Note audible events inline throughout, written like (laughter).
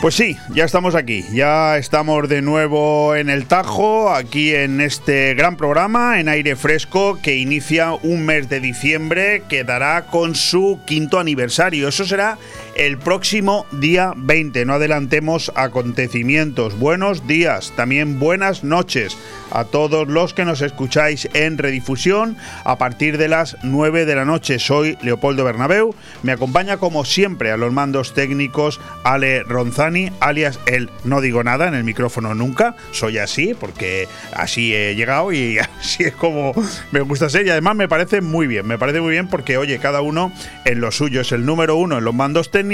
Pues sí, ya estamos aquí, ya estamos de nuevo en el Tajo, aquí en este gran programa, en aire fresco, que inicia un mes de diciembre que dará con su quinto aniversario. Eso será el próximo día 20. No adelantemos acontecimientos. Buenos días, también buenas noches a todos los que nos escucháis en redifusión a partir de las 9 de la noche. Soy Leopoldo Bernabeu. Me acompaña como siempre a los mandos técnicos Ale Ronzani, alias el no digo nada en el micrófono nunca. Soy así porque así he llegado y (laughs) así es como me gusta ser y además me parece muy bien. Me parece muy bien porque oye, cada uno en lo suyo es el número uno en los mandos técnicos,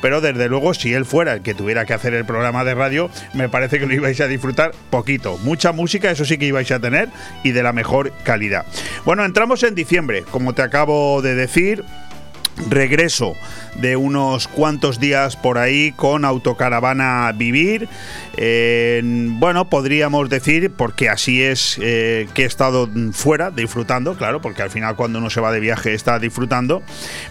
pero desde luego si él fuera el que tuviera que hacer el programa de radio, me parece que lo ibais a disfrutar poquito. Mucha música eso sí que ibais a tener y de la mejor calidad. Bueno, entramos en diciembre, como te acabo de decir, regreso de unos cuantos días por ahí con autocaravana vivir. bueno, podríamos decir, porque así es eh, que he estado fuera disfrutando, claro, porque al final cuando uno se va de viaje está disfrutando,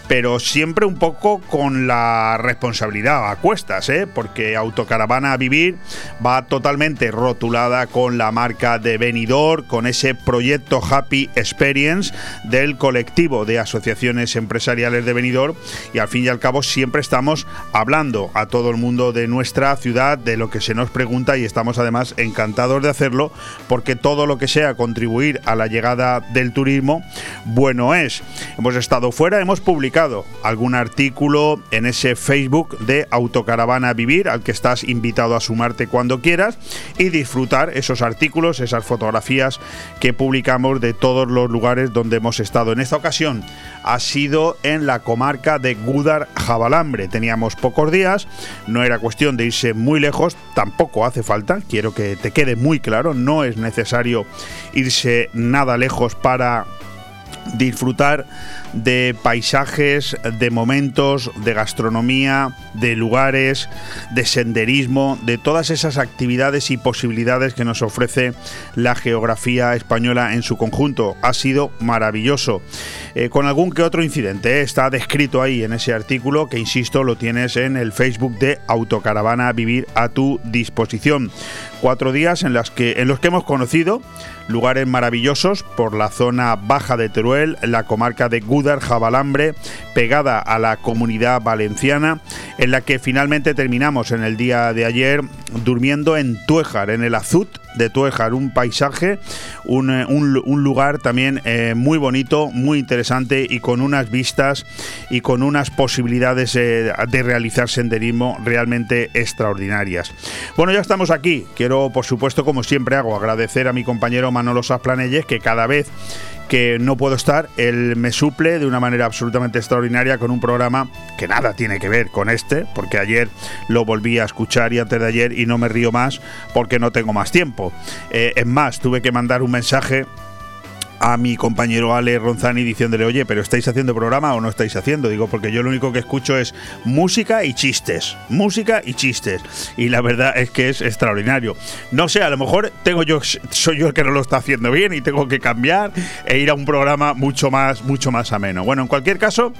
pero siempre un poco con la responsabilidad a cuestas, ¿eh? porque autocaravana vivir va totalmente rotulada con la marca de Benidorm, con ese proyecto Happy Experience del colectivo de asociaciones empresariales de Benidorm y al fin y al cabo siempre estamos hablando a todo el mundo de nuestra ciudad, de lo que se nos pregunta y estamos además encantados de hacerlo porque todo lo que sea contribuir a la llegada del turismo, bueno es. Hemos estado fuera, hemos publicado algún artículo en ese Facebook de Autocaravana Vivir al que estás invitado a sumarte cuando quieras y disfrutar esos artículos, esas fotografías que publicamos de todos los lugares donde hemos estado. En esta ocasión ha sido en la comarca de Gudar Jabalambre. Teníamos pocos días, no era cuestión de irse muy lejos, tampoco hace falta, quiero que te quede muy claro, no es necesario irse nada lejos para disfrutar de paisajes, de momentos, de gastronomía, de lugares, de senderismo, de todas esas actividades y posibilidades que nos ofrece la geografía española en su conjunto. Ha sido maravilloso. Eh, con algún que otro incidente, ¿eh? está descrito ahí en ese artículo que, insisto, lo tienes en el Facebook de Autocaravana Vivir a tu disposición. Cuatro días en, las que, en los que hemos conocido lugares maravillosos por la zona baja de Teruel, la comarca de Gudar, Jabalambre, pegada a la comunidad valenciana, en la que finalmente terminamos en el día de ayer durmiendo en Tuejar, en el Azut de Tuejar, un paisaje, un, eh, lugar también eh, muy bonito, muy interesante y con unas vistas y con unas posibilidades eh, de realizar senderismo realmente extraordinarias. Bueno, ya estamos aquí. Quiero, por supuesto, como siempre hago, agradecer a mi compañero Manolo Sasplanelles que cada vez que no puedo estar, él me suple de una manera absolutamente extraordinaria con un programa que nada tiene que ver con este, porque ayer lo volví a escuchar y antes de ayer y no me río más porque no tengo más tiempo. Eh, es más, tuve que mandar un mensaje a mi compañero Ale Ronzani diciéndole, oye, pero ¿estáis haciendo programa o no estáis haciendo? Digo, porque yo lo único que escucho es música y chistes, música y chistes. Y la verdad es que es extraordinario. No sé, a lo mejor tengo yo, soy yo el que no lo está haciendo bien y tengo que cambiar e ir a un programa mucho más, mucho más ameno. Bueno, en cualquier caso,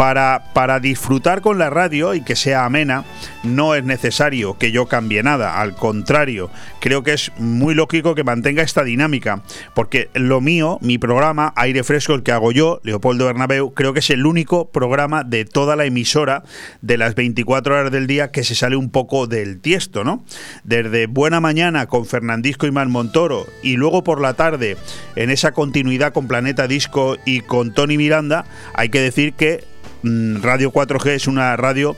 para, para, disfrutar con la radio y que sea amena, no es necesario que yo cambie nada, al contrario, creo que es muy lógico que mantenga esta dinámica, porque lo mío, mi programa Aire Fresco, el que hago yo, Leopoldo Bernabeu, creo que es el único programa de toda la emisora de las 24 horas del día que se sale un poco del tiesto, ¿no? Desde Buena Mañana con Fernandisco y Montoro y luego por la tarde en esa continuidad con Planeta Disco y con Tony Miranda, hay que decir que radio 4G es una radio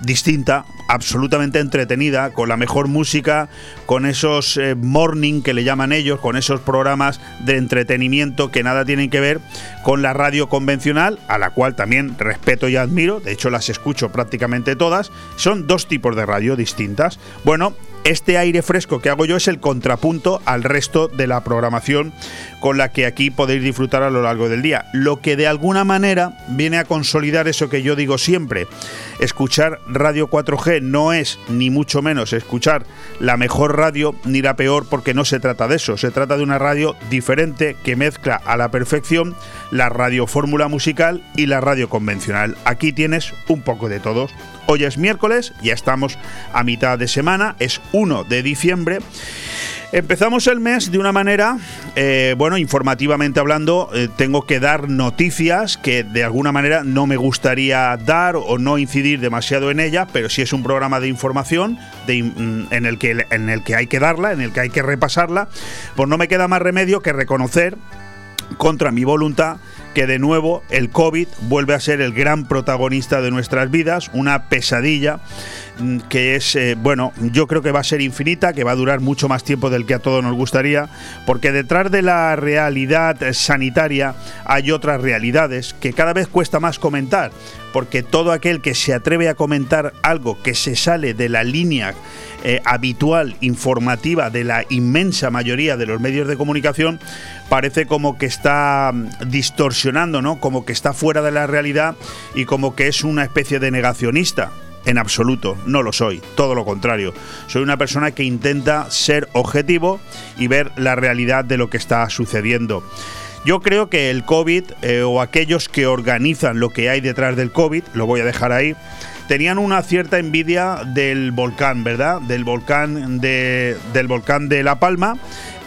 distinta, absolutamente entretenida, con la mejor música, con esos eh, morning que le llaman ellos, con esos programas de entretenimiento que nada tienen que ver con la radio convencional, a la cual también respeto y admiro, de hecho las escucho prácticamente todas, son dos tipos de radio distintas. Bueno, Este aire fresco que hago yo es el contrapunto al resto de la programación con la que aquí podéis disfrutar a lo largo del día. Lo que de alguna manera viene a consolidar eso que yo digo siempre. Escuchar Radio 4G no es ni mucho menos escuchar la mejor radio ni la peor porque no se trata de eso. Se trata de una radio diferente que mezcla a la perfección la radio fórmula musical y la radio convencional. Aquí tienes un poco de todos. Hoy es miércoles, ya estamos a mitad de semana, es 1 de diciembre. Empezamos el mes de una manera, eh, bueno, informativamente hablando, eh, tengo que dar noticias que de alguna manera no me gustaría dar o no incidir demasiado en ella, pero si es un programa de información mm, en, el que, en el que hay que darla, en el que hay que repasarla, pues no me queda más remedio que reconocer contra mi voluntad que de nuevo el COVID vuelve a ser el gran protagonista de nuestras vidas, una pesadilla que es, eh, bueno, yo creo que va a ser infinita, que va a durar mucho más tiempo del que a todos nos gustaría, porque detrás de la realidad sanitaria hay otras realidades que cada vez cuesta más comentar, porque todo aquel que se atreve a comentar algo que se sale de la línea eh, habitual, informativa de la inmensa mayoría de los medios de comunicación, parece como que está mm, distorsionando, ¿no? Como que está fuera de la realidad y como que es una especie de negacionista. En absoluto, no lo soy, todo lo contrario. Soy una persona que intenta ser objetivo y ver la realidad de lo que está sucediendo. Yo creo que el COVID eh, o aquellos que organizan lo que hay detrás del COVID, lo voy a dejar ahí, tenían una cierta envidia del volcán, ¿verdad? Del volcán de, del volcán de La Palma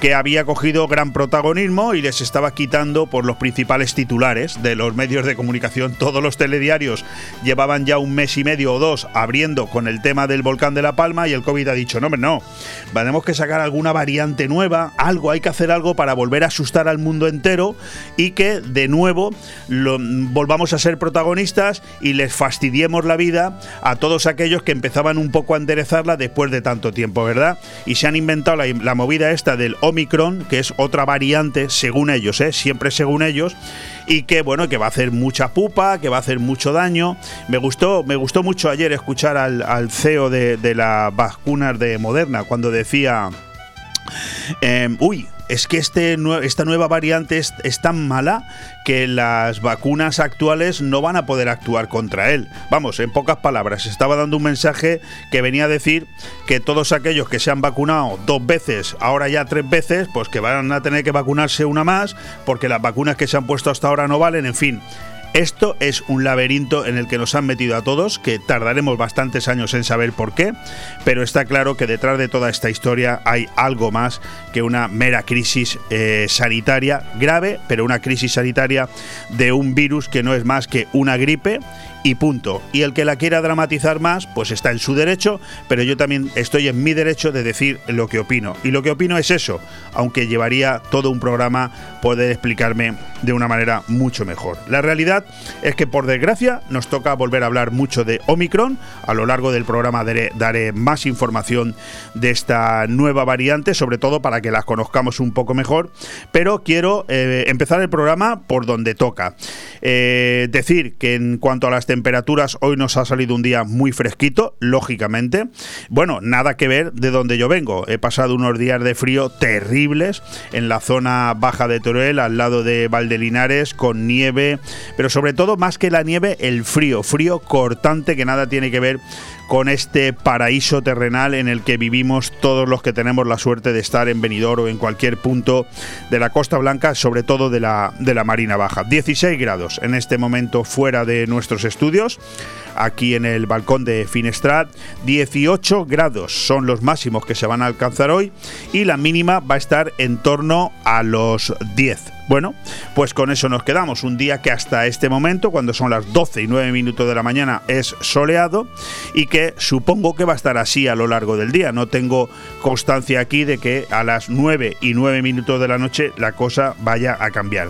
que había cogido gran protagonismo y les estaba quitando por los principales titulares de los medios de comunicación. Todos los telediarios llevaban ya un mes y medio o dos abriendo con el tema del volcán de La Palma y el COVID ha dicho, no, hombre, no, tenemos que sacar alguna variante nueva, algo, hay que hacer algo para volver a asustar al mundo entero y que de nuevo volvamos a ser protagonistas y les fastidiemos la vida a todos aquellos que empezaban un poco a enderezarla después de tanto tiempo, ¿verdad? Y se han inventado la, la movida esta del Omicron, que es otra variante, según ellos, ¿eh? siempre según ellos, y que bueno, que va a hacer mucha pupa, que va a hacer mucho daño. Me gustó, me gustó mucho ayer escuchar al, CEO de, de las vacunas de Moderna cuando decía. Em, uy, es que este, esta nueva variante es, tan mala que las vacunas actuales no van a poder actuar contra él. Vamos, en pocas palabras, estaba dando un mensaje que venía a decir que todos aquellos que se han vacunado dos veces, ahora ya tres veces, pues que van a tener que vacunarse una más, porque las vacunas que se han puesto hasta ahora no valen, en fin. Esto es un laberinto en el que nos han metido a todos, que tardaremos bastantes años en saber por qué, pero está claro que detrás de toda esta historia hay algo más que una mera crisis eh, sanitaria grave, pero una crisis sanitaria de un virus que no es más que una gripe y punto. Y el que la quiera dramatizar más, pues está en su derecho, pero yo también estoy en mi derecho de decir lo que opino. Y lo que opino es eso, aunque llevaría todo un programa poder explicarme de una manera mucho mejor. La realidad es que por desgracia nos toca volver a hablar mucho de Omicron. A lo largo del programa daré, más información de esta nueva variante, sobre todo para que las conozcamos un poco mejor. Pero quiero eh, empezar el programa por donde toca. Eh, decir que en cuanto a las temperaturas, hoy nos ha salido un día muy fresquito, lógicamente. Bueno, nada que ver de donde yo vengo. He pasado unos días de frío terribles en la zona baja de Teruel, al lado de Valdelinares, con nieve, pero sobre todo más que la nieve, el frío, frío cortante que nada tiene que ver con este paraíso terrenal en el que vivimos todos los que tenemos la suerte de estar en Benidorm o en cualquier punto de la Costa Blanca, sobre todo de la, de la Marina Baja. 16 grados en este momento fuera de nuestros estudios aquí en el balcón de Finestrat. 18 grados son los máximos que se van a alcanzar hoy y la mínima va a estar en torno a los 10. Bueno, pues con eso nos quedamos. Un día que hasta este momento, cuando son las 12 y 9 minutos de la mañana, es soleado y que supongo que va a estar así a lo largo del día. No tengo constancia aquí de que a las 9 y 9 minutos de la noche la cosa vaya a cambiar.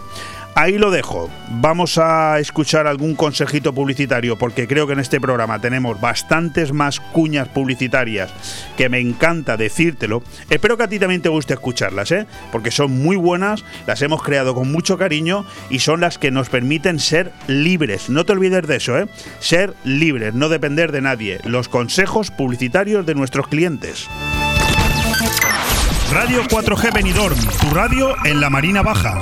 Ahí lo dejo. Vamos a escuchar algún consejito publicitario porque creo que en este programa tenemos bastantes más cuñas publicitarias que me encanta decírtelo. Espero que a ti también te guste escucharlas, ¿eh? porque son muy buenas, las hemos creado con mucho cariño y son las que nos permiten ser libres. No te olvides de eso, ¿eh? ser libres, no depender de nadie. Los consejos publicitarios de nuestros clientes. Radio 4G Benidorm, tu radio en la Marina Baja.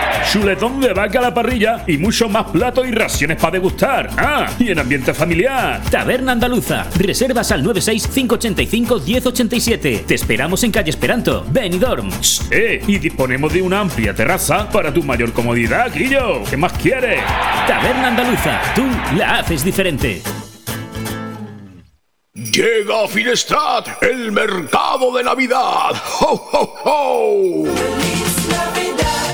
chuletón de vaca a la parrilla y mucho más platos y raciones para degustar. Ah, y en ambiente familiar. Taberna Andaluza. Reservas al 96587-1087. Te esperamos en calle Esperanto, Benidorm. Eh, y disponemos de una amplia terraza para tu mayor comodidad, Guillo. ¿Qué más quieres? Taberna Andaluza. Tú la haces diferente. Llega a Finestrat el mercado de Navidad. ¡Ho, ho, ho!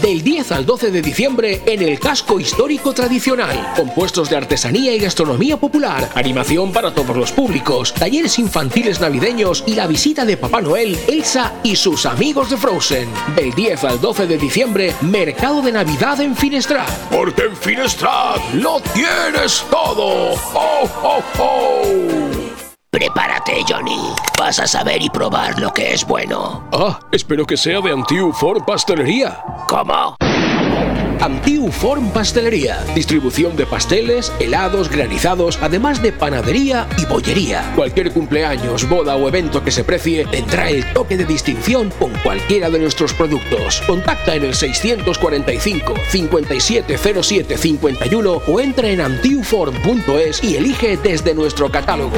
Del 10 al 12 de diciembre en el casco histórico tradicional. Compuestos de artesanía y gastronomía popular, animación para todos los públicos, talleres infantiles navideños y la visita de Papá Noel, Elsa y sus amigos de Frozen. Del 10 al 12 de diciembre, mercado de Navidad en Finestrat. Porque en Finestrat lo tienes todo. ¡Ho, ho, ho! Prepárate, Johnny. Vas a saber y probar lo que es bueno. Ah, espero que sea de Antiu Ford Pastelería. ¿Cómo? Antiu Form Pastelería. Distribución de pasteles, helados, granizados, además de panadería y bollería. Cualquier cumpleaños, boda o evento que se precie tendrá el toque de distinción con cualquiera de nuestros productos. Contacta en el 645 5707 51 o entra en antiuform.es y elige desde nuestro catálogo.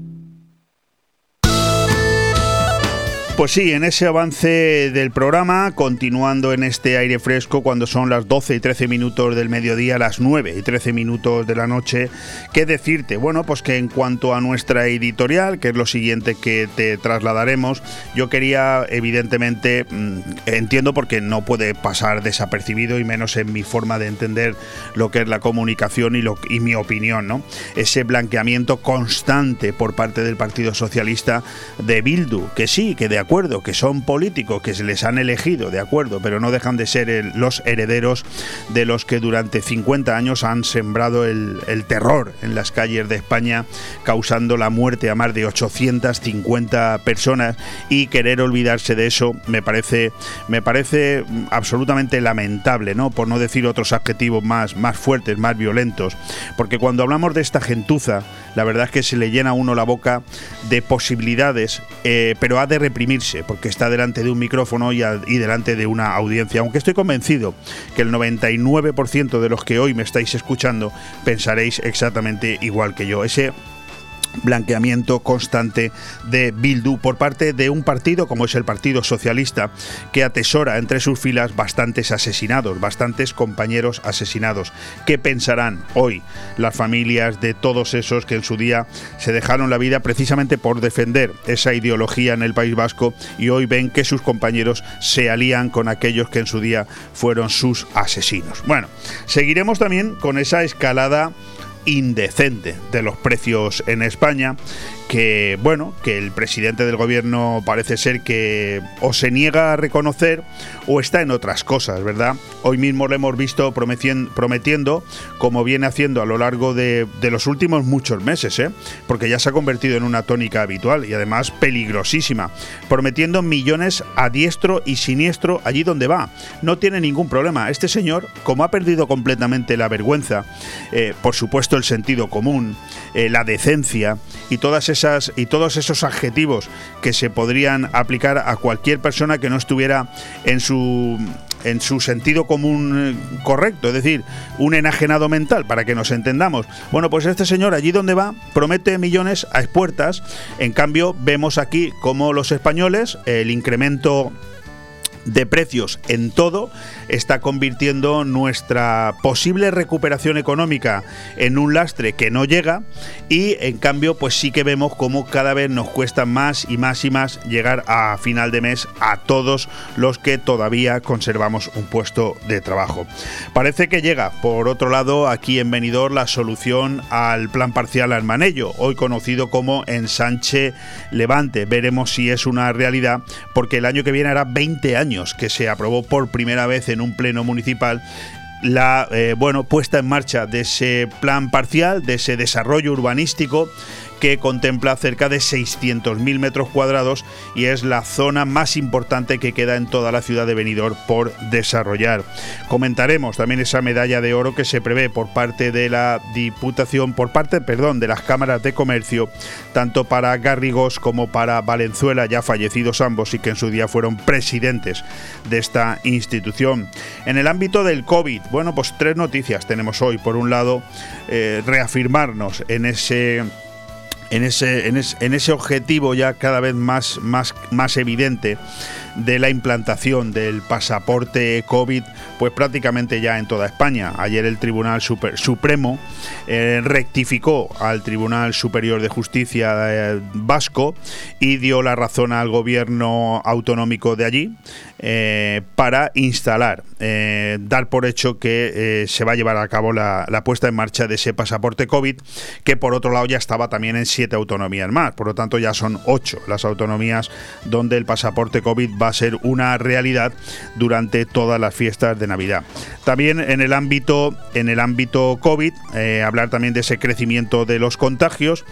Pues sí, en ese avance del programa, continuando en este aire fresco cuando son las 12 y 13 minutos del mediodía, las 9 y 13 minutos de la noche, ¿qué decirte? Bueno, pues que en cuanto a nuestra editorial, que es lo siguiente que te trasladaremos, yo quería, evidentemente, mm, entiendo porque no puede pasar desapercibido y menos en mi forma de entender lo que es la comunicación y, lo, y mi opinión, ¿no? Ese blanqueamiento constante por parte del Partido Socialista de Bildu, que sí, que de acuerdo, que son políticos que se les han elegido, de acuerdo, pero no dejan de ser los herederos de los que durante 50 años han sembrado el, el, terror en las calles de España, causando la muerte a más de 850 personas y querer olvidarse de eso me parece, me parece absolutamente lamentable, ¿no? Por no decir otros adjetivos más, más fuertes, más violentos, porque cuando hablamos de esta gentuza, la verdad es que se le llena a uno la boca de posibilidades, eh, pero ha de reprimir porque está delante de un micrófono y, y, delante de una audiencia. Aunque estoy convencido que el 99% de los que hoy me estáis escuchando pensaréis exactamente igual que yo. Ese blanqueamiento constante de Bildu por parte de un partido como es el Partido Socialista que atesora entre sus filas bastantes asesinados, bastantes compañeros asesinados. ¿Qué pensarán hoy las familias de todos esos que en su día se dejaron la vida precisamente por defender esa ideología en el País Vasco y hoy ven que sus compañeros se alían con aquellos que en su día fueron sus asesinos? Bueno, seguiremos también con esa escalada indecente de los precios en España que bueno, que el presidente del gobierno parece ser que o se niega a reconocer o está en otras cosas, ¿verdad? Hoy mismo lo hemos visto prometiendo, como viene haciendo a lo largo de, los últimos muchos meses, ¿eh? porque ya se ha convertido en una tónica habitual y además peligrosísima, prometiendo millones a diestro y siniestro allí donde va. No tiene ningún problema. Este señor, como ha perdido completamente la vergüenza, eh, por supuesto el sentido común, eh, la decencia y todas esas y todos esos adjetivos que se podrían aplicar a cualquier persona que no estuviera en su en su sentido común eh, correcto, es decir, un enajenado mental, para que nos entendamos. Bueno, pues este señor allí donde va promete millones a expuertas, en cambio vemos aquí como los españoles el incremento de precios en todo está convirtiendo nuestra posible recuperación económica en un lastre que no llega y en cambio pues sí que vemos como cada vez nos cuesta más y más y más llegar a final de mes a todos los que todavía conservamos un puesto de trabajo. Parece que llega por otro lado aquí en Benidorm la solución al plan parcial al Manello, hoy conocido como ensanche Levante. Veremos si es una realidad porque el año que viene hará 20 años que se aprobó por primera vez en un pleno municipal la eh, bueno puesta en marcha de ese plan parcial, de ese desarrollo urbanístico que contempla cerca de 600.000 metros cuadrados y es la zona más importante que queda en toda la ciudad de Benidorm por desarrollar. Comentaremos también esa medalla de oro que se prevé por parte de la Diputación, por parte, perdón, de las cámaras de comercio, tanto para Garrigos como para Valenzuela, ya fallecidos ambos y que en su día fueron presidentes de esta institución. En el ámbito del COVID, bueno, pues tres noticias tenemos hoy. Por un lado, eh, reafirmarnos en ese en ese, en, ese objetivo ya cada vez más, más, más evidente de la implantación del pasaporte COVID, pues prácticamente ya en toda España. Ayer el Tribunal Supremo eh, rectificó al Tribunal Superior de Justicia eh, vasco y dio la razón al gobierno autonómico de allí eh, para instalar, dar por hecho que se va a llevar a cabo la, la, puesta en marcha de ese pasaporte COVID, que por otro lado ya estaba también en siete autonomías más. Por lo tanto, ya son ocho las autonomías donde el pasaporte COVID va a ser una realidad durante todas las fiestas de Navidad. También en el ámbito, en el ámbito COVID, eh, hablar también de ese crecimiento de los contagios,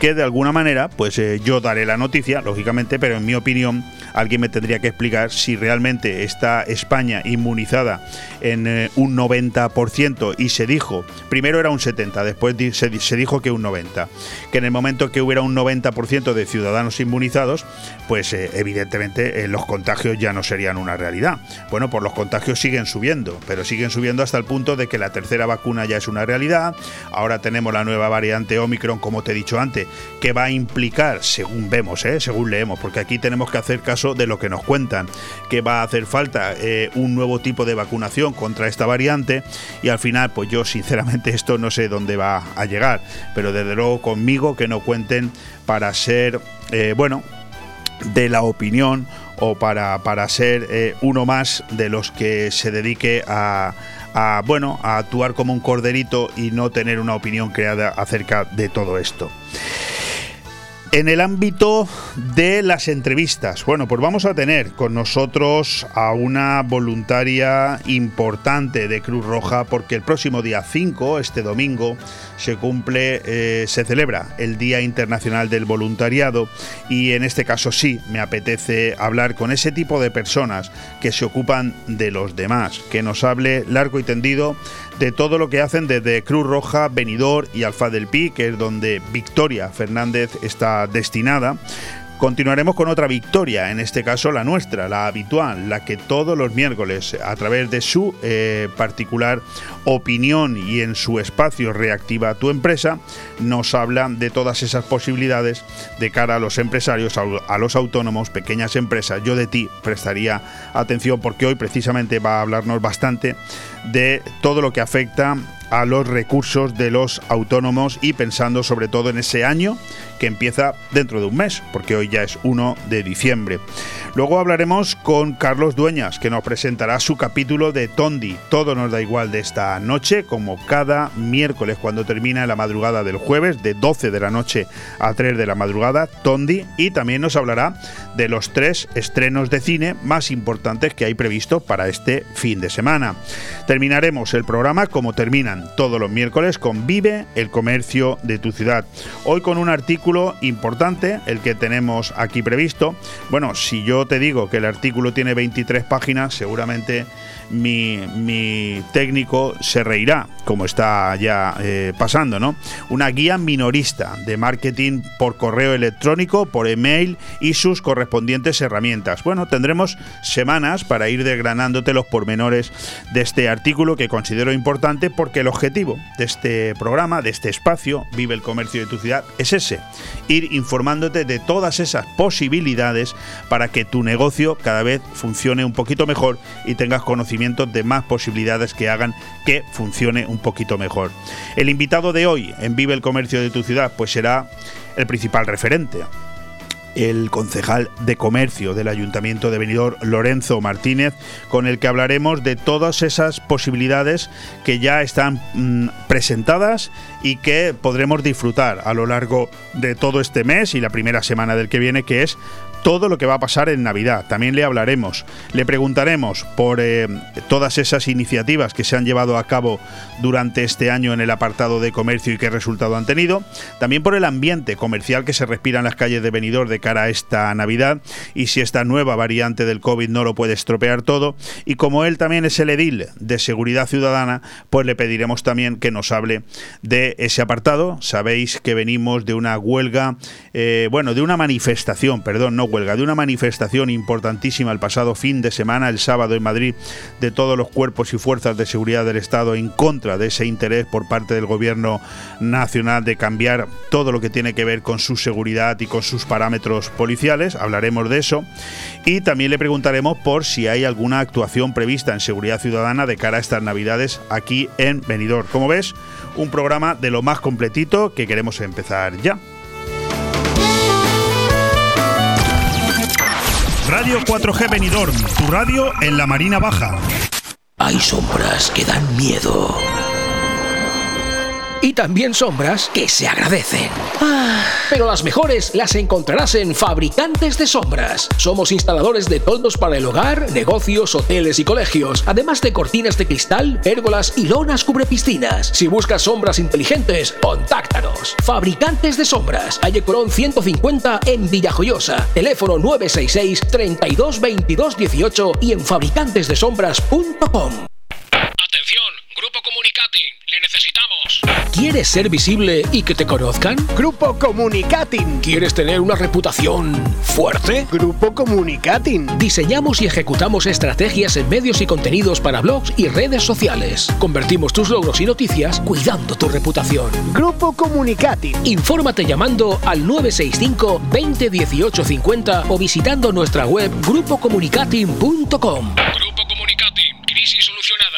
que de alguna manera, pues eh, yo daré la noticia, lógicamente, pero en mi opinión, alguien me tendría que explicar si realmente está España inmunizada en eh, un 90% y se dijo, primero era un 70, después se, se dijo que un 90, que en el momento que hubiera un 90% de ciudadanos inmunizados, pues evidentemente los contagios ya no serían una realidad. Bueno, pues los contagios siguen subiendo, pero siguen subiendo hasta el punto de que la tercera vacuna ya es una realidad. Ahora tenemos la nueva variante Omicron, como te he dicho antes, que va a implicar, según vemos, ¿eh? según leemos, porque aquí tenemos que hacer caso de lo que nos cuentan, que va a hacer falta eh, un nuevo tipo de vacunación contra esta variante y al final, pues yo sinceramente (laughs) esto no sé dónde va a llegar, pero desde luego conmigo que no cuenten para ser, eh, bueno, de la opinión o para, para ser eh, uno más de los que se dedique a, a, bueno, a actuar como un corderito y no tener una opinión creada acerca de todo esto. En el ámbito de las entrevistas, bueno, pues vamos a tener con nosotros a una voluntaria importante de Cruz Roja porque el próximo día 5, este domingo, se cumple, eh, se celebra el Día Internacional del Voluntariado y en este caso sí me apetece hablar con ese tipo de personas que se ocupan de los demás, que nos hable largo y tendido de todo lo que hacen desde Cruz Roja, Benidorm y Alfa del Pi, que es donde Victoria Fernández está destinada. Continuaremos con otra victoria, en este caso la nuestra, la habitual, la que todos los miércoles, a través de su eh, particular opinión y en su espacio Reactiva tu empresa, nos habla de todas esas posibilidades de cara a los empresarios, a los autónomos, pequeñas empresas. Yo de ti prestaría atención porque hoy precisamente va a hablarnos bastante de todo lo que afecta a los recursos de los autónomos y pensando sobre todo en ese año que empieza dentro de un mes, porque hoy ya es 1 de diciembre. Luego hablaremos con Carlos Dueñas, que nos presentará su capítulo de Tondi. Todo nos da igual de esta noche, como cada miércoles cuando termina la madrugada del jueves, de 12 de la noche a 3 de la madrugada, Tondi. Y también nos hablará de los tres estrenos de cine más importantes que hay previsto para este fin de semana. Terminaremos el programa como terminan todos los miércoles con Vive el comercio de tu ciudad. Hoy con un artículo importante, el que tenemos aquí previsto. Bueno, si yo te digo que el artículo tiene 23 páginas, seguramente mi, técnico se reirá, como está ya eh, pasando, ¿no? Una guía minorista de marketing por correo electrónico, por email y sus correspondientes herramientas. Bueno, tendremos semanas para ir desgranándote los pormenores de este artículo que considero importante porque el objetivo de este programa, de este espacio, Vive el Comercio de tu ciudad, es ese, ir informándote de todas esas posibilidades para que tu negocio cada vez funcione un poquito mejor y tengas conocimiento de más posibilidades que hagan que funcione un poquito mejor. El invitado de hoy en Vive el Comercio de tu ciudad pues será el principal referente el concejal de comercio del Ayuntamiento de Benidorm, Lorenzo Martínez, con el que hablaremos de todas esas posibilidades que ya están mm, presentadas y que podremos disfrutar a lo largo de todo este mes y la primera semana del que viene, que es todo lo que va a pasar en Navidad. También le hablaremos, le preguntaremos por eh, todas esas iniciativas que se han llevado a cabo durante este año en el apartado de comercio y qué resultado han tenido. También por el ambiente comercial que se respira en las calles de Benidorm de cara a esta Navidad y si esta nueva variante del COVID no lo puede estropear todo. Y como él también es el edil de seguridad ciudadana, pues le pediremos también que nos hable de ese apartado. Sabéis que venimos de una huelga, eh, bueno, de una manifestación, perdón, no de una manifestación importantísima el pasado fin de semana, el sábado en Madrid, de todos los cuerpos y fuerzas de seguridad del Estado en contra de ese interés por parte del Gobierno Nacional de cambiar todo lo que tiene que ver con su seguridad y con sus parámetros policiales. Hablaremos de eso. Y también le preguntaremos por si hay alguna actuación prevista en seguridad ciudadana de cara a estas Navidades aquí en Benidorm. Como ves, un programa de lo más completito que queremos empezar ya. Radio 4G Benidorm, tu radio en la Marina Baja. Hay sombras que dan miedo y también sombras que se agradecen. Ah, pero las mejores las encontrarás en Fabricantes de Sombras. Somos instaladores de toldos para el hogar, negocios, hoteles y colegios, además de cortinas de cristal, pérgolas y lonas cubrepiscinas. Si buscas sombras inteligentes, contáctanos. Fabricantes de Sombras, calle Corón 150 en Villajoyosa. Teléfono 966 32 22 18 y en fabricantesdesombras.com. Atención, Grupo Comunicating, le necesitamos. ¿Quieres ser visible y que te conozcan? Grupo Comunicating. ¿Quieres tener una reputación fuerte? Grupo Comunicating. Diseñamos y ejecutamos estrategias en medios y contenidos para blogs y redes sociales. Convertimos tus logros y noticias cuidando tu reputación. Grupo Comunicating. Infórmate llamando al 965 20 18 50 o visitando nuestra web grupocomunicating.com. Grupo Comunicating, crisis solucionada.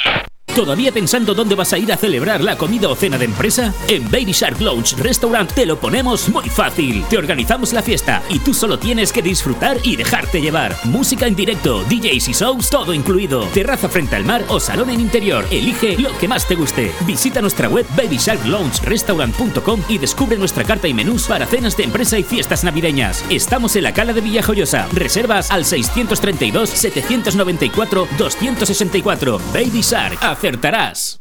¿Todavía pensando dónde vas a ir a celebrar la comida o cena de empresa? En Baby Shark Lounge Restaurant te lo ponemos muy fácil. Te organizamos la fiesta y tú solo tienes que disfrutar y dejarte llevar. Música en directo, DJs y shows, todo incluido. Terraza frente al mar o salón en interior. Elige lo que más te guste. Visita nuestra web babysharkloungerestaurant.com y descubre nuestra carta y menús para cenas de empresa y fiestas navideñas. Estamos en la Cala de Villajoyosa. Reservas al 632 794 264. Baby Shark acertarás.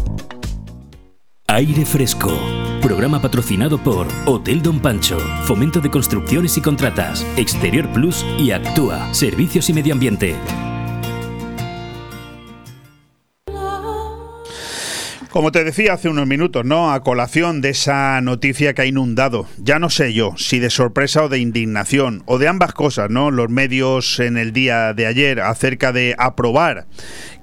Aire Fresco. Programa patrocinado por Hotel Don Pancho, Fomento de Construcciones y Contratas, Exterior Plus y Actúa, Servicios y Medio Ambiente. Como te decía hace unos minutos, ¿no? A colación de esa noticia que ha inundado, ya no sé yo si de sorpresa o de indignación, o de ambas cosas, ¿no? Los medios en el día de ayer acerca de aprobar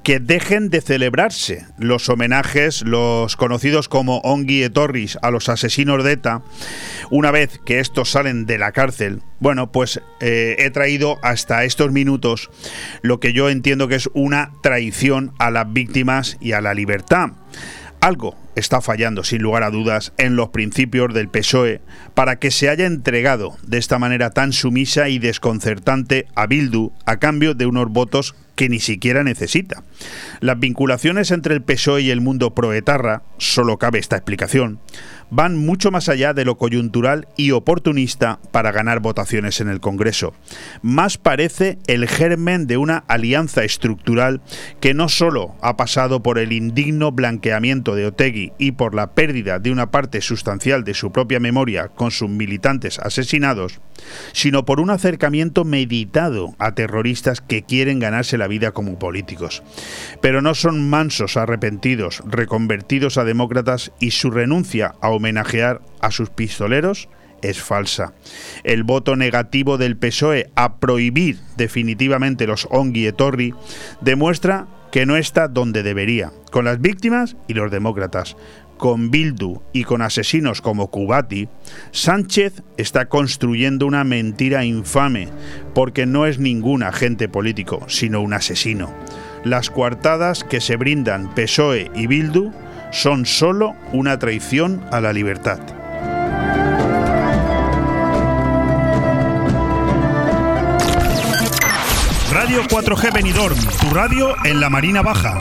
que dejen de celebrarse los homenajes, los conocidos como Ongi e Torris, a los asesinos de ETA, una vez que estos salen de la cárcel. Bueno, pues eh, he traído hasta estos minutos lo que yo entiendo que es una traición a las víctimas y a la libertad. Algo está fallando, sin lugar a dudas, en los principios del PSOE para que se haya entregado de esta manera tan sumisa y desconcertante a Bildu a cambio de unos votos que ni siquiera necesita. Las vinculaciones entre el PSOE y el mundo proetarra, solo cabe esta explicación, van mucho más allá de lo coyuntural y oportunista para ganar votaciones en el Congreso. Más parece el germen de una alianza estructural que no solo ha pasado por el indigno blanqueamiento de Otegui y por la pérdida de una parte sustancial de su propia memoria con sus militantes asesinados, sino por un acercamiento meditado a terroristas que quieren ganarse la vida como políticos. Pero no son mansos arrepentidos, reconvertidos a demócratas y su renuncia a homenajear a sus pistoleros es falsa. El voto negativo del PSOE a prohibir definitivamente los Ongi e Torri demuestra que no está donde debería, con las víctimas y los demócratas. Con Bildu y con asesinos como Kubati, Sánchez está construyendo una mentira infame, porque no es ningún agente político, sino un asesino. Las coartadas que se brindan PSOE y Bildu son solo una traición a la libertad. Radio 4G Benidorm, tu radio en la Marina Baja.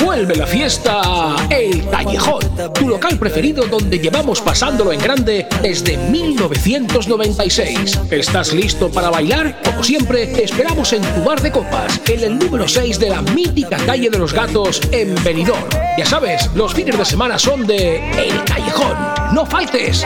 Vuelve la fiesta El Callejón, tu local preferido donde llevamos pasándolo en grande desde 1996. ¿Estás listo para bailar? Como siempre, te esperamos en tu bar de copas, en el número 6 de la mítica calle de los gatos en Benidorm. Ya sabes, los fines de semana son de El Callejón. ¡No faltes!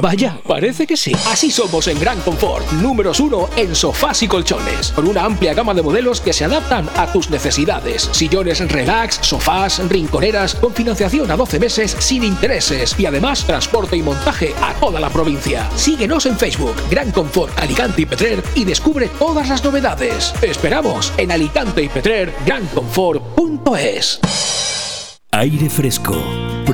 Vaya, parece que sí. Así somos en Gran Confort, números uno en sofás y colchones, con una amplia gama de modelos que se adaptan a tus necesidades. Sillones relax, sofás, rinconeras, con financiación a 12 meses sin intereses y además transporte y montaje a toda la provincia. Síguenos en Facebook, Gran Confort Alicante y Petrer y descubre todas las novedades. Te esperamos en Alicante y Petrer, granconfort.es. Aire Fresco.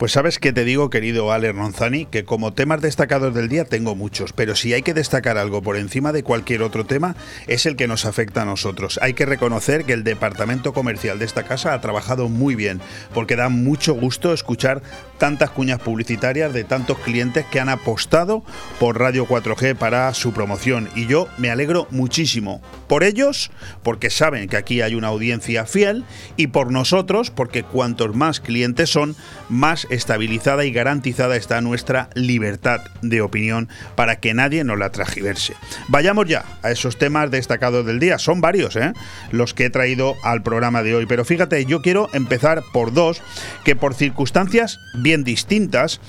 Pues sabes que te digo, querido Ale Ronzani, que como temas destacados del día tengo muchos, pero si hay que destacar algo por encima de cualquier otro tema, es el que nos afecta a nosotros. Hay que reconocer que el departamento comercial de esta casa ha trabajado muy bien, porque da mucho gusto escuchar tantas cuñas publicitarias de tantos clientes que han apostado por Radio 4G para su promoción. Y yo me alegro muchísimo por ellos, porque saben que aquí hay una audiencia fiel, y por nosotros, porque cuantos más clientes son, más estabilizada y garantizada está nuestra libertad de opinión para que nadie nos la tragiverse. Vayamos ya a esos temas destacados del día. Son varios ¿eh? los que he traído al programa de hoy, pero fíjate, yo quiero empezar por dos que por circunstancias bien distintas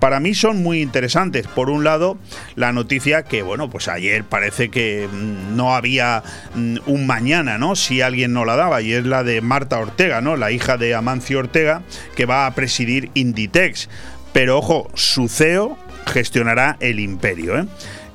para mí son muy interesantes. Por un lado, la noticia que, bueno, pues ayer parece que mm, no había mm, un mañana, ¿no? Si alguien no la daba, y es la de Marta Ortega, ¿no? La hija de Amancio Ortega, que va a presidir Inditex. Pero ojo, su CEO gestionará el imperio, ¿eh?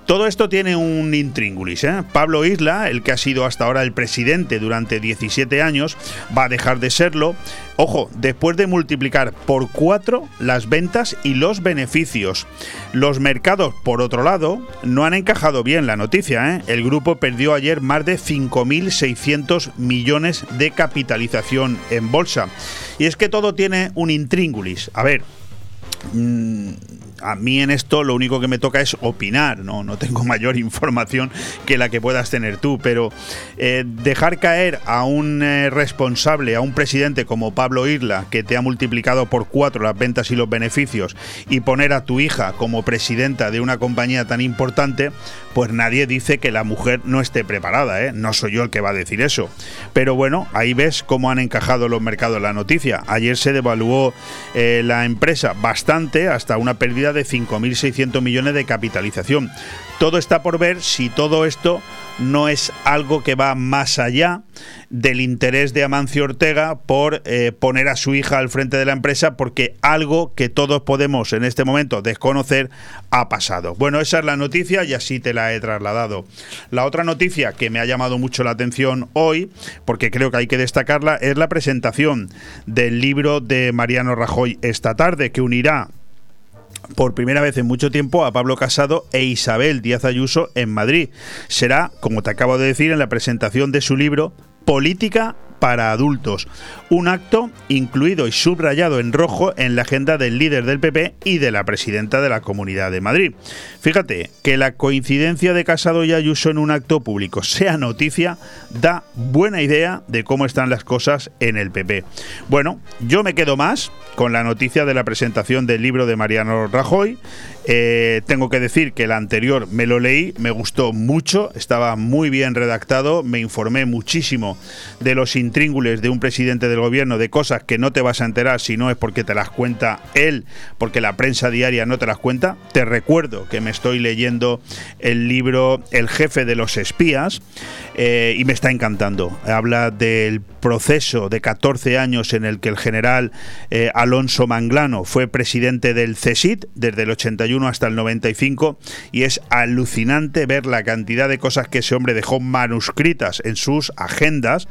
Todo esto tiene un intríngulis. ¿eh? Pablo Isla, el que ha sido hasta ahora el presidente durante 17 años, va a dejar de serlo. Ojo, después de multiplicar por cuatro las ventas y los beneficios. Los mercados, por otro lado, no han encajado bien la noticia. ¿eh? El grupo perdió ayer más de 5.600 millones de capitalización en bolsa. Y es que todo tiene un intríngulis. A ver, mm, a mí en esto lo único que me toca es opinar, no, no tengo (laughs) mayor información que la que puedas tener tú, pero eh, dejar caer a un eh, responsable, a un presidente como Pablo Irla, que te ha multiplicado por cuatro las ventas y los beneficios, y poner a tu hija como presidenta de una compañía tan importante, pues nadie dice que la mujer no esté preparada, ¿eh? no soy yo el que va a decir eso. Pero bueno, ahí ves cómo han encajado los mercados la noticia. Ayer se devaluó la empresa bastante, hasta una pérdida de 5.600 millones de capitalización. Todo está por ver si todo esto no es algo que va más allá del interés de Amancio Ortega por eh, poner a su hija al frente de la empresa porque algo que todos podemos en este momento desconocer ha pasado. Bueno, esa es la noticia y así te la he trasladado. La otra noticia que me ha llamado mucho la atención hoy, porque creo que hay que destacarla, es la presentación del libro de Mariano Rajoy esta tarde que unirá por primera vez en mucho tiempo a Pablo Casado e Isabel Díaz Ayuso en Madrid. Será, como te acabo de decir, en la presentación de su libro Política para adultos. Un acto incluido y subrayado en rojo en la agenda del líder del PP y de la presidenta de la Comunidad de Madrid. Fíjate que la coincidencia de Casado y Ayuso en un acto público sea noticia da buena idea de cómo están las cosas en el PP. Bueno, yo me quedo más con la noticia de la presentación del libro de Mariano Rajoy. Eh, tengo que decir que el anterior me lo leí, me gustó mucho, estaba muy bien redactado, me informé muchísimo de los intríngules de un presidente del gobierno, de cosas que no te vas a enterar si no es porque te las cuenta él, porque la prensa diaria no te las cuenta. Te recuerdo que me estoy leyendo el libro El jefe de los espías eh, y me está encantando. Habla del proceso de 14 años en el que el general eh, Alonso Manglano fue presidente del CESID desde el 81 hasta el 95 y es alucinante ver la cantidad de cosas que ese hombre dejó manuscritas en sus agendas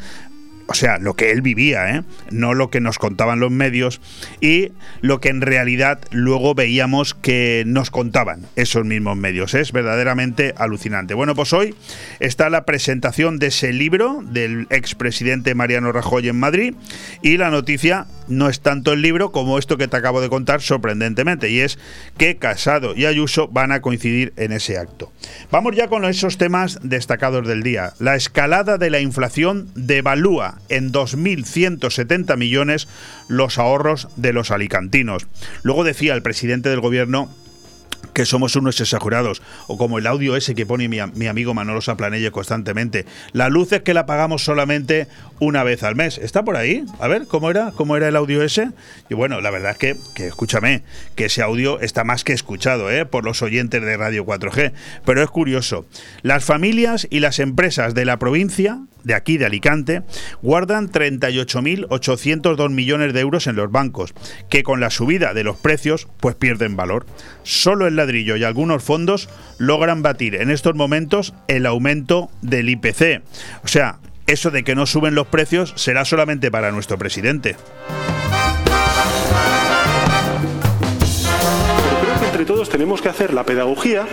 o sea, lo que él vivía, ¿eh? no lo que nos contaban los medios y lo que en realidad luego veíamos que nos contaban esos mismos medios. Es verdaderamente alucinante. Bueno, pues hoy está la presentación de ese libro del expresidente Mariano Rajoy en Madrid y la noticia no es tanto el libro como esto que te acabo de contar sorprendentemente y es que Casado y Ayuso van a coincidir en ese acto. Vamos ya con esos temas destacados del día. La escalada de la inflación devalúa en 2.170 millones los ahorros de los alicantinos. Luego decía el presidente del gobierno que somos unos exagerados, o como el audio ese que pone mi, amigo Manolo Saplanelle constantemente. La luz es que la pagamos solamente una vez al mes. ¿Está por ahí? A ver, ¿cómo era? ¿Cómo era el audio ese? Y bueno, la verdad es que, que escúchame, que ese audio está más que escuchado ¿eh? por los oyentes de Radio 4G. Pero es curioso, las familias y las empresas de la provincia de aquí, de Alicante, guardan 38.802 millones de euros en los bancos, que con la subida de los precios pues pierden valor. Solo el ladrillo y algunos fondos logran batir en estos momentos el aumento del IPC. O sea, eso de que no suben los precios será solamente para nuestro presidente. creo que entre todos tenemos que hacer la pedagogía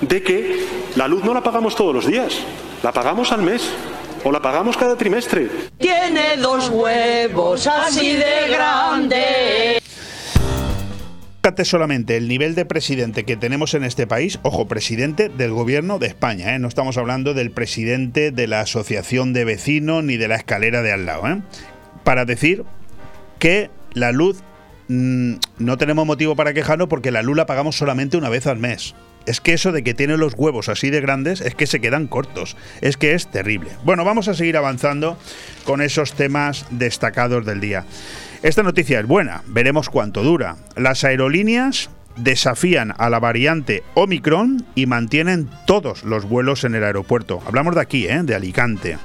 de que la luz no la pagamos todos los días, la pagamos al mes o la pagamos cada trimestre. Tiene dos huevos así de grandes. Fíjate solamente el nivel de presidente que tenemos en este país, ojo, presidente del gobierno de España, ¿eh? no estamos hablando del presidente de la asociación de vecinos ni de la escalera de al lado, ¿eh? para decir que la luz mm, no tenemos motivo para quejarnos porque la luz la pagamos solamente una vez al mes. Es que eso de que tiene los huevos así de grandes es que se quedan cortos. Es que es terrible. Bueno, vamos a seguir avanzando con esos temas destacados del día. Esta noticia es buena, veremos cuánto dura. Las aerolíneas desafían a la variante Omicron y mantienen todos los vuelos en el aeropuerto. Hablamos de aquí, ¿eh? de Alicante.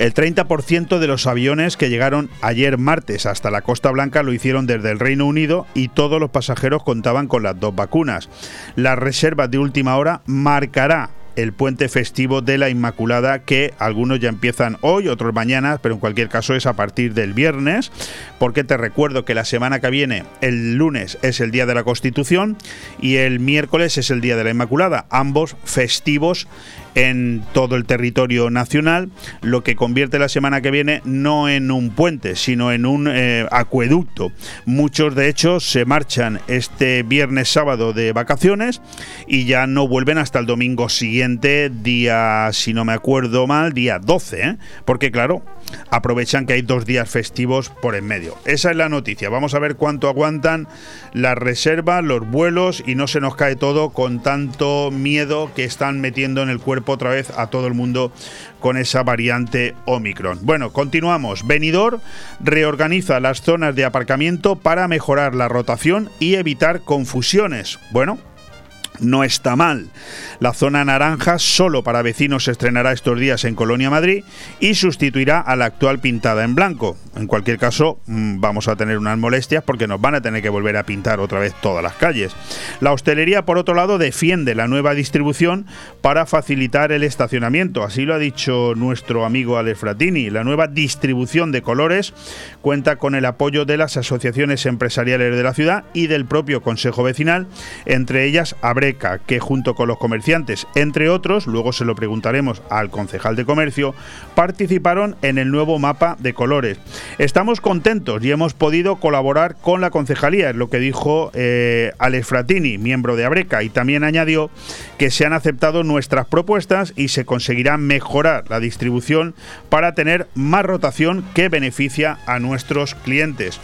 El 30% de los aviones que llegaron ayer martes hasta la Costa Blanca lo hicieron desde el Reino Unido y todos los pasajeros contaban con las dos vacunas. Las reservas de última hora marcará el puente festivo de la Inmaculada que algunos ya empiezan hoy, otros mañana, pero en cualquier caso es a partir del viernes, porque te recuerdo que la semana que viene, el lunes es el Día de la Constitución y el miércoles es el Día de la Inmaculada, ambos festivos en todo el territorio nacional, lo que convierte la semana que viene no en un puente, sino en un eh, acueducto. Muchos de hecho se marchan este viernes sábado de vacaciones y ya no vuelven hasta el domingo siguiente, día, si no me acuerdo mal, día 12, ¿eh? porque claro, aprovechan que hay dos días festivos por en medio. Esa es la noticia. Vamos a ver cuánto aguantan las reservas, los vuelos y no se nos cae todo con tanto miedo que están metiendo en el cuerpo otra vez a todo el mundo con esa variante Omicron. Bueno, continuamos. Benidorm reorganiza las zonas de aparcamiento para mejorar la rotación y evitar confusiones. Bueno, no está mal. La zona naranja solo para vecinos se estrenará estos días en Colonia Madrid y sustituirá a la actual pintada en blanco. En cualquier caso, mm, vamos a tener unas molestias porque nos van a tener que volver a pintar otra vez todas las calles. La hostelería, por otro lado, defiende la nueva distribución para facilitar el estacionamiento. Así lo ha dicho nuestro amigo Alex Fratini. La nueva distribución de colores cuenta con el apoyo de las asociaciones empresariales de la ciudad y del propio Consejo Vecinal, entre ellas Que junto con los comerciantes, entre otros, luego se lo preguntaremos al concejal de comercio, participaron en el nuevo mapa de colores. Estamos contentos y hemos podido colaborar con la concejalía, es lo que dijo eh, Alex Fratini, miembro de Abreca, y también añadió que se han aceptado nuestras propuestas y se conseguirá mejorar la distribución para tener más rotación que beneficia a nuestros clientes.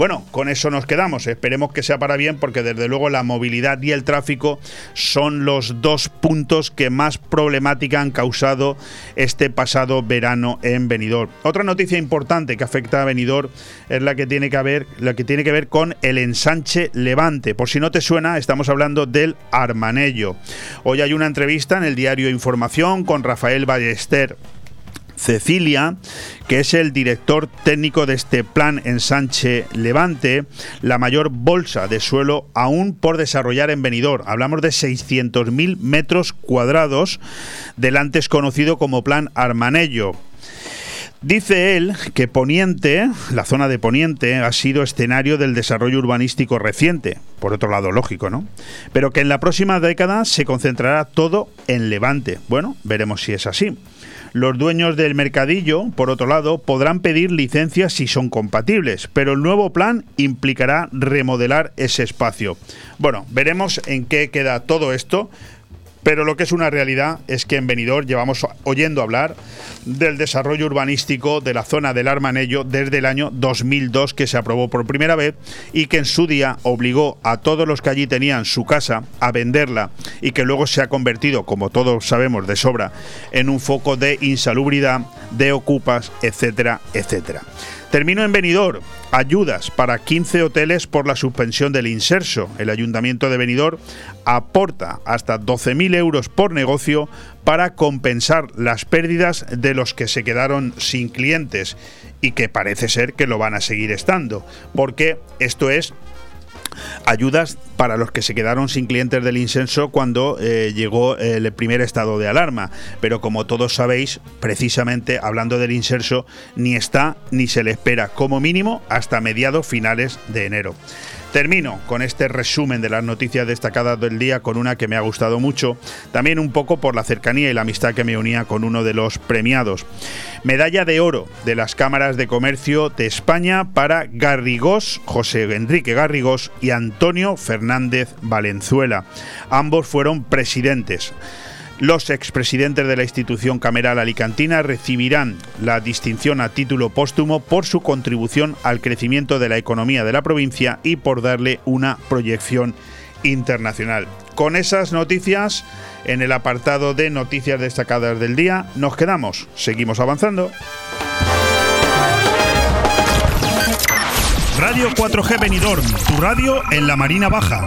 Bueno, con eso nos quedamos. Esperemos que sea para bien porque desde luego la movilidad y el tráfico son los dos puntos que más problemática han causado este pasado verano en Benidorm. Otra noticia importante que afecta a Benidorm es la que tiene que ver, la que tiene que ver con el ensanche Levante. Por si no te suena, estamos hablando del Armanello. Hoy hay una entrevista en el diario Información con Rafael Ballester Cecilia, que es el director técnico de este plan ensanche Levante, la mayor bolsa de suelo aún por desarrollar en Benidorm. Hablamos de 600.000 metros cuadrados del antes conocido como plan Armanello. Dice él que Poniente, la zona de Poniente, ha sido escenario del desarrollo urbanístico reciente, por otro lado lógico, ¿no? Pero que en la próxima década se concentrará todo en Levante. Bueno, veremos si es así. Los dueños del mercadillo, por otro lado, podrán pedir licencias si son compatibles, pero el nuevo plan implicará remodelar ese espacio. Bueno, veremos en qué queda todo esto. Pero lo que es una realidad es que en Benidorm llevamos oyendo hablar del desarrollo urbanístico de la zona del Armanello desde el año 2002 que se aprobó por primera vez y que en su día obligó a todos los que allí tenían su casa a venderla y que luego se ha convertido, como todos sabemos de sobra, en un foco de insalubridad, de ocupas, etcétera, etcétera. Termino en Benidorm. Ayudas para 15 hoteles por la suspensión del inserso. El Ayuntamiento de Benidorm aporta hasta 12.000 euros por negocio para compensar las pérdidas de los que se quedaron sin clientes y que parece ser que lo van a seguir estando, porque esto es ayudas para los que se quedaron sin clientes del incenso cuando eh, llegó el primer estado de alarma. Pero como todos sabéis, precisamente hablando del incenso, ni está ni se le espera como mínimo hasta mediados finales de enero. Termino con este resumen de las noticias destacadas del día con una que me ha gustado mucho, también un poco por la cercanía y la amistad que me unía con uno de los premiados. Medalla de oro de las cámaras de comercio de España para Garrigós, José Enrique Garrigós y Antonio Fernández Valenzuela. Ambos fueron presidentes. Los expresidentes de la institución cameral alicantina recibirán la distinción a título póstumo por su contribución al crecimiento de la economía de la provincia y por darle una proyección internacional. Con esas noticias, en el apartado de noticias destacadas del día, nos quedamos. Seguimos avanzando. Radio 4G Benidorm, tu radio en la Marina Baja.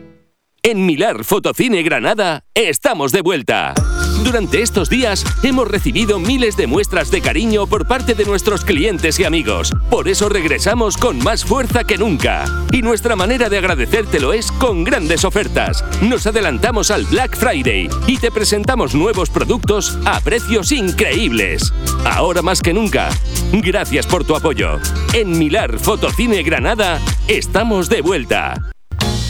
En Milar Fotocine Granada estamos de vuelta. Durante estos días hemos recibido miles de muestras de cariño por parte de nuestros clientes y amigos. Por eso regresamos con más fuerza que nunca. Y nuestra manera de agradecértelo es con grandes ofertas. Nos adelantamos al Black Friday y te presentamos nuevos productos a precios increíbles. Ahora más que nunca, gracias por tu apoyo. En Milar Fotocine Granada estamos de vuelta.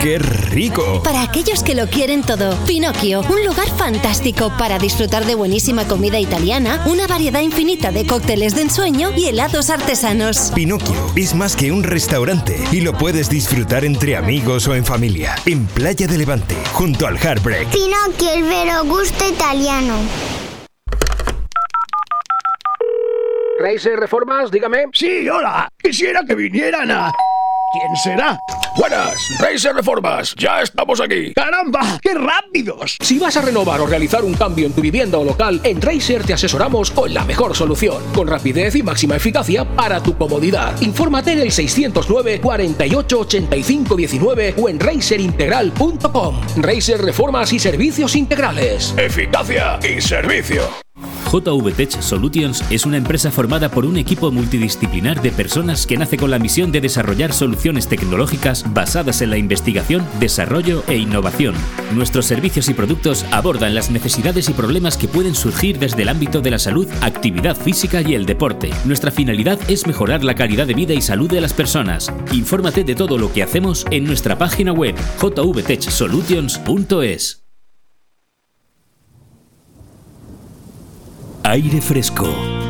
¡Qué rico! Para aquellos que lo quieren todo, Pinocchio, un lugar fantástico para disfrutar de buenísima comida italiana, una variedad infinita de cócteles de ensueño y helados artesanos. Pinocchio es más que un restaurante y lo puedes disfrutar entre amigos o en familia. En Playa de Levante, junto al Heartbreak. Pinocchio, el vero gusto italiano. Racer Reformas, dígame. Sí, hola. Quisiera que vinieran a... ¿Quién será? Buenas, Racer Reformas, ya estamos aquí. ¡Caramba! ¡Qué rápidos! Si vas a renovar o realizar un cambio en tu vivienda o local, en Racer te asesoramos con la mejor solución, con rapidez y máxima eficacia para tu comodidad. Infórmate en el 609 48 85 19 o en racerintegral.com. Racer Reformas y Servicios Integrales. Eficacia y servicio. JVTech Solutions es una empresa formada por un equipo multidisciplinar de personas que nace con la misión de desarrollar soluciones tecnológicas basadas en la investigación, desarrollo e innovación. Nuestros servicios y productos abordan las necesidades y problemas que pueden surgir desde el ámbito de la salud, actividad física y el deporte. Nuestra finalidad es mejorar la calidad de vida y salud de las personas. Infórmate de todo lo que hacemos en nuestra página web jvtechsolutions.es. Aire Fresco.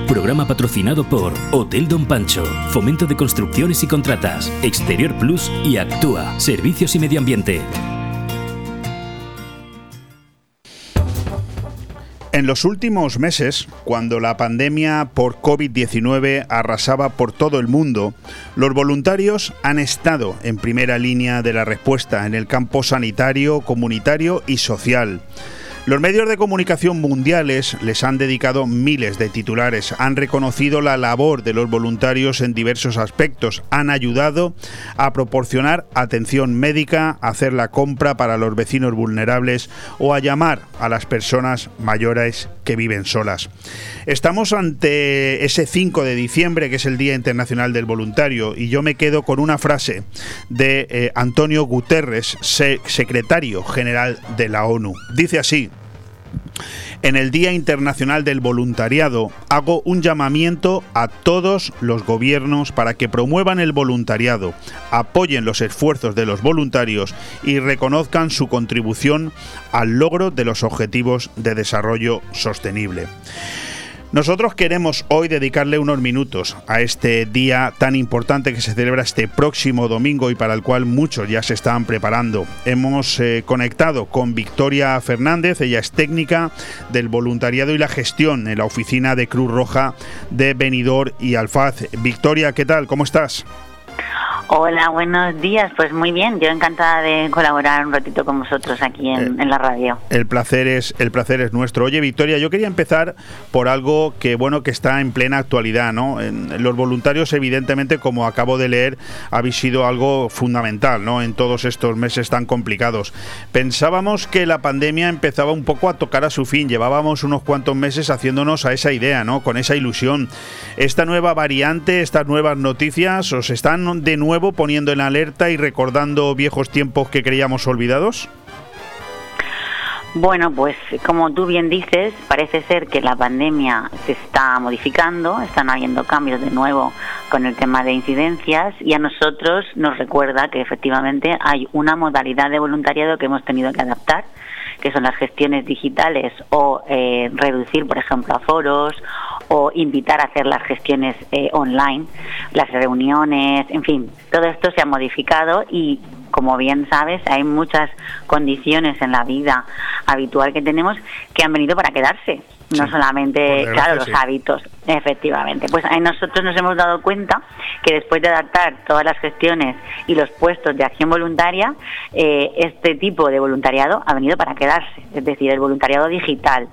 Programa patrocinado por Hotel Don Pancho, Fomento de Construcciones y Contratas, Exterior Plus y Actúa, Servicios y Medio Ambiente. En los últimos meses, cuando la pandemia por COVID-19 arrasaba por todo el mundo, los voluntarios han estado en primera línea de la respuesta en el campo sanitario, comunitario y social. Los medios de comunicación mundiales les han dedicado miles de titulares, han reconocido la labor de los voluntarios en diversos aspectos, han ayudado a proporcionar atención médica, a hacer la compra para los vecinos vulnerables o a llamar a las personas mayores que viven solas. Estamos ante ese 5 de diciembre, que es el Día Internacional del Voluntario, y yo me quedo con una frase de eh, Antonio Guterres, secretario general de la ONU. Dice así, En el Día Internacional del Voluntariado hago un llamamiento a todos los gobiernos para que promuevan el voluntariado, apoyen los esfuerzos de los voluntarios y reconozcan su contribución al logro de los objetivos de desarrollo sostenible. Nosotros queremos hoy dedicarle unos minutos a este día tan importante que se celebra este próximo domingo y para el cual muchos ya se están preparando. Hemos eh, conectado con Victoria Fernández, ella es técnica del voluntariado y la gestión en la oficina de Cruz Roja de Benidorm y Alfaz. Victoria, ¿qué tal? ¿Cómo estás? Hola, buenos días. Pues muy bien, yo encantada de colaborar un ratito con vosotros aquí en, en, la radio. El placer es el placer es nuestro. Oye, Victoria, yo quería empezar por algo que bueno que está en plena actualidad, ¿no? En, los voluntarios, evidentemente, como acabo de leer, habéis sido algo fundamental, ¿no? En todos estos meses tan complicados. Pensábamos que la pandemia empezaba un poco a tocar a su fin. Llevábamos unos cuantos meses haciéndonos a esa idea, ¿no? Con esa ilusión. Esta nueva variante, estas nuevas noticias, os están de nuevo poniendo en alerta y recordando viejos tiempos que creíamos olvidados? Bueno, pues como tú bien dices, parece ser que la pandemia se está modificando, están habiendo cambios de nuevo con el tema de incidencias y a nosotros nos recuerda que efectivamente hay una modalidad de voluntariado que hemos tenido que adaptar, que son las gestiones digitales o eh, reducir, por ejemplo, aforos o invitar a hacer las gestiones eh, online, las reuniones, en fin, todo esto se ha modificado y como bien sabes, hay muchas condiciones en la vida habitual que tenemos que han venido para quedarse. No solamente, claro, los hábitos, efectivamente. Pues nosotros nos hemos dado cuenta que después de adaptar todas las gestiones y los puestos de acción voluntaria, eh, este tipo de voluntariado ha venido para quedarse. Es decir, el voluntariado digital,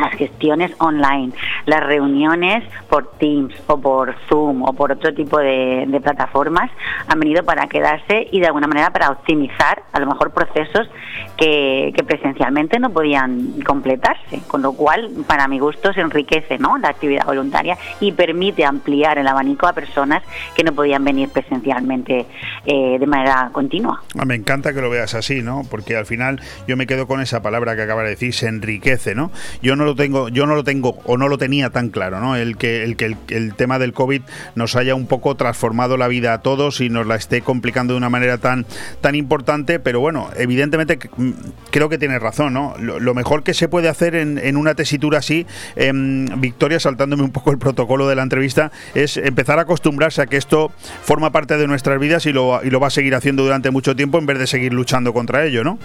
las gestiones online, las reuniones por Teams o por Zoom o por otro tipo de, plataformas han venido para quedarse y de alguna manera para optimizar a lo mejor procesos que, presencialmente no podían completarse, con lo cual para mi gusto se enriquece ¿no? la actividad voluntaria y permite ampliar el abanico a personas que no podían venir presencialmente eh, de manera continua. Ah, me encanta que lo veas así, ¿no? Porque al final yo me quedo con esa palabra que acaba de decir, se enriquece, ¿no? Yo no lo tengo, yo no lo tengo o no lo tenía tan claro, ¿no? El que el que el, tema del COVID nos haya un poco transformado la vida a todos y nos la esté complicando de una manera tan tan importante, pero bueno, evidentemente mm, creo que tienes razón, ¿no? Lo, mejor que se puede hacer en, una tesitura así, em, Victoria, saltándome un poco el protocolo de la entrevista, es empezar a acostumbrarse a que esto forma parte de nuestras vidas y lo, y lo va a seguir haciendo durante mucho tiempo en vez de seguir luchando contra ello, ¿no?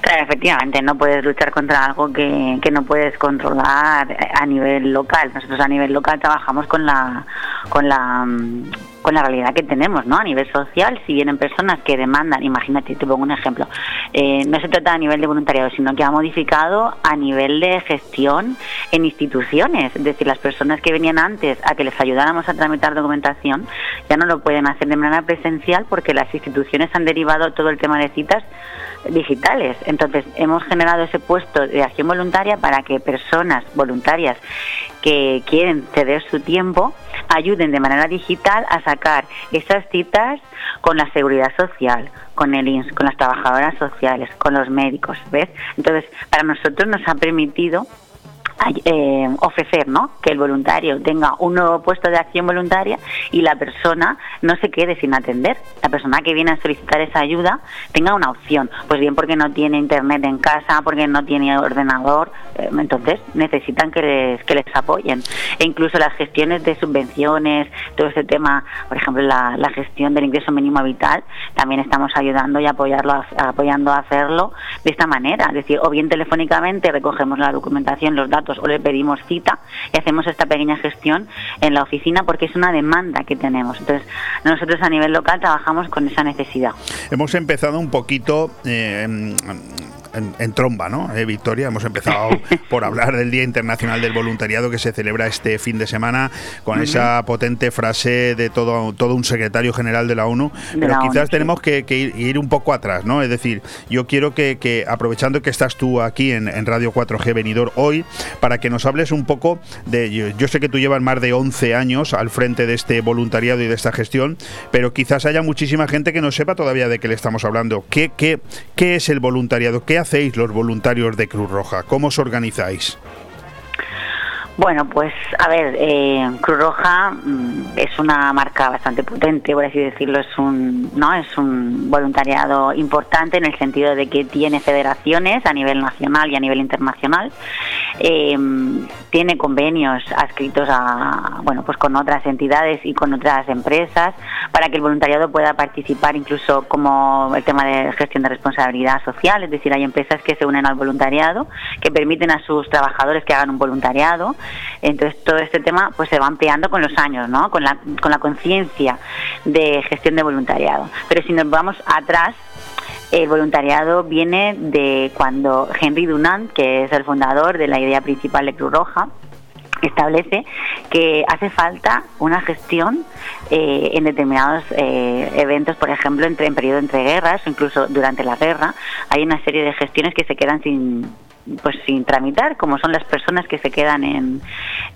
Claro, efectivamente, no puedes luchar contra algo que, que no puedes controlar a nivel local. Nosotros a nivel local trabajamos con la, con la mm, con la realidad que tenemos, ¿no? A nivel social, si vienen personas que demandan, imagínate, te pongo un ejemplo, eh, no se trata a nivel de voluntariado, sino que ha modificado a nivel de gestión en instituciones, es decir, las personas que venían antes a que les ayudáramos a tramitar documentación ya no lo pueden hacer de manera presencial porque las instituciones han derivado todo el tema de citas digitales. Entonces, hemos generado ese puesto de acción voluntaria para que personas voluntarias que quieren ceder su tiempo ayuden de manera digital a sacar esas citas con la seguridad social, con el INS, con las trabajadoras sociales, con los médicos, ¿ves? Entonces, para nosotros nos ha permitido eh, ofrecer ¿no? que el voluntario tenga un nuevo puesto de acción voluntaria y la persona no se quede sin atender. La persona que viene a solicitar esa ayuda tenga una opción, pues bien porque no tiene internet en casa, porque no tiene ordenador, eh, entonces necesitan que les, que les apoyen. E incluso las gestiones de subvenciones, todo ese tema, por ejemplo, la, gestión del ingreso mínimo vital, también estamos ayudando y apoyarlo, apoyando a hacerlo de esta manera. Es decir, o bien telefónicamente recogemos la documentación, los datos, o le pedimos cita y hacemos esta pequeña gestión en la oficina porque es una demanda que tenemos. Entonces, nosotros a nivel local trabajamos con esa necesidad. Hemos empezado un poquito eh, en, tromba, ¿no? Eh, Victoria, hemos empezado (laughs) por hablar del Día Internacional del Voluntariado que se celebra este fin de semana con esa potente frase de todo, todo un secretario general de la ONU, pero quizás tenemos que, ir, un poco atrás, ¿no? Es decir, yo quiero que, aprovechando que estás tú aquí en, Radio 4G Venidor hoy, para que nos hables un poco de, yo, sé que tú llevas más de 11 años al frente de este voluntariado y de esta gestión, pero quizás haya muchísima gente que no sepa todavía de qué le estamos hablando. ¿Qué, qué, qué es el voluntariado? ¿Qué hacéis los voluntarios de Cruz Roja? ¿Cómo os organizáis? Bueno, pues a ver, eh, Cruz Roja mm, es una marca bastante potente, por así decirlo, es un, no, es un voluntariado importante en el sentido de que tiene federaciones a nivel nacional y a nivel internacional, eh, tiene convenios adscritos a, bueno, pues con otras entidades y con otras empresas para que el voluntariado pueda participar incluso como el tema de gestión de responsabilidad social, es decir, hay empresas que se unen al voluntariado, que permiten a sus trabajadores que hagan un voluntariado entonces todo este tema pues se va ampliando con los años, ¿no? Con la, con la conciencia de gestión de voluntariado. Pero si nos vamos atrás, el voluntariado viene de cuando Henry Dunant, que es el fundador de la idea principal de Cruz Roja, establece que hace falta una gestión eh, en determinados eh, eventos, por ejemplo, entre, en periodo entre guerras o incluso durante la guerra, hay una serie de gestiones que se quedan sin, pues sin tramitar, como son las personas que se quedan en,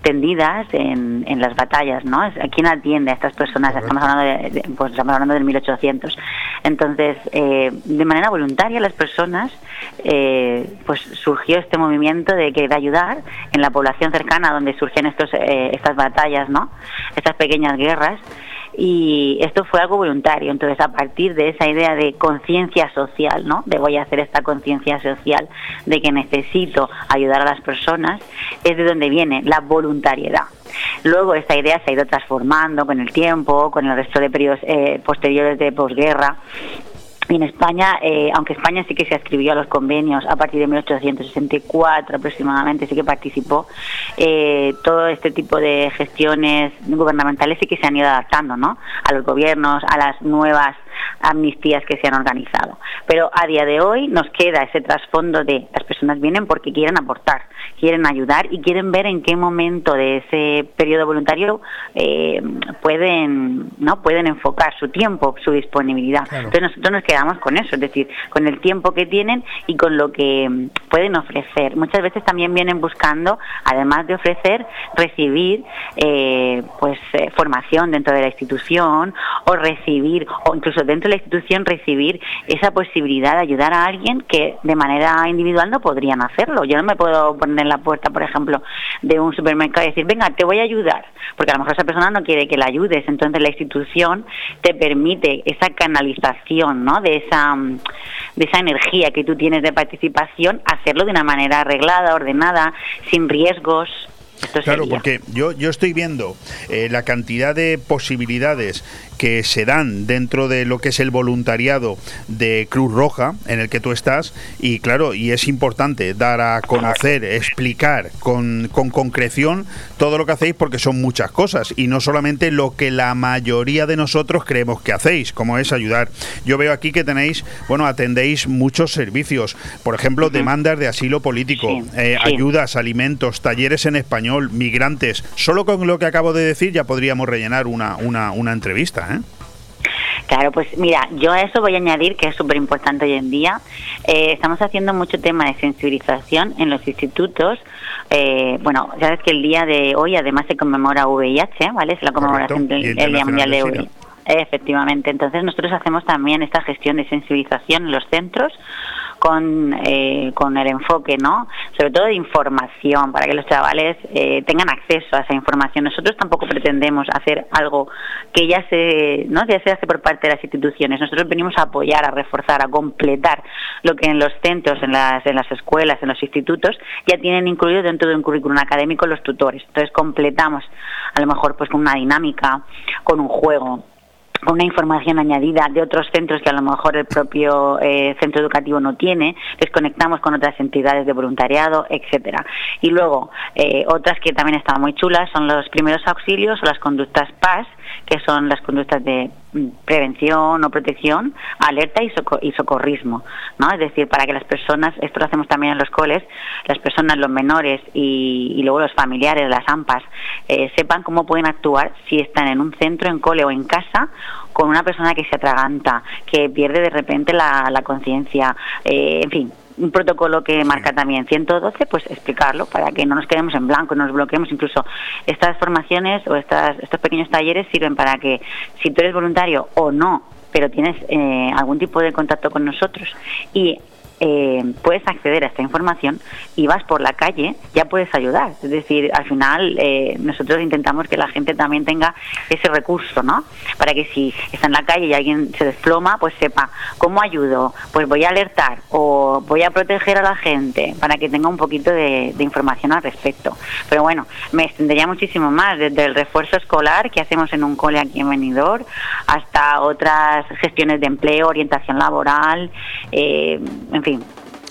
tendidas en, en las batallas, ¿no? ¿Quién atiende a estas personas? Estamos hablando, de, pues estamos hablando del 1800. Entonces, eh, de manera voluntaria las personas, eh, pues surgió este movimiento de que de ayudar en la población cercana donde surgen estos, eh, estas batallas, ¿no? Estas pequeñas guerras y esto fue algo voluntario. Entonces, a partir de esa idea de conciencia social, ¿no? De voy a hacer esta conciencia social, de que necesito ayudar a las personas, es de donde viene la voluntariedad. Luego esta idea se ha ido transformando con el tiempo, con el resto de periodos eh, posteriores de posguerra en España, eh, aunque España sí que se escribió a los convenios a partir de 1864 aproximadamente, sí que participó, eh, todo este tipo de gestiones gubernamentales sí que se han ido adaptando ¿no? a los gobiernos, a las nuevas amnistías que se han organizado. Pero a día de hoy nos queda ese trasfondo de las personas vienen porque quieren aportar, quieren ayudar y quieren ver en qué momento de ese periodo voluntario eh, pueden no pueden enfocar su tiempo, su disponibilidad. Entonces nosotros nos quedamos con eso, es decir, con el tiempo que tienen y con lo que mm, pueden ofrecer. Muchas veces también vienen buscando, además de ofrecer, recibir eh, pues eh, formación dentro de la institución o recibir o incluso dentro de la institución recibir esa posibilidad de ayudar a alguien que de manera individual no podrían hacerlo. Yo no me puedo poner en la puerta, por ejemplo, de un supermercado y decir, venga, te voy a ayudar, porque a lo mejor esa persona no quiere que la ayudes. Entonces la institución te permite esa canalización, ¿no? De esa, de esa energía que tú tienes de participación, hacerlo de una manera arreglada, ordenada, sin riesgos. Claro, porque yo, yo estoy viendo eh, la cantidad de posibilidades que se dan dentro de lo que es el voluntariado de Cruz Roja, en el que tú estás, y claro, y es importante dar a conocer, explicar con, con concreción todo lo que hacéis, porque son muchas cosas, y no solamente lo que la mayoría de nosotros creemos que hacéis, como es ayudar. Yo veo aquí que tenéis, bueno, atendéis muchos servicios, por ejemplo, demandas de asilo político, eh, ayudas, alimentos, talleres en español, migrantes. Solo con lo que acabo de decir ya podríamos rellenar una, una, una entrevista. ¿eh? Claro, pues mira, yo a eso voy a añadir que es súper importante hoy en día. Eh, estamos haciendo mucho tema de sensibilización en los institutos. Eh, bueno, sabes que el día de hoy además se conmemora VIH, ¿vale? Es la conmemoración del Día Mundial de VIH. Efectivamente, entonces nosotros hacemos también esta gestión de sensibilización en los centros con, eh, con el enfoque, ¿no? Sobre todo de información, para que los chavales eh, tengan acceso a esa información. Nosotros tampoco pretendemos hacer algo que ya se, ¿no? ya se hace por parte de las instituciones. Nosotros venimos a apoyar, a reforzar, a completar lo que en los centros, en las, en las escuelas, en los institutos, ya tienen incluido dentro de un currículum académico los tutores. Entonces completamos, a lo mejor, pues con una dinámica, con un juego, una información añadida de otros centros que a lo mejor el propio eh, centro educativo no tiene, les conectamos con otras entidades de voluntariado, etcétera. Y luego, eh, otras que también están muy chulas son los primeros auxilios o las conductas PAS, que son las conductas de mm, prevención o protección, alerta y, y, socorrismo, ¿no? Es decir, para que las personas, esto lo hacemos también en los coles, las personas, los menores y, luego los familiares, las AMPAs, eh, sepan cómo pueden actuar si están en un centro, en cole o en casa con una persona que se atraganta, que pierde de repente la, la conciencia, eh, en fin, un protocolo que marca también 112, pues explicarlo para que no nos quedemos en blanco, no nos bloqueemos. Incluso estas formaciones o estas, estos pequeños talleres sirven para que si tú eres voluntario o no, pero tienes eh, algún tipo de contacto con nosotros y eh, puedes acceder a esta información y vas por la calle, ya puedes ayudar. Es decir, al final eh, nosotros intentamos que la gente también tenga ese recurso, ¿no? Para que si está en la calle y alguien se desploma, pues sepa cómo ayudo, pues voy a alertar o voy a proteger a la gente para que tenga un poquito de, información al respecto. Pero bueno, me extendería muchísimo más, desde el refuerzo escolar que hacemos en un cole aquí en Benidorm hasta otras gestiones de empleo, orientación laboral, eh, en fin,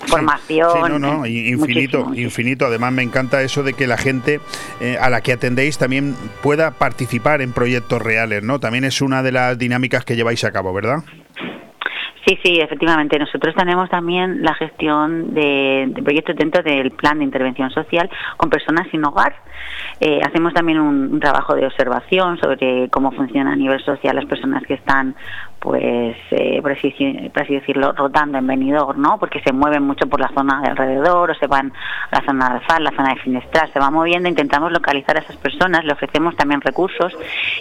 formación. Sí, no, no, infinito, muchísimo. infinito. Además, me encanta eso de que la gente eh, a la que atendéis también pueda participar en proyectos reales, ¿no? También es una de las dinámicas que lleváis a cabo, ¿verdad? Sí, sí, efectivamente. Nosotros tenemos también la gestión de, de proyectos dentro del plan de intervención social con personas sin hogar. Eh, hacemos también un, un trabajo de observación sobre cómo funciona a nivel social las personas que están pues, eh, por, así, por, así, decirlo, rotando en Benidorm, ¿no? Porque se mueven mucho por la zona de alrededor o se van a la zona de Alfar, la zona de Finestral, se va moviendo, intentamos localizar a esas personas, le ofrecemos también recursos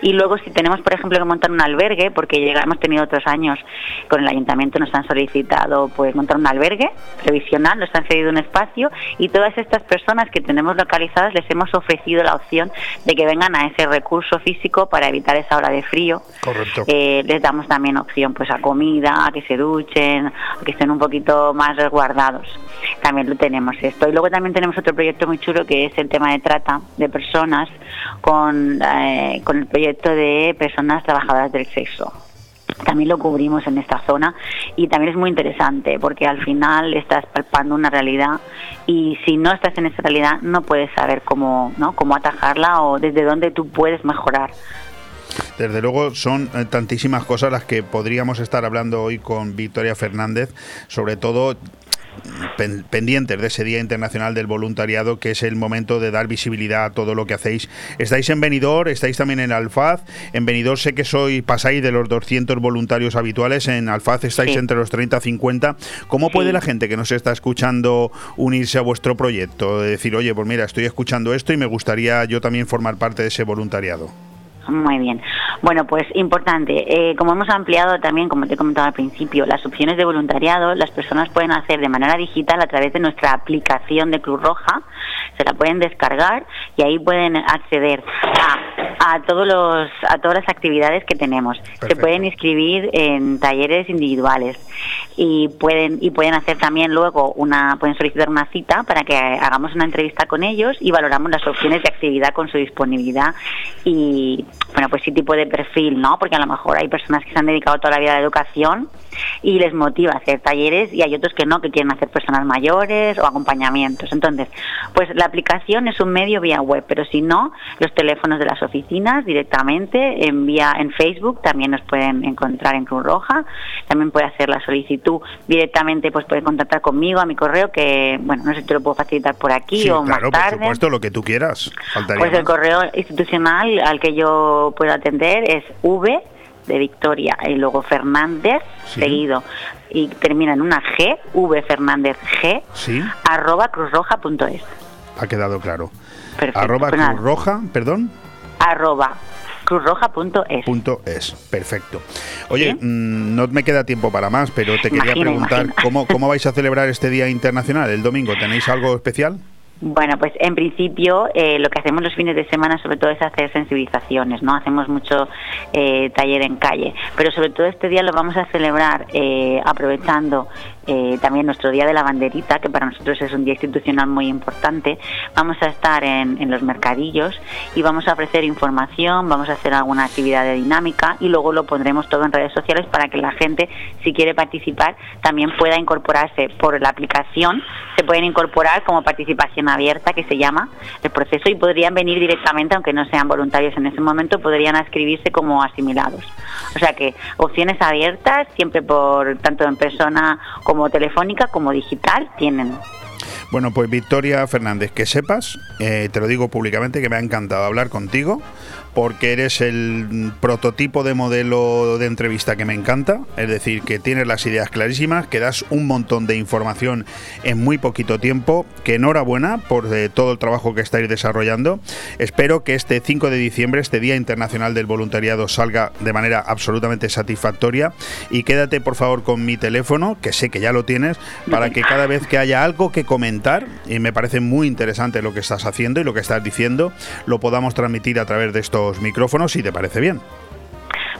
y luego si tenemos, por ejemplo, que montar un albergue, porque ya hemos tenido otros años con el ayuntamiento, nos han solicitado pues montar un albergue previsional, nos han cedido un espacio y todas estas personas que tenemos localizadas les hemos ofrecido la opción de que vengan a ese recurso físico para evitar esa hora de frío. Correcto. Eh, les damos también opción pues a comida, a que se duchen, a que estén un poquito más resguardados. También lo tenemos esto. Y luego también tenemos otro proyecto muy chulo que es el tema de trata de personas con, eh, con el proyecto de personas trabajadoras del sexo también lo cubrimos en esta zona y también es muy interesante porque al final estás palpando una realidad y si no estás en esa realidad no puedes saber cómo, ¿no? cómo atajarla o desde dónde tú puedes mejorar. Desde luego son eh, tantísimas cosas las que podríamos estar hablando hoy con Victoria Fernández, sobre todo pen, pendientes de ese Día Internacional del Voluntariado, que es el momento de dar visibilidad a todo lo que hacéis. Estáis en Benidorm, estáis también en Alfaz. En Benidorm sé que sois, pasáis de los 200 voluntarios habituales, en Alfaz estáis Sí. entre los 30 50. ¿Cómo puede la gente que nos está escuchando unirse a vuestro proyecto? De decir, oye, pues mira, estoy escuchando esto y me gustaría yo también formar parte de ese voluntariado. Muy bien. Bueno, pues importante. Eh, como hemos ampliado también, como te he comentado al principio, las opciones de voluntariado, las personas pueden hacer de manera digital a través de nuestra aplicación de Cruz Roja. Se la pueden descargar y ahí pueden acceder a, a todos los a todas las actividades que tenemos. Se pueden inscribir en talleres individuales y pueden y pueden hacer también luego una pueden solicitar una cita para que hagamos una entrevista con ellos y valoramos las opciones de actividad con su disponibilidad y bueno pues sí tipo de perfil no porque a lo mejor hay personas que se han dedicado toda la vida a la educación y les motiva a hacer talleres y hay otros que no que quieren hacer personas mayores o acompañamientos. Entonces pues la aplicación es un medio vía web pero si no los teléfonos de las oficinas directamente en vía en Facebook también nos pueden encontrar en Cruz Roja también puede hacer la solicitud directamente pues puede contactar conmigo a mi correo que bueno no sé si te lo puedo facilitar por aquí Sí, o claro, más por tarde supuesto, lo que tú quieras. Faltaría pues el más. correo institucional al que yo puedo atender es v de Victoria y luego Fernández Sí. seguido y termina en una G, V Fernández G, Sí, arroba cruzroja.es. ha quedado claro. Perfecto, Arroba. Cruz Roja, perdón. Arroba cruzroja.es. Punto es, perfecto. Oye, mm, no me queda tiempo para más, pero te quería preguntar. ¿cómo, (laughs) ¿cómo vais a celebrar este Día Internacional el domingo? ¿Tenéis algo especial? Bueno, pues en principio eh, lo que hacemos los fines de semana sobre todo es hacer sensibilizaciones, ¿no? Hacemos mucho eh, taller en calle, pero sobre todo este día lo vamos a celebrar eh, aprovechando eh, también nuestro Día de la Banderita, que para nosotros es un día institucional muy importante. Vamos a estar en, en los mercadillos y vamos a ofrecer información, vamos a hacer alguna actividad de dinámica y luego lo pondremos todo en redes sociales para que la gente, si quiere participar, también pueda incorporarse por la aplicación. Se pueden incorporar como participación abierta, que se llama el proceso, y podrían venir directamente, aunque no sean voluntarios en ese momento, podrían inscribirse como asimilados. O sea que opciones abiertas, siempre por tanto en persona como telefónica como digital, tienen. Bueno, pues Victoria Fernández, que sepas, eh, te lo digo públicamente, que me ha encantado hablar contigo porque eres el prototipo de modelo de entrevista que me encanta, es decir, que tienes las ideas clarísimas, que das un montón de información en muy poquito tiempo, que enhorabuena por eh, todo el trabajo que estáis desarrollando. Espero que este 5 de diciembre, este Día Internacional del Voluntariado, salga de manera absolutamente satisfactoria. Y quédate por favor con mi teléfono, que sé que ya lo tienes, para que cada vez que haya algo que comentar, y me parece muy interesante lo que estás haciendo y lo que estás diciendo, lo podamos transmitir a través de micrófonos, si te parece bien.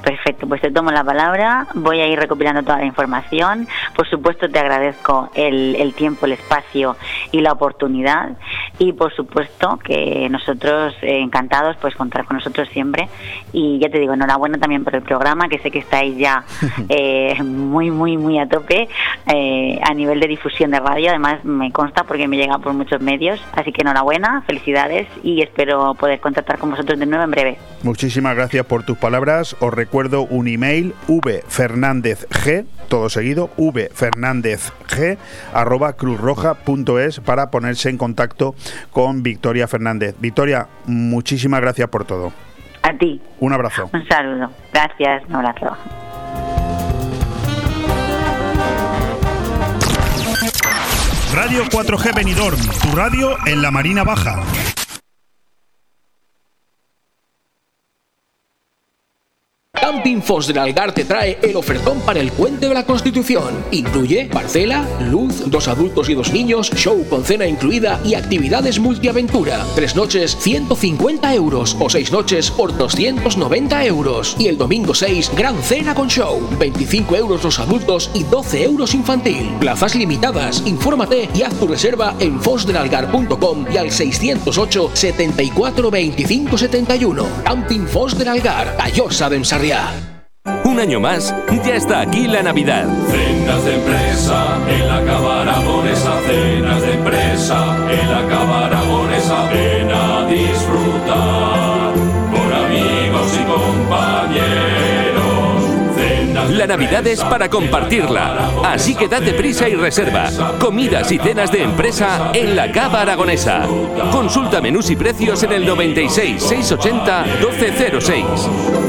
Perfecto, pues te tomo la palabra, voy a ir recopilando toda la información. Por supuesto, te agradezco el, el, tiempo, el espacio y la oportunidad. Y por supuesto que nosotros eh, encantados, pues contar con nosotros siempre. Y ya te digo, enhorabuena también por el programa, que sé que estáis ya (laughs) eh, muy, muy, muy a tope eh, a nivel de difusión de radio. Además, me consta porque me llega por muchos medios. Así que enhorabuena, felicidades y espero poder contactar con vosotros de nuevo en breve. Muchísimas gracias por tus palabras. Os recuerdo un email vfernandezg, todo seguido, vfernandezg, arroba cruzroja.es para ponerse en contacto con Victoria Fernández. Victoria, muchísimas gracias por todo. A ti. Un abrazo. Un saludo. Gracias, un abrazo. Radio 4G Benidorm, tu radio en la Marina Baja. Camping Fos del Algar te trae el ofertón para el puente de la Constitución. Incluye parcela, luz, dos adultos y dos niños, show con cena incluida y actividades multiaventura. Tres noches, 150 euros o seis noches por 290 euros. Y el domingo 6, gran cena con show. 25 euros los adultos y 12 euros infantil. Plazas limitadas. Infórmate y haz tu reserva en fosdelalgar.com y al 608 74 25 71. Camping Fos del Algar, Callosa de. Un año más, ya está aquí la Navidad. Cenas de empresa en la Cabaragonesa, cenas de empresa en la Cabaragonesa, ven a disfrutar con amigos y compañeros. Cenas La Navidad es para compartirla, así que date prisa y reserva. Comidas y cenas de empresa en la Cava Aragonesa. Consulta menús y precios en el 96 680 1206.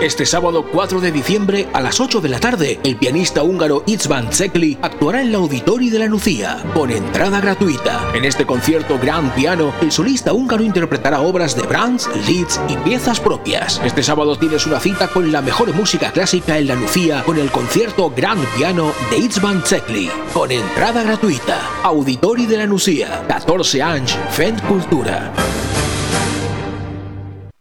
Este sábado 4 de diciembre a las 8 de la tarde, el pianista húngaro Itzvan Zekli actuará en el Auditori de la Nucía, con entrada gratuita. En este concierto Gran Piano, el solista húngaro interpretará obras de Brahms, Liszt y piezas propias. Este sábado tienes una cita con la mejor música clásica en la Nucía con el concierto Gran Piano de Itzvan Zekli, con entrada gratuita. Auditori de la Nucía, 14 anys, Fent Cultura.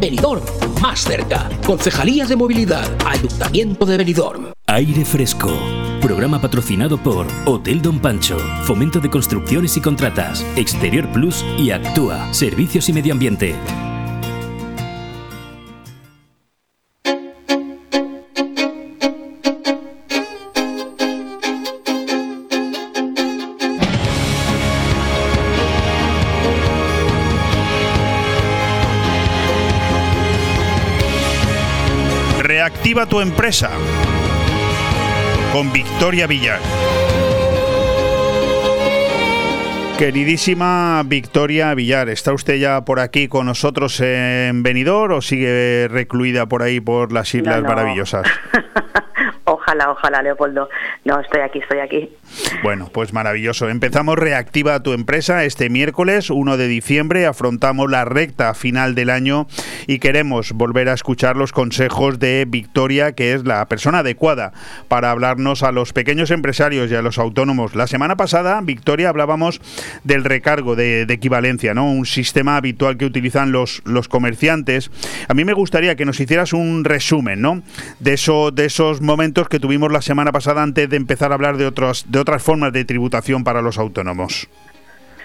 Benidorm, más cerca. Concejalía de Movilidad, Ayuntamiento de Benidorm. Aire Fresco. Programa patrocinado por Hotel Don Pancho, Fomento de Construcciones y Contratas, Exterior Plus y Actúa, Servicios y Medio Ambiente. Reactiva tu empresa con Victoria Villar. Queridísima Victoria Villar, ¿está usted ya por aquí con nosotros en Benidorm o sigue recluida por ahí por las Islas No, no. Maravillosas? (laughs) Ojalá, ojalá, Leopoldo. No, estoy aquí, estoy aquí. Bueno, pues maravilloso. Empezamos Reactiva tu empresa este miércoles 1 de diciembre. Afrontamos la recta final del año y queremos volver a escuchar los consejos de Victoria, que es la persona adecuada para hablarnos a los pequeños empresarios y a los autónomos. La semana pasada, Victoria, hablábamos del recargo de, equivalencia, ¿no? Un sistema habitual que utilizan los, los comerciantes. A mí me gustaría que nos hicieras un resumen, ¿no? De, eso, de esos momentos que tuvimos la semana pasada antes de empezar a hablar de, otros, de otras formas de tributación para los autónomos.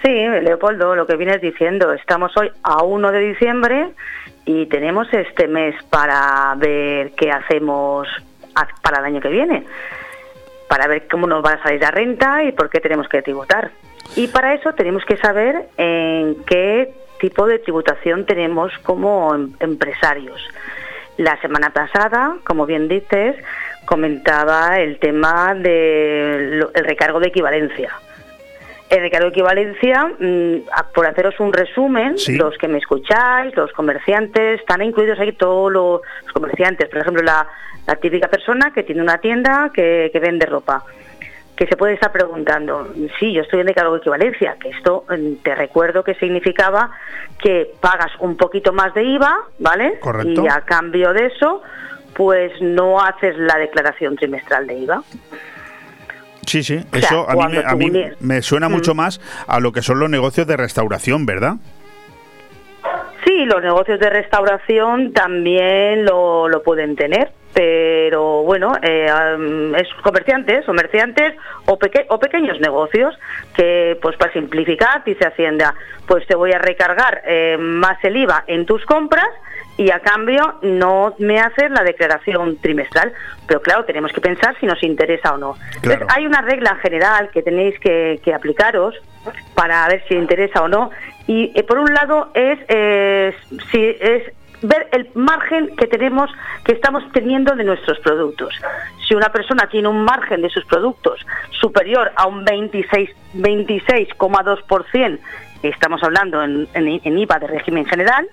Sí, Leopoldo, lo que vienes diciendo, estamos hoy a 1 de diciembre y tenemos este mes para ver qué hacemos para el año que viene, para ver cómo nos va a salir la renta y por qué tenemos que tributar. Y para eso tenemos que saber en qué tipo de tributación tenemos como em- empresarios. La semana pasada, como bien dices, comentaba el tema del recargo de equivalencia. El recargo de equivalencia, mm, por haceros un resumen, los que me escucháis, los comerciantes, están incluidos ahí todos los comerciantes. Por ejemplo, la, la típica persona que tiene una tienda que, que vende ropa que se puede estar preguntando, sí, yo estoy en recargo de equivalencia, que esto mm, te recuerdo que significaba que pagas un poquito más de IVA, ¿vale? Correcto. Y a cambio de eso, pues no haces la declaración trimestral de IVA. Sí, sí, sea, eso a mí, me, a tú mí unieres- me suena Mm. mucho más a lo que son los negocios de restauración, ¿verdad? Sí, los negocios de restauración también lo, lo pueden tener, pero bueno, eh, es comerciantes, comerciantes o, peque- o pequeños negocios que, pues para simplificar, dice Hacienda, pues te voy a recargar eh, más el IVA en tus compras y a cambio no me haces la declaración trimestral. Pero claro, tenemos que pensar si nos interesa o no. Entonces, hay una regla general que tenéis que, que aplicaros para ver si interesa o no. Y eh, por un lado es, eh, si es ver el margen que tenemos, que estamos teniendo de nuestros productos. Si una persona tiene un margen de sus productos superior a un 26 26,2%, estamos hablando en, en- en IVA de régimen general,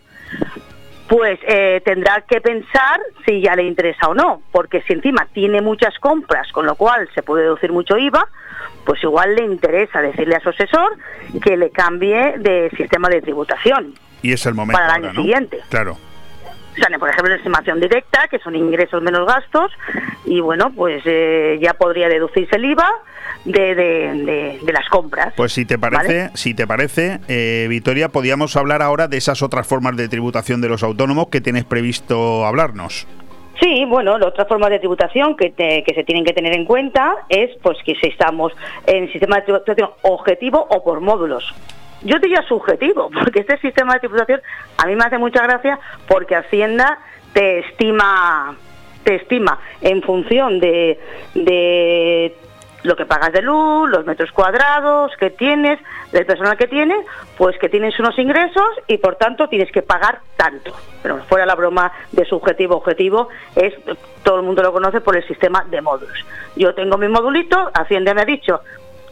pues eh, tendrá que pensar si ya le interesa o no, porque si encima tiene muchas compras, con lo cual se puede deducir mucho IVA, pues igual le interesa decirle a su asesor que le cambie de sistema de tributación. Y es el momento Para el ahora, año ¿no? siguiente. Claro. O sea, por ejemplo, estimación directa, que son ingresos menos gastos, y bueno, pues eh, ya podría deducirse el IVA de, de, de- de las compras. Pues si te parece, ¿vale? si te parece, eh, Victoria, podíamos hablar ahora de esas otras formas de tributación de los autónomos que tienes previsto hablarnos. Sí, bueno, la otra forma de tributación que, te- que se tienen que tener en cuenta es pues que si estamos en sistema de tributación objetivo o por módulos. Yo diría subjetivo, (laughs) porque este sistema de tributación a mí me hace mucha gracia porque Hacienda te estima te estima en función de, de lo que pagas de luz, los metros cuadrados que tienes, del personal que tienes, pues que tienes unos ingresos y por tanto tienes que pagar tanto. Pero fuera la broma de subjetivo objetivo, es todo el mundo lo conoce por el sistema de módulos. Yo tengo mi modulito, Hacienda me ha dicho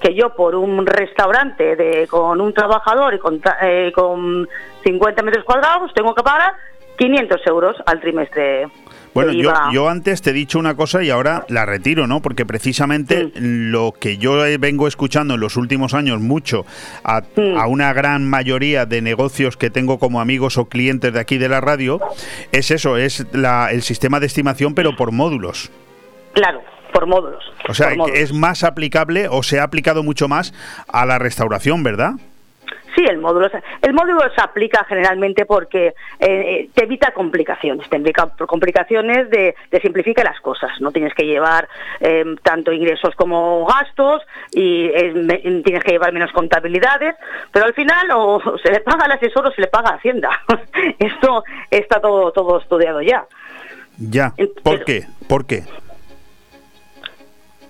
que yo por un restaurante de, con un trabajador y con, eh, con 50 metros cuadrados tengo que pagar 500 euros al trimestre. Bueno, yo, yo antes te he dicho una cosa y ahora la retiro, ¿no? Porque precisamente lo que yo vengo escuchando en los últimos años mucho a, a una gran mayoría de negocios que tengo como amigos o clientes de aquí de la radio es eso, es la, el sistema de estimación pero por módulos. Claro, por módulos. O sea, módulos. es más aplicable o se ha aplicado mucho más a la restauración, ¿verdad? Sí, el módulo, el módulo se aplica generalmente porque eh, te evita complicaciones, te evita complicaciones de, de simplifica las cosas. No tienes que llevar eh, tanto ingresos como gastos y eh, tienes que llevar menos contabilidades, pero al final o se le paga al asesor o se le paga a Hacienda. (laughs) Esto está todo todo estudiado ya. Ya. ¿Por qué? ¿Por qué?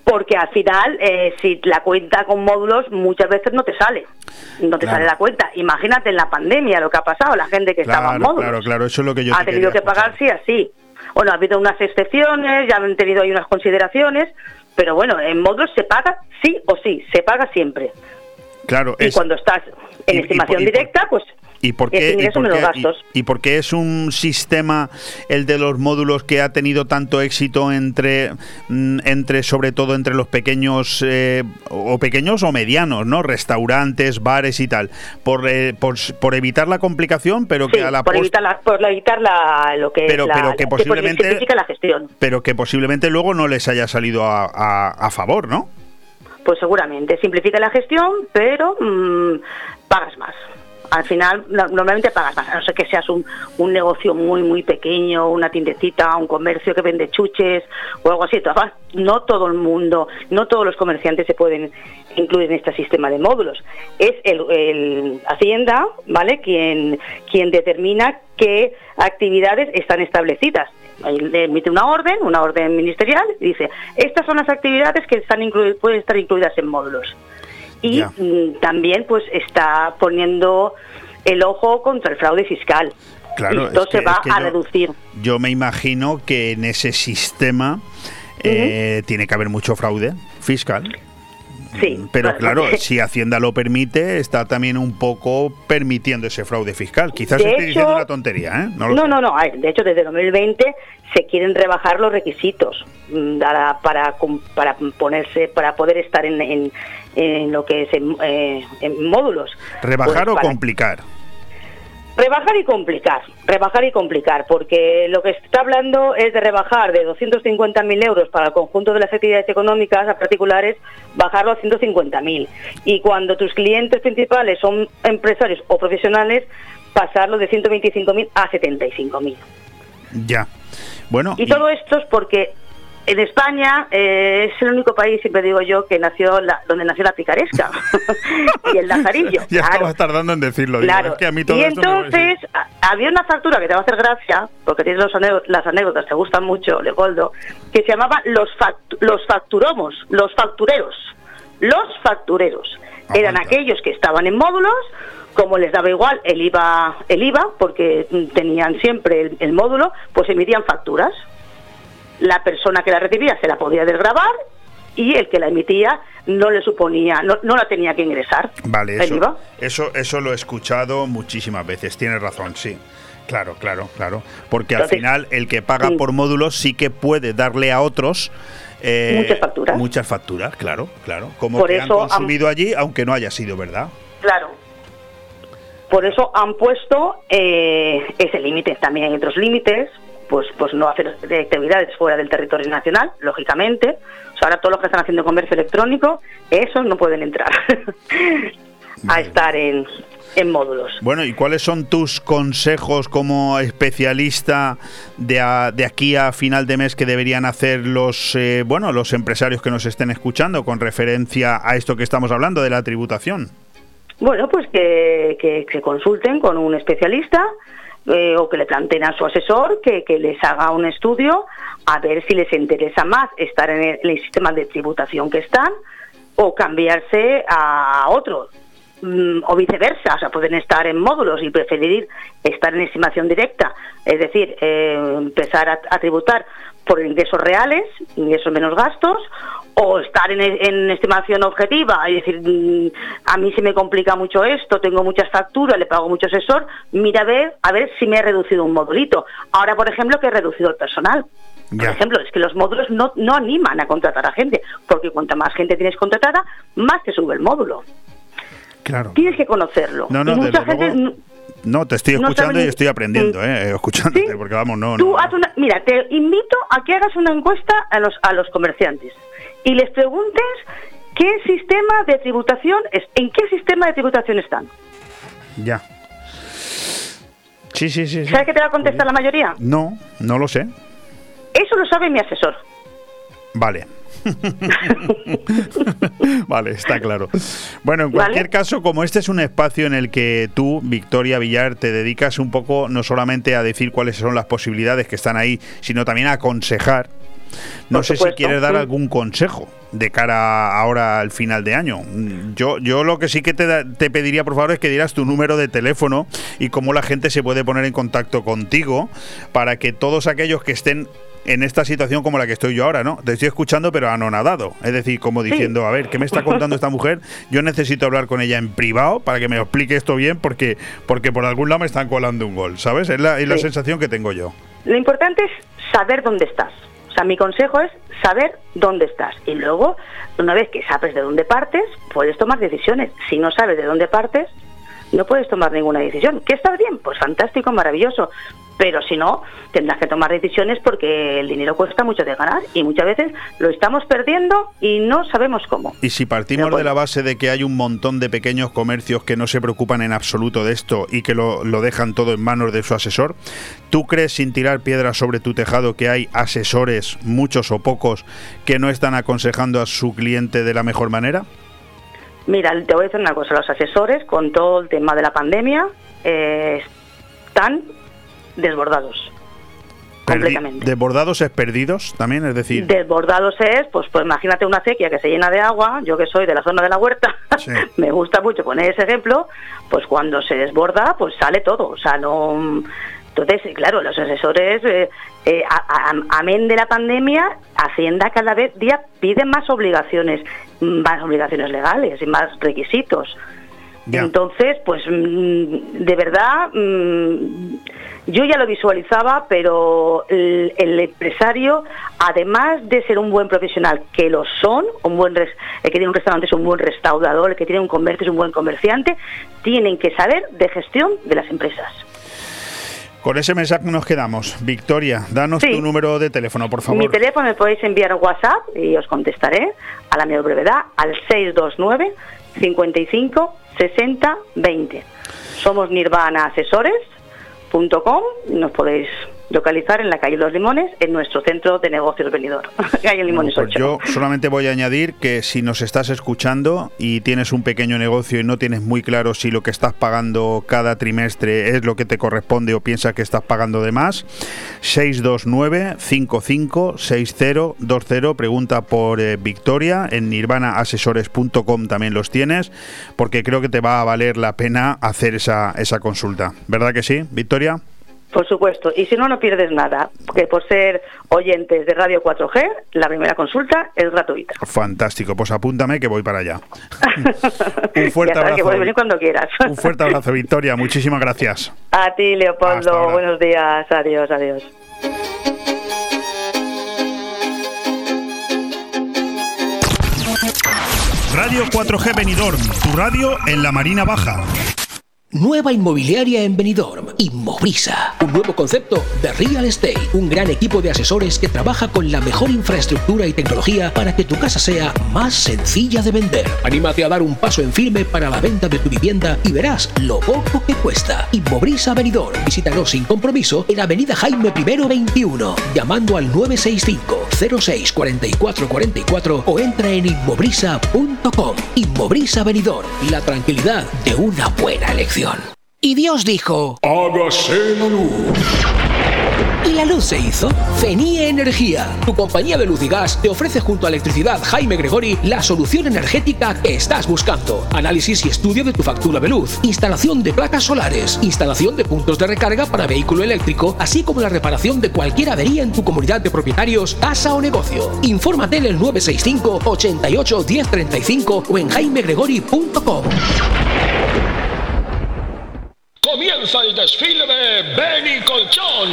Porque al final, eh, si la cuenta con módulos muchas veces no te sale, no te Claro. sale la cuenta. Imagínate en la pandemia lo que ha pasado, la gente que estaba en módulos. claro, claro, eso es lo que yo ha te tenido que pagar sí así. Bueno, ha habido unas excepciones, ya han tenido ahí unas consideraciones, pero bueno, en módulos se paga sí o sí, se paga siempre. Claro, y es- cuando estás en y- estimación y directa, pues ¿Y por qué, y por menos qué- y- gastos. y por qué es un sistema, el de los módulos, que ha tenido tanto éxito entre, mm, entre sobre todo entre los pequeños, eh, o pequeños o medianos, ¿no? Restaurantes, bares y tal. Por, eh, por, por evitar la complicación, pero que a la por evitar, la, por evitar la- lo que Pero- es la, pero que posiblemente- simplifica la gestión. pero que posiblemente luego no les haya salido a, a- a favor, ¿no? Pues seguramente simplifica la gestión, pero mm, pagas más. Al final, no- normalmente pagas más, a no ser que seas un, un negocio muy, muy pequeño, una tiendecita, un comercio que vende chuches o algo así. No todo el mundo, no todos los comerciantes se pueden incluir en este sistema de módulos. Es el, Hacienda, ¿vale? Quien, quien determina qué actividades están establecidas. Emite una orden, una orden ministerial, y dice, estas son las actividades que están pueden estar incluidas en módulos. Y mm, también pues está poniendo el ojo contra el fraude fiscal. Claro, y esto es se va es que a yo- reducir. Yo me imagino que en ese sistema eh, tiene que haber mucho fraude fiscal. Sí. Pero claro, (laughs) si Hacienda lo permite, está también un poco permitiendo ese fraude fiscal. Quizás estoy diciendo una tontería, ¿eh? lo No, no, no, ver, De hecho, desde 2020 se quieren rebajar los requisitos mm, para, para, ponerse, para poder estar en, en, en lo que es en, eh, en módulos. ¿Rebajar Pues o para- complicar? Rebajar y complicar, rebajar y complicar, porque lo que se está hablando es de rebajar de 250.000 euros para el conjunto de las actividades económicas a particulares, bajarlo a 150.000. Y cuando tus clientes principales son empresarios o profesionales, pasarlo de 125.000 a 75.000. Ya. Bueno, Y todo esto es porque en España eh, es el único país, siempre digo yo, que nació la- donde nació la picaresca (laughs) y el lazarillo. (laughs) ya claro. estabas tardando en decirlo. Claro. es que a mí todo y entonces a- había una factura que te va a hacer gracia, porque tienes los las anécdotas, te gustan mucho, Leopoldo, que se llamaba los, los facturomos, los factureros. Los factureros. Eran aquellos que estaban en módulos, como les daba igual el IVA, el IVA porque mm, tenían siempre el, el módulo, pues emitían facturas. La persona que la recibía se la podía desgravar y el que la emitía no le suponía, no, no la tenía que ingresar. Vale, el eso, IVA. eso, eso lo he escuchado muchísimas veces. Tienes razón, sí. Claro, claro, claro. Porque al final el que paga sí. por módulos sí que puede darle a otros eh, Muchas facturas. Muchas facturas, claro, claro. Como Por que eso han- consumido allí, aunque no haya sido verdad. Claro. Por eso han puesto eh, ese límite. También hay otros límites, pues, pues no hacer actividades fuera del territorio nacional, lógicamente. O sea, ahora todos los que están haciendo comercio electrónico, esos no pueden entrar (laughs) a estar en, en módulos. Bueno, ¿y cuáles son tus consejos como especialista de, a- de aquí a final de mes que deberían hacer los, eh, bueno, los empresarios que nos estén escuchando con referencia a esto que estamos hablando de la tributación? Bueno, pues que, que, que consulten con un especialista eh, o que le planteen a su asesor que, que les haga un estudio a ver si les interesa más estar en el, sistema de tributación que están o cambiarse a otro. Mm, o viceversa, o sea, pueden estar en módulos y preferir estar en estimación directa, es decir, eh, empezar a, a tributar por ingresos reales, ingresos menos gastos, o estar en, en estimación objetiva y decir, mm, a mí se me complica mucho esto, tengo muchas facturas, le pago mucho asesor, mira a ver, a ver si me he reducido un modulito. Ahora, por ejemplo, que he reducido el personal. Por ejemplo, es que los módulos no, no animan a contratar a gente, porque cuanto más gente tienes contratada, más te sube el módulo. Claro. Tienes que conocerlo. No, no, y mucha gente... luego- No, te estoy No escuchando y estoy aprendiendo, eh, escuchándote, porque vamos, no, Tú no. haz una, mira, te invito a que hagas una encuesta a los, a los comerciantes y les preguntes qué sistema de tributación es, en qué sistema de tributación están. Ya. Sí, sí, sí. sí. ¿Sabes qué te va a contestar la mayoría? No, no lo sé. Eso lo sabe mi asesor. Vale. (laughs) vale, está claro. Bueno, en cualquier Vale. caso, como este es un espacio en el que tú, Victoria Villar, te dedicas un poco no solamente a decir cuáles son las posibilidades que están ahí, sino también a aconsejar. No sé si quieres dar sí. algún consejo de cara ahora al final de año. Yo, yo lo que sí que te, te pediría, por favor, es que dieras tu número de teléfono y cómo la gente se puede poner en contacto contigo para que todos aquellos que estén en esta situación como la que estoy yo ahora, ¿no? Te estoy escuchando, pero anonadado. Es decir, como diciendo, a ver, ¿qué me está contando esta mujer? Yo necesito hablar con ella en privado para que me explique esto bien, porque, porque por algún lado me están colando un gol, ¿sabes? Es la, es la Sí. sensación que tengo yo. Lo importante es saber dónde estás. O sea, mi consejo es saber dónde estás. Y luego, una vez que sabes de dónde partes, puedes tomar decisiones. Si no sabes de dónde partes, no puedes tomar ninguna decisión. ¿Que estás bien? Pues fantástico, maravilloso. Pero si no, tendrás que tomar decisiones porque el dinero cuesta mucho de ganar y muchas veces lo estamos perdiendo y no sabemos cómo. Y si partimos de la base de que hay un montón de pequeños comercios que no se preocupan en absoluto de esto y que lo, lo dejan todo en manos de su asesor, ¿tú crees sin tirar piedras sobre tu tejado que hay asesores, muchos o pocos, que no están aconsejando a su cliente de la mejor manera? Mira, te voy a decir una cosa, los asesores con todo el tema de la pandemia eh, están desbordados. Perdi- Completamente. ¿Desbordados es perdidos también? Es decir, Desbordados es, pues, pues imagínate una acequia que se llena de agua, yo que soy de la zona de la huerta, (laughs) me gusta mucho poner ese ejemplo, pues cuando se desborda, pues sale todo, o sea, no... Entonces, claro, los asesores, eh, eh, a- a- amén de la pandemia, Hacienda cada vez día pide más obligaciones, más obligaciones legales y más requisitos. Entonces, pues mm, de verdad, mm, yo ya lo visualizaba, pero el, el empresario, además de ser un buen profesional, que lo son, un buen res- el que tiene un restaurante es un buen restaurador, el que tiene un comercio es un buen comerciante, tienen que saber de gestión de las empresas. con ese mensaje nos quedamos. Victoria, danos Sí. tu número de teléfono, por favor. Mi teléfono me podéis enviar WhatsApp y os contestaré a la mayor brevedad al 629 55 60 20. Somos nirvanaasesores.com y nos podéis localizar en la calle Los Limones, en nuestro centro de negocios venidor, (laughs) calle Limones Pues 8. yo solamente voy a añadir que si nos estás escuchando y tienes un pequeño negocio y no tienes muy claro si lo que estás pagando cada trimestre es lo que te corresponde o piensas que estás pagando de más, 629-556020, pregunta por eh, Victoria, en nirvanaasesores.com también los tienes, porque creo que te va a valer la pena hacer esa, esa consulta. ¿Verdad que sí, Victoria? Por supuesto, y si no, no pierdes nada, porque por ser oyentes de Radio 4G, la primera consulta es gratuita. Fantástico, pues apúntame que voy para allá. (laughs) Un fuerte ya sabes que abrazo. puedes venir cuando quieras. Un fuerte abrazo, Victoria. Muchísimas gracias. A ti, Leopoldo. Buenos días. Adiós, adiós. Radio 4G Benidorm, tu radio en la Marina Baja. Nueva inmobiliaria en Benidorm, Inmobrisa. Un nuevo concepto de real estate. Un gran equipo de asesores que trabaja con la mejor infraestructura y tecnología para que tu casa sea más sencilla de vender. Anímate a dar un paso en firme para la venta de tu vivienda y verás lo poco que cuesta. Inmobrisa Benidorm. Visítanos sin compromiso en Avenida Jaime I 21, llamando al 965 06 44 44 o entra en inmobrisa.com. Inmobrisa Benidorm. La tranquilidad de una buena elección. Y Dios dijo, hágase la luz. Y la luz se hizo. Fenie Energía, tu compañía de luz y gas, te ofrece junto a Electricidad Jaime Gregori la solución energética que estás buscando. Análisis y estudio de tu factura de luz, instalación de placas solares, instalación de puntos de recarga para vehículo eléctrico, así como la reparación de cualquier avería en tu comunidad de propietarios, casa o negocio. Infórmate en el 965 88 1035 o en jaimegregori.com. Comienza el desfile de Benny Colchón.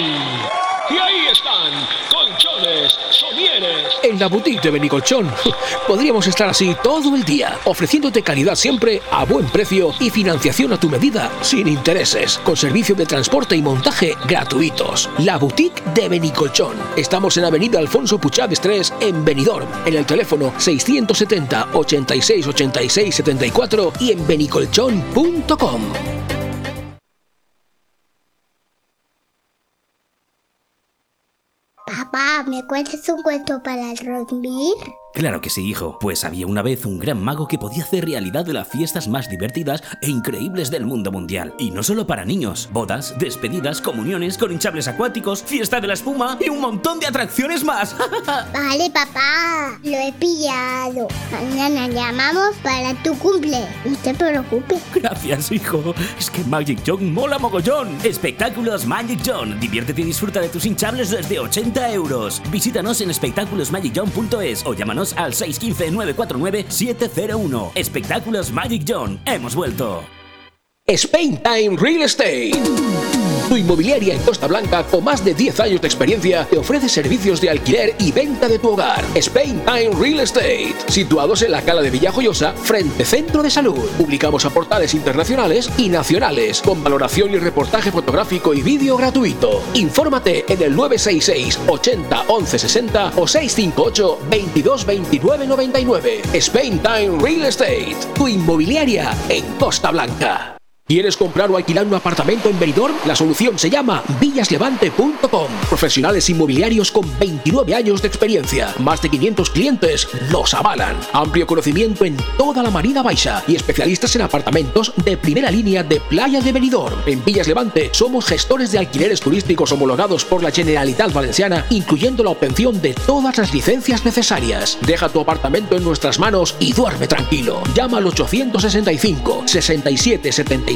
Y ahí están, colchones, somieres. En la boutique de Benicolchón (laughs) podríamos estar así todo el día, ofreciéndote calidad siempre a buen precio y financiación a tu medida sin intereses, con servicio de transporte y montaje gratuitos. La boutique de Benicolchón. Estamos en Avenida Alfonso Puchades 3 en Benidorm, en el teléfono 670 86 86 74 y en benicolchón.com. Papá, ¿me cuentas un cuento para dormir? Claro que sí, hijo, pues había una vez un gran mago que podía hacer realidad de las fiestas más divertidas e increíbles del mundo mundial. Y no solo para niños, bodas, despedidas, comuniones, con hinchables acuáticos, fiesta de la espuma y un montón de atracciones más. (laughs) Vale, papá, lo he pillado. Mañana llamamos para tu cumple. No te preocupes. Gracias, hijo. Es que Magic John mola mogollón. Espectáculos Magic John. Diviértete y disfruta de tus hinchables desde 80 euros. Visítanos en espectáculosmagicjohn.es o llámanos al 615-949-701. Espectáculos Magic John. Hemos vuelto. Spain Time Real Estate. Tu inmobiliaria en Costa Blanca con más de 10 años de experiencia te ofrece servicios de alquiler y venta de tu hogar. Spain Time Real Estate. Situados en la cala de Villajoyosa, frente Centro de Salud. Publicamos a portales internacionales y nacionales con valoración y reportaje fotográfico y vídeo gratuito. Infórmate en el 966 80 11 60 o 658 22 29 99. Spain Time Real Estate. Tu inmobiliaria en Costa Blanca. ¿Quieres comprar o alquilar un apartamento en Benidorm? La solución se llama villaslevante.com. Profesionales inmobiliarios con 29 años de experiencia. Más de 500 clientes los avalan. Amplio conocimiento en toda la Marina Baixa y especialistas en apartamentos de primera línea de Playa de Benidorm. En Villas Levante somos gestores de alquileres turísticos homologados por la Generalitat Valenciana, incluyendo la obtención de todas las licencias necesarias. Deja tu apartamento en nuestras manos y duerme tranquilo. Llama al 865 67 76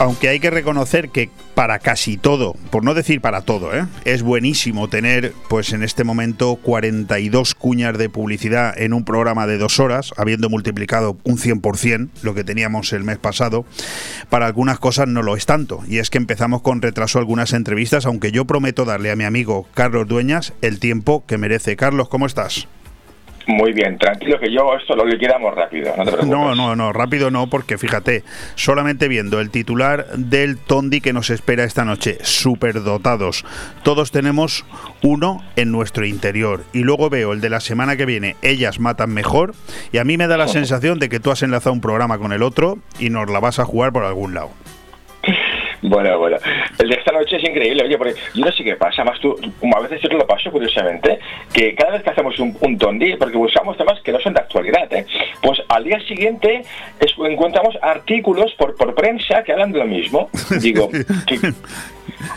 Aunque hay que reconocer que para casi todo, por no decir para todo, ¿eh? es buenísimo tener, pues en este momento, 42 cuñas de publicidad en un programa de dos horas, habiendo multiplicado un 100% lo que teníamos el mes pasado. Para algunas cosas no lo es tanto, y es que empezamos con retraso algunas entrevistas, aunque yo prometo darle a mi amigo Carlos Dueñas el tiempo que merece. Carlos, ¿cómo estás? Muy bien, tranquilo que yo esto lo liquidamos rápido, no te preocupes. No, no, no, rápido no, porque fíjate, solamente viendo el titular del Tondi que nos espera esta noche, superdotados, todos tenemos uno en nuestro interior. Y luego veo el de la semana que viene, ellas matan mejor, y a mí me da la (laughs) sensación de que tú has enlazado un programa con el otro y nos la vas a jugar por algún lado. Bueno, bueno. El de esta noche es increíble, oye, porque yo no sé qué pasa, más tú, como a veces yo te lo paso curiosamente, que cada vez que hacemos un, un tondi, porque buscamos temas que no son de actualidad, ¿eh? pues al día siguiente es- encontramos artículos por, por prensa que hablan de lo mismo. (laughs) Digo, que-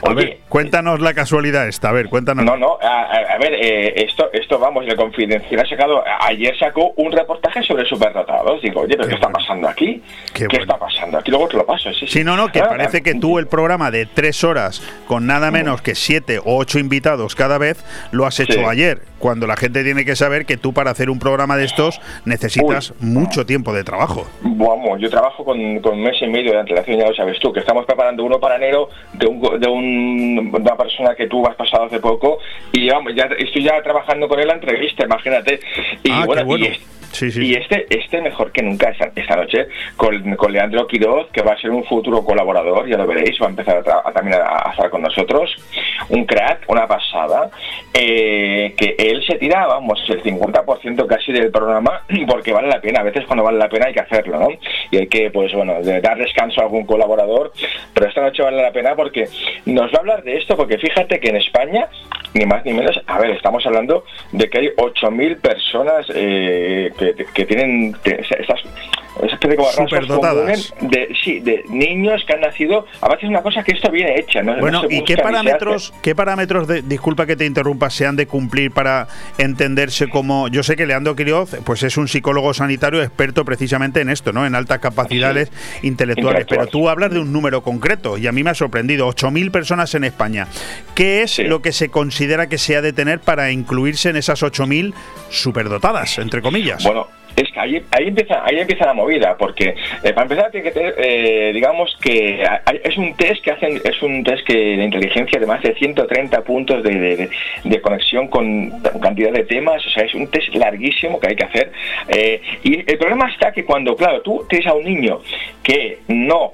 A ver, cuéntanos la casualidad esta, a ver, cuéntanos. no, no, a, ver, eh, esto, esto vamos, el Confidencial ha sacado, ayer sacó un reportaje sobre superdotados. Digo, oye, pero ¿qué, está pasando aquí? ¿Qué, está pasando aquí? Luego te lo paso, sí, sí. Sí, no, no, que Ah, parece que tú el programa de tres horas con nada menos que siete o ocho invitados cada vez lo has hecho Sí. ayer, cuando la gente tiene que saber que tú para hacer un programa de estos necesitas mucho tiempo de trabajo. Vamos, yo trabajo con, con mes y medio de antelación, ya lo sabes tú, que estamos preparando uno para enero de, un, de un- de una persona que tú has pasado hace poco y vamos, ya estoy ya trabajando con él la entrevista, imagínate. Y Ah, qué bueno, bueno. y, es- y este, este mejor que nunca esta, esta noche con, con Leandro Quiroz, que va a ser un futuro colaborador, ya lo veréis, va a empezar a, tra- a también a, a estar con nosotros. Un crack, una pasada, eh, que él se tira, vamos, el 50% casi del programa, (clears throat) porque vale la pena, a veces cuando vale la pena hay que hacerlo, ¿no? Y hay que, pues bueno, dar descanso a algún colaborador, pero esta noche vale la pena porque nos va a hablar de esto, porque fíjate que en España, ni más ni menos, a ver, estamos hablando de que hay 8.000 personas eh, que, tienen esa especie de como rasgos Superdotadas. comunes de, sí, de niños que han nacido, a veces es una cosa que esto viene hecha, ¿no? Bueno, No ¿y qué parámetros, qué parámetros, de, disculpa que te interrumpa, se han de cumplir para entenderse como... Yo sé que Leandro Quirioz pues es un psicólogo sanitario experto precisamente en esto, ¿no? En altas capacidades intelectuales, pero tú hablas de un número concreto y a mí me ha sorprendido, 8.000 personas en España. ¿Qué es lo que se considera que se ha de tener para incluirse en esas 8.000 superdotadas, entre comillas? Bueno, es que ahí, ahí empieza ahí empieza la movida porque eh, para empezar tiene que tener eh, digamos que hay- es un test que hacen es un test que de inteligencia de más de 130 puntos de, de- conexión con cantidad de temas o sea es un test larguísimo que hay que hacer. Eh, y el problema está que cuando claro tú tienes a un niño que no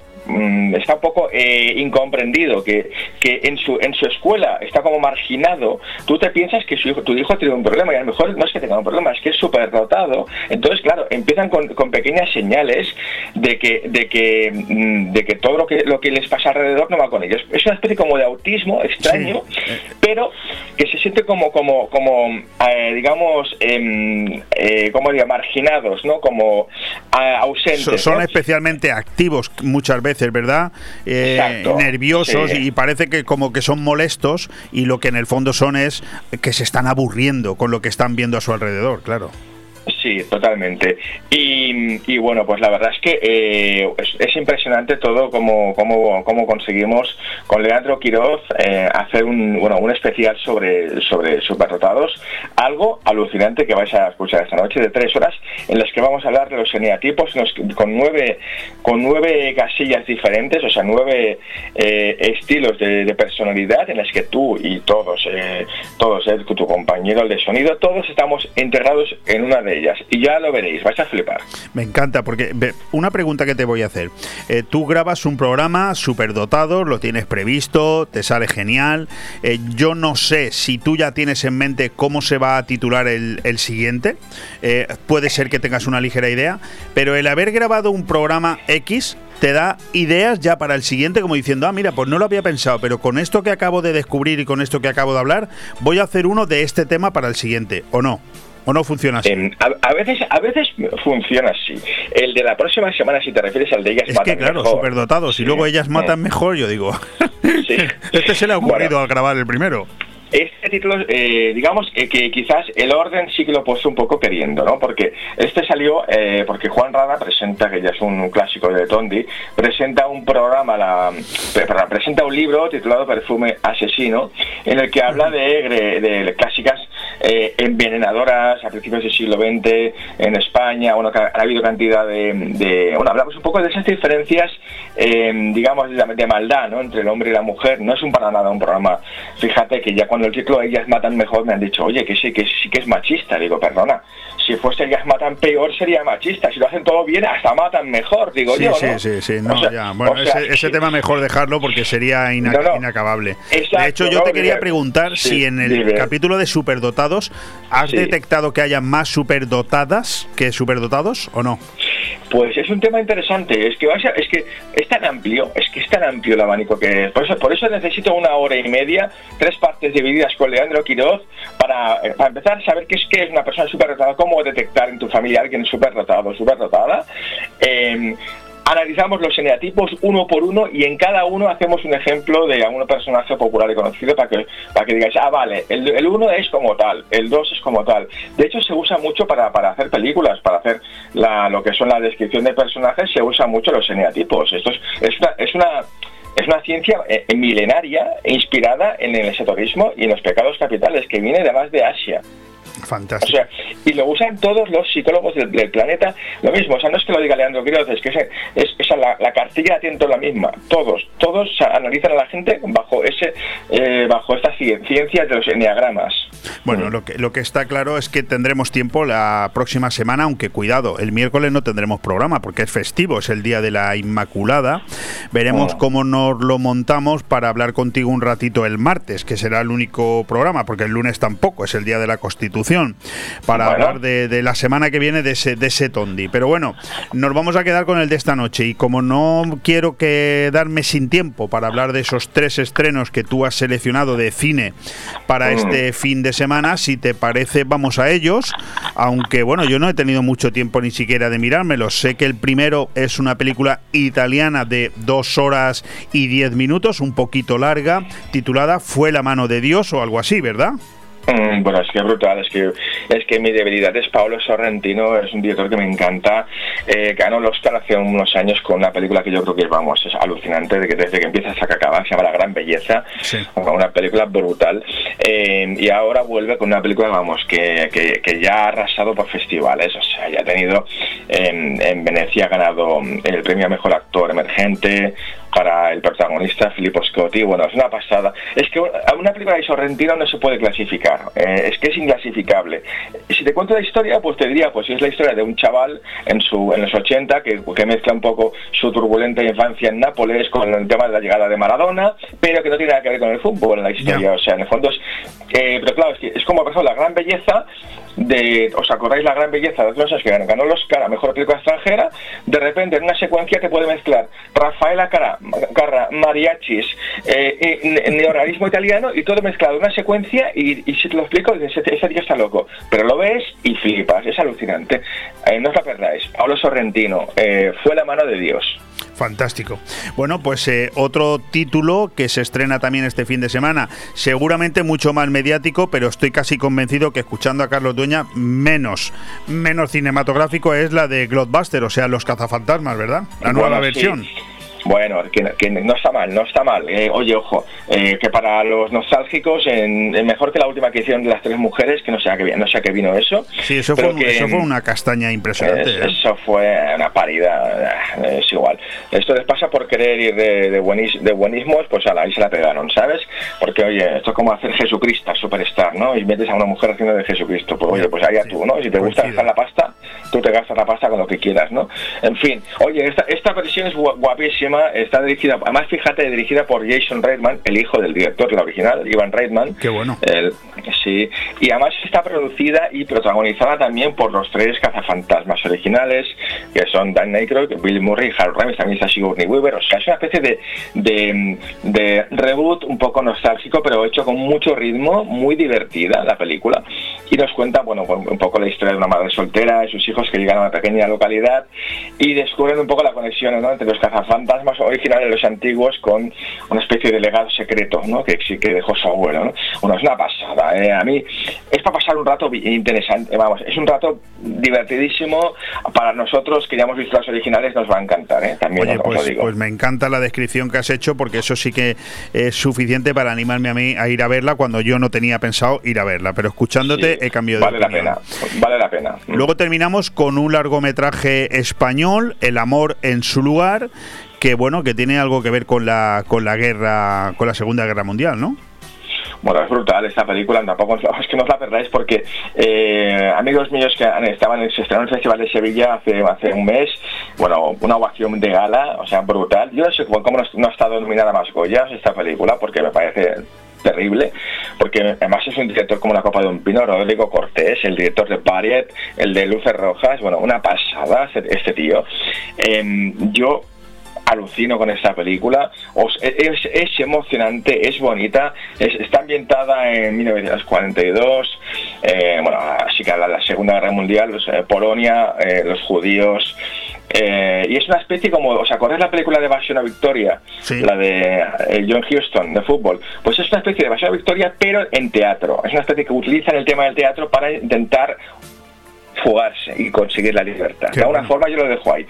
está un poco eh, incomprendido, que, que en, su, en su escuela está como marginado, tú te piensas que su hijo, tu hijo tiene un problema y a lo mejor no es que tenga un problema, es que es superdotado. Entonces, claro, empiezan con, con pequeñas señales de que, de, que, mm, de que todo lo que, lo que les pasa alrededor no va con ellos. Es una especie como de autismo extraño, pero que se siente como, como, como eh, digamos, em, eh, como diría, marginados, ¿no? Como ausentes. So- son ¿no? especialmente activos muchas veces, ¿verdad? Eh, nerviosos sí. y parece que como que son molestos y lo que en el fondo son es que se están aburriendo con lo que están viendo a su alrededor, claro. Sí, totalmente. Y, bueno, pues la verdad es que eh, es, es impresionante todo cómo, cómo, cómo conseguimos con Leandro Quiroz eh, hacer un, bueno, un especial sobre, sobre. Algo alucinante que vais a escuchar esta noche de tres horas en las que vamos a hablar de los eneatipos con nueve, con nueve casillas diferentes, o sea, nueve eh, estilos de, personalidad en las que tú y todos, todos, tu compañero de sonido, todos estamos integrados en una de ellas. Y ya lo veréis, vais a flipar. Me encanta, porque una pregunta que te voy a hacer. Eh, tú grabas un programa superdotado, lo tienes previsto, te sale genial. Eh, yo no sé si tú ya tienes en mente cómo se va a titular el, el siguiente. Eh, puede ser que tengas una ligera idea, pero el haber grabado un programa X te da ideas ya para el siguiente, como diciendo, ah, mira, pues no lo había pensado, pero con esto que acabo de descubrir y con esto que acabo de hablar, voy a hacer uno de este tema para el siguiente, ¿o no? ¿O no funciona así? Em, a, a veces a veces funciona así. El de la próxima semana, si te refieres al de ellas Es que matan claro, mejor. superdotados. Y luego ellas matan mejor, yo digo. (laughs) este se le ha ocurrido al grabar el primero. Este título, eh, digamos eh, que quizás el orden sí que lo he puesto un poco queriendo, ¿no? Porque este salió eh, porque Juan Rada presenta, que ya es un clásico de Tondi, presenta un programa, la, presenta un libro titulado Perfume Asesino, en el que habla de, de- clásicas envenenadoras a principios del siglo XX en España, bueno, ha, ha habido cantidad de, bueno, hablamos un poco de esas diferencias, digamos, de, de maldad, ¿no? Entre el hombre y la mujer. No es un para nada un programa, fíjate que ya cuando el título Ellas matan mejor me han dicho, oye, que sí, que sí que es machista. Digo, perdona, si fuese Ellas matan peor sería machista. Si lo hacen todo bien, hasta matan mejor, digo Sí, yo, sí, ¿no? sí, sí, no, O sea, ya. Bueno, o sea, ese, ese tema mejor dejarlo porque sería ina- No, no. inacabable. Exacto, de hecho, yo te quería preguntar Sí, si en el dime. capítulo de superdotados has Sí. detectado que haya más superdotadas que superdotados o no. Pues es un tema interesante, es que es es tan amplio, es que es tan amplio el abanico que eso, por eso necesito una hora y media, tres partes divididas con Leandro Quiroz para, eh, empezar a saber qué es que es una persona superdotada, cómo detectar en tu familia a alguien superdotado o superdotada. Eh, Analizamos los eneatipos uno por uno y en cada uno hacemos un ejemplo de algún personaje popular y conocido para que, para que digáis, ah, vale, el, el uno es como tal, el dos es como tal. De hecho, se usa mucho para, para hacer películas, para hacer la, lo que son la descripción de personajes, se usa mucho los eneatipos. Esto es, es una... Es una es una ciencia eh, milenaria inspirada en el esoterismo y en los pecados capitales que viene además de Asia. O Fantástico. sea, y lo usan todos los psicólogos del, del planeta lo mismo. O sea, no es que lo diga Leandro Quiroz, es que es, es- esa la, la cartilla la tienen toda la misma. Todos, todos analizan a la gente bajo ese, eh, bajo esta ci- ciencia de los enneagramas. Bueno, lo que, lo que está claro es que tendremos tiempo la próxima semana, aunque cuidado, el miércoles no tendremos programa porque es festivo, es el día de la Inmaculada. Veremos Oh. cómo nos lo montamos para hablar contigo un ratito el martes, que será el único programa, porque el lunes tampoco, es el día de la Constitución, para Bueno. hablar de, de la semana que viene de ese, de ese Tondi. Pero bueno, nos vamos a quedar con el de esta noche y como no quiero quedarme sin tiempo para hablar de esos tres estrenos que tú has seleccionado de cine para Mm. este fin de semana, si te parece, vamos a ellos. Aunque bueno, yo no he tenido mucho tiempo ni siquiera de mirármelos. Sé que el primero es una película italiana de dos horas y diez minutos, un poquito larga, titulada Fue la mano de Dios o algo así, ¿verdad? Mm, (laughs) bueno, es que brutal, es que es que mi debilidad es Paolo Sorrentino, es un director que me encanta. Eh, ganó el Oscar hace unos años con una película que yo creo que vamos, es alucinante, de que desde que empieza hasta que acaba, se llama La Gran Belleza, una película brutal. Eh, y ahora vuelve con una película, vamos, que, que, que, ya ha arrasado por festivales, o sea, ya ha tenido en, en Venecia ha ganado el premio a mejor actor emergente, para el protagonista Filippo Scotti. Bueno, es una pasada. Es que una película de Sorrentino no se puede clasificar, eh, es que es inclasificable. Si te cuento la historia, pues te diría, pues es la historia de un chaval en su en los 80 que, que mezcla un poco su turbulenta infancia en Nápoles con el tema de la llegada de Maradona, pero que no tiene nada que ver con el fútbol en la historia. O sea, en el fondo es... Eh, pero claro, es, que es como pasó la gran belleza de, ¿os acordáis la gran belleza de los que ganó el Oscar a Mejor Película Extranjera? De repente en una secuencia te puede mezclar Rafaela Cara, Carra, mariachis, eh, neorrealismo italiano y todo mezclado en una secuencia y, si te lo explico, ese, ese tío está loco. Pero lo ves y flipas, es alucinante. Eh, no os la perdáis. Paulo Sorrentino, eh, fue la mano de Dios. Fantástico. Bueno, pues eh, otro título que se estrena también este fin de semana, seguramente mucho más mediático, pero estoy casi convencido que escuchando a Carlos Dueña, menos, menos cinematográfico es la de Glockbuster, o sea, Los cazafantasmas, ¿verdad? La nueva versión. Bueno, que, no está mal, no está mal. Eh, oye, ojo, eh, que para los nostálgicos, en, mejor que la última que hicieron de las tres mujeres, que no sé a qué, no sé qué vino eso. Sí, eso, fue, eso fue una castaña impresionante. ¿eh? Eso fue una parida, es igual. Esto les pasa por querer ir de, de, buenismos, pues a la, ahí se la pegaron, ¿sabes? Porque, oye, esto es como hacer Jesucristo, superstar, ¿no? Y metes a una mujer haciendo de Jesucristo. Pues, oye, pues allá tú, ¿no? Si te gusta gastar la pasta, tú te gastas la pasta con lo que quieras, ¿no? En fin, oye, esta, esta versión es guapísima está dirigida, además fíjate, dirigida por Jason Reitman, el hijo del director, la original, Ivan Reitman. Qué bueno. sí, y además está producida y protagonizada también por los tres cazafantasmas originales, que son Dan Aykroyd, Bill Murray, Harold Ramis, también está Sigourney Weaver, o sea, es una especie de, de, de reboot un poco nostálgico, pero hecho con mucho ritmo, muy divertida la película, y nos cuenta, bueno, un poco la historia de una madre soltera y sus hijos que llegan a una pequeña localidad y descubren un poco la conexión entre los cazafantasmas más originales, los antiguos, con una especie de legado secreto ¿no? que, que dejó su abuelo. ¿no? Bueno, es una pasada. ¿eh? A mí es para pasar un rato interesante, vamos, es un rato divertidísimo. Para nosotros que ya hemos visto las originales nos va a encantar. ¿eh? También Oye, pues, digo. pues me encanta la descripción que has hecho porque eso sí que es suficiente para animarme a mí a ir a verla cuando yo no tenía pensado ir a verla. Pero escuchándote he cambiado vale de Vale la pena, vale la pena. Luego terminamos con un largometraje español, El amor en su lugar, que bueno, que tiene algo que ver con la con la guerra, con la Segunda Guerra Mundial, ¿no? Bueno, es brutal esta película, tampoco es que no os la perdáis porque eh, amigos míos que estaban se en el Festival de Sevilla hace, hace un mes, bueno, una ovación de gala, o sea, brutal. Yo no sé cómo no, ha estado nominada más Goyas esta película porque me parece terrible, porque además es un director como la copa de un pino, Rodrigo Cortés, el director de Pariet, el de Luces Rojas, bueno, una pasada este, este tío. Em, yo alucino con esta película. es, emocionante, es bonita, está ambientada en 1942, eh, bueno, así que la, la Segunda Guerra Mundial, eh, Polonia, eh, los judíos. y es una especie como, ¿os acordáis la película de Evasión a Victoria? La de John Huston, de fútbol. Pues es una especie de Evasión a Victoria, pero en teatro. Es una especie que utilizan el tema del teatro para intentar fugarse y conseguir la libertad. de alguna forma yo lo dejo ahí.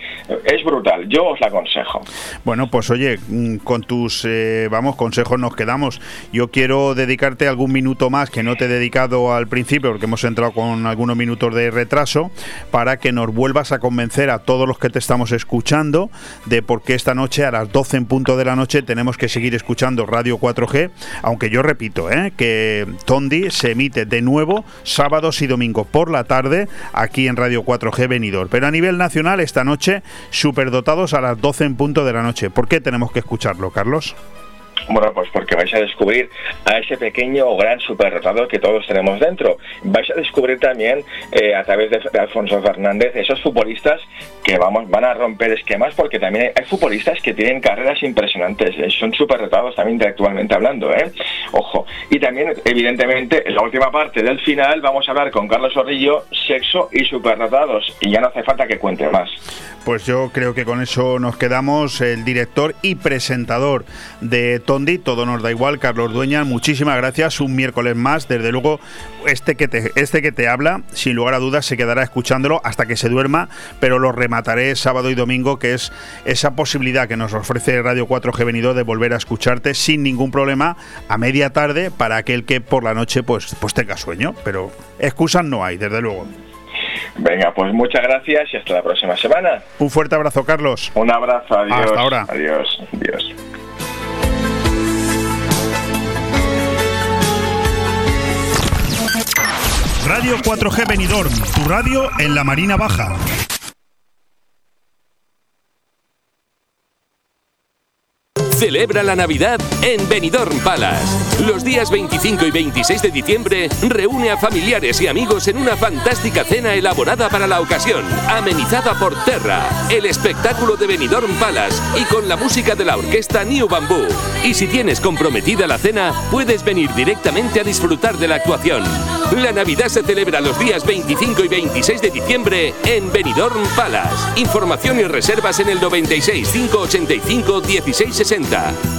Es brutal, yo os la aconsejo. Bueno, pues oye, mm, con tus, eh, vamos, consejos nos quedamos. Yo quiero dedicarte algún minuto más que no te he dedicado al principio, porque hemos entrado con algunos minutos de retraso, para que nos vuelvas a convencer a todos los que te estamos escuchando de por qué esta noche a las 12 en punto de la noche tenemos que seguir escuchando Radio 4G, aunque yo repito, ¿eh? que Tondi se emite de nuevo sábados y domingos por la tarde aquí en Radio 4G Venidor. Pero a nivel nacional, esta noche, superdotados a las 12 en punto de la noche. ¿Por qué tenemos que escucharlo, Carlos? Bueno, pues porque vais a descubrir a ese pequeño o gran superrotador que todos tenemos dentro. Vais a descubrir también eh, a través de, Alfonso Fernández esos futbolistas que vamos van a romper esquemas porque también hay, futbolistas que tienen carreras impresionantes, eh, son superrotados también intelectualmente hablando, ¿eh? Ojo. Y también, evidentemente, en la última parte del final vamos a hablar con Carlos Zorrillo, sexo y superrotados. Y ya no hace falta que cuente más. Pues yo creo que con eso nos quedamos. El director y presentador de Tondi, todo nos da igual, Carlos Dueña, muchísimas gracias, un miércoles más, desde luego este que te, este que te habla, sin lugar a dudas se quedará escuchándolo hasta que se duerma, pero lo remataré sábado y domingo, que es esa posibilidad que nos ofrece Radio 4G venido de volver a escucharte sin ningún problema a media tarde para aquel que por la noche pues, pues tenga sueño, pero excusas no hay, desde luego. Venga, pues muchas gracias y hasta la próxima semana. Un fuerte abrazo, Carlos. Un abrazo, adiós. Hasta ahora. Adiós, adiós. Radio 4G Benidorm, tu radio en la Marina Baja. Celebra la Navidad en Benidorm Palace. Los días 25 y 26 de diciembre reúne a familiares y amigos en una fantástica cena elaborada para la ocasión, amenizada por Terra, el espectáculo de Benidorm Palace y con la música de la orquesta New Bamboo. Y si tienes comprometida la cena, puedes venir directamente a disfrutar de la actuación. La Navidad se celebra los días 25 y 26 de diciembre en Benidorm Palace. Información y reservas en el 96 585 1660. That.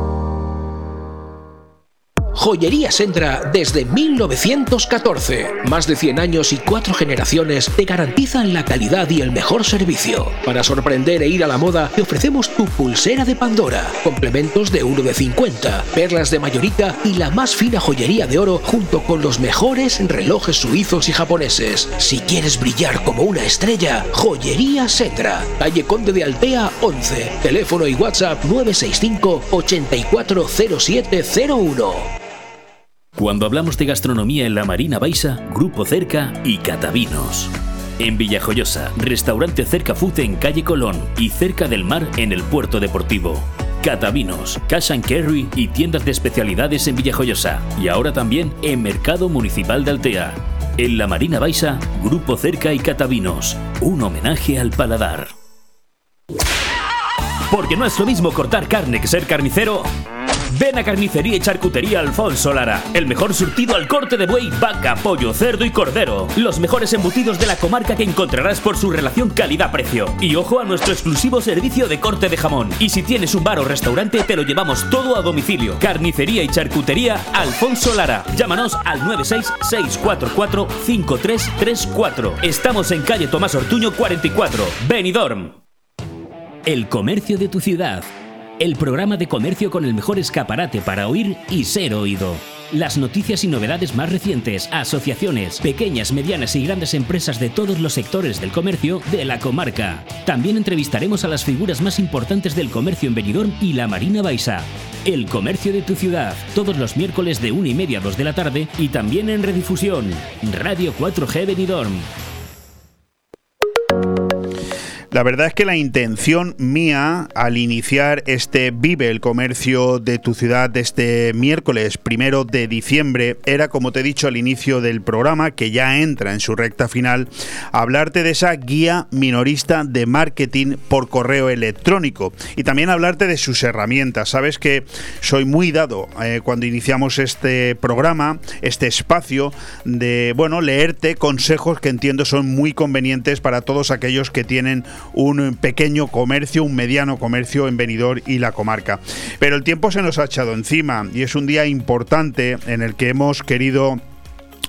Joyería Sendra desde 1914. Más de 100 años y 4 generaciones te garantizan la calidad y el mejor servicio. Para sorprender e ir a la moda, te ofrecemos tu pulsera de Pandora, complementos de 1 de 50, perlas de Mallorca y la más fina joyería de oro junto con los mejores relojes suizos y japoneses. Si quieres brillar como una estrella, Joyería Sendra, calle Conde de Altea 11, teléfono y WhatsApp 965 840701. Cuando hablamos de gastronomía en la Marina Baixa, Grupo Cerca y Catavinos. En Villajoyosa, restaurante Cerca Food en calle Colón y cerca del mar en el puerto deportivo. Catavinos, Cash and Carry y tiendas de especialidades en Villajoyosa. Y ahora también en Mercado Municipal de Altea. En la Marina Baixa, Grupo Cerca y Catavinos. Un homenaje al paladar. Porque no es lo mismo cortar carne que ser carnicero. Ven a Carnicería y Charcutería Alfonso Lara. El mejor surtido al corte de buey, vaca, pollo, cerdo y cordero. Los mejores embutidos de la comarca que encontrarás por su relación calidad-precio. Y ojo a nuestro exclusivo servicio de corte de jamón. Y si tienes un bar o restaurante, te lo llevamos todo a domicilio. Carnicería y Charcutería Alfonso Lara. Llámanos al 966445334. Estamos en calle Tomás Ortuño 44, Benidorm. El comercio de tu ciudad el programa de comercio con el mejor escaparate para oír y ser oído. Las noticias y novedades más recientes, asociaciones, pequeñas, medianas y grandes empresas de todos los sectores del comercio de la comarca. También entrevistaremos a las figuras más importantes del comercio en Benidorm y la Marina Baixa. El comercio de tu ciudad, todos los miércoles de 1 y media a 2 de la tarde y también en redifusión. Radio 4G Benidorm. La verdad es que la intención mía al iniciar este Vive el Comercio de tu ciudad este miércoles primero de diciembre era, como te he dicho al inicio del programa, que ya entra en su recta final, hablarte de esa guía minorista de marketing por correo electrónico y también hablarte de sus herramientas. Sabes que soy muy dado eh, cuando iniciamos este programa, este espacio de, bueno, leerte consejos que entiendo son muy convenientes para todos aquellos que tienen un pequeño comercio, un mediano comercio en Benidorm y la comarca. Pero el tiempo se nos ha echado encima y es un día importante en el que hemos querido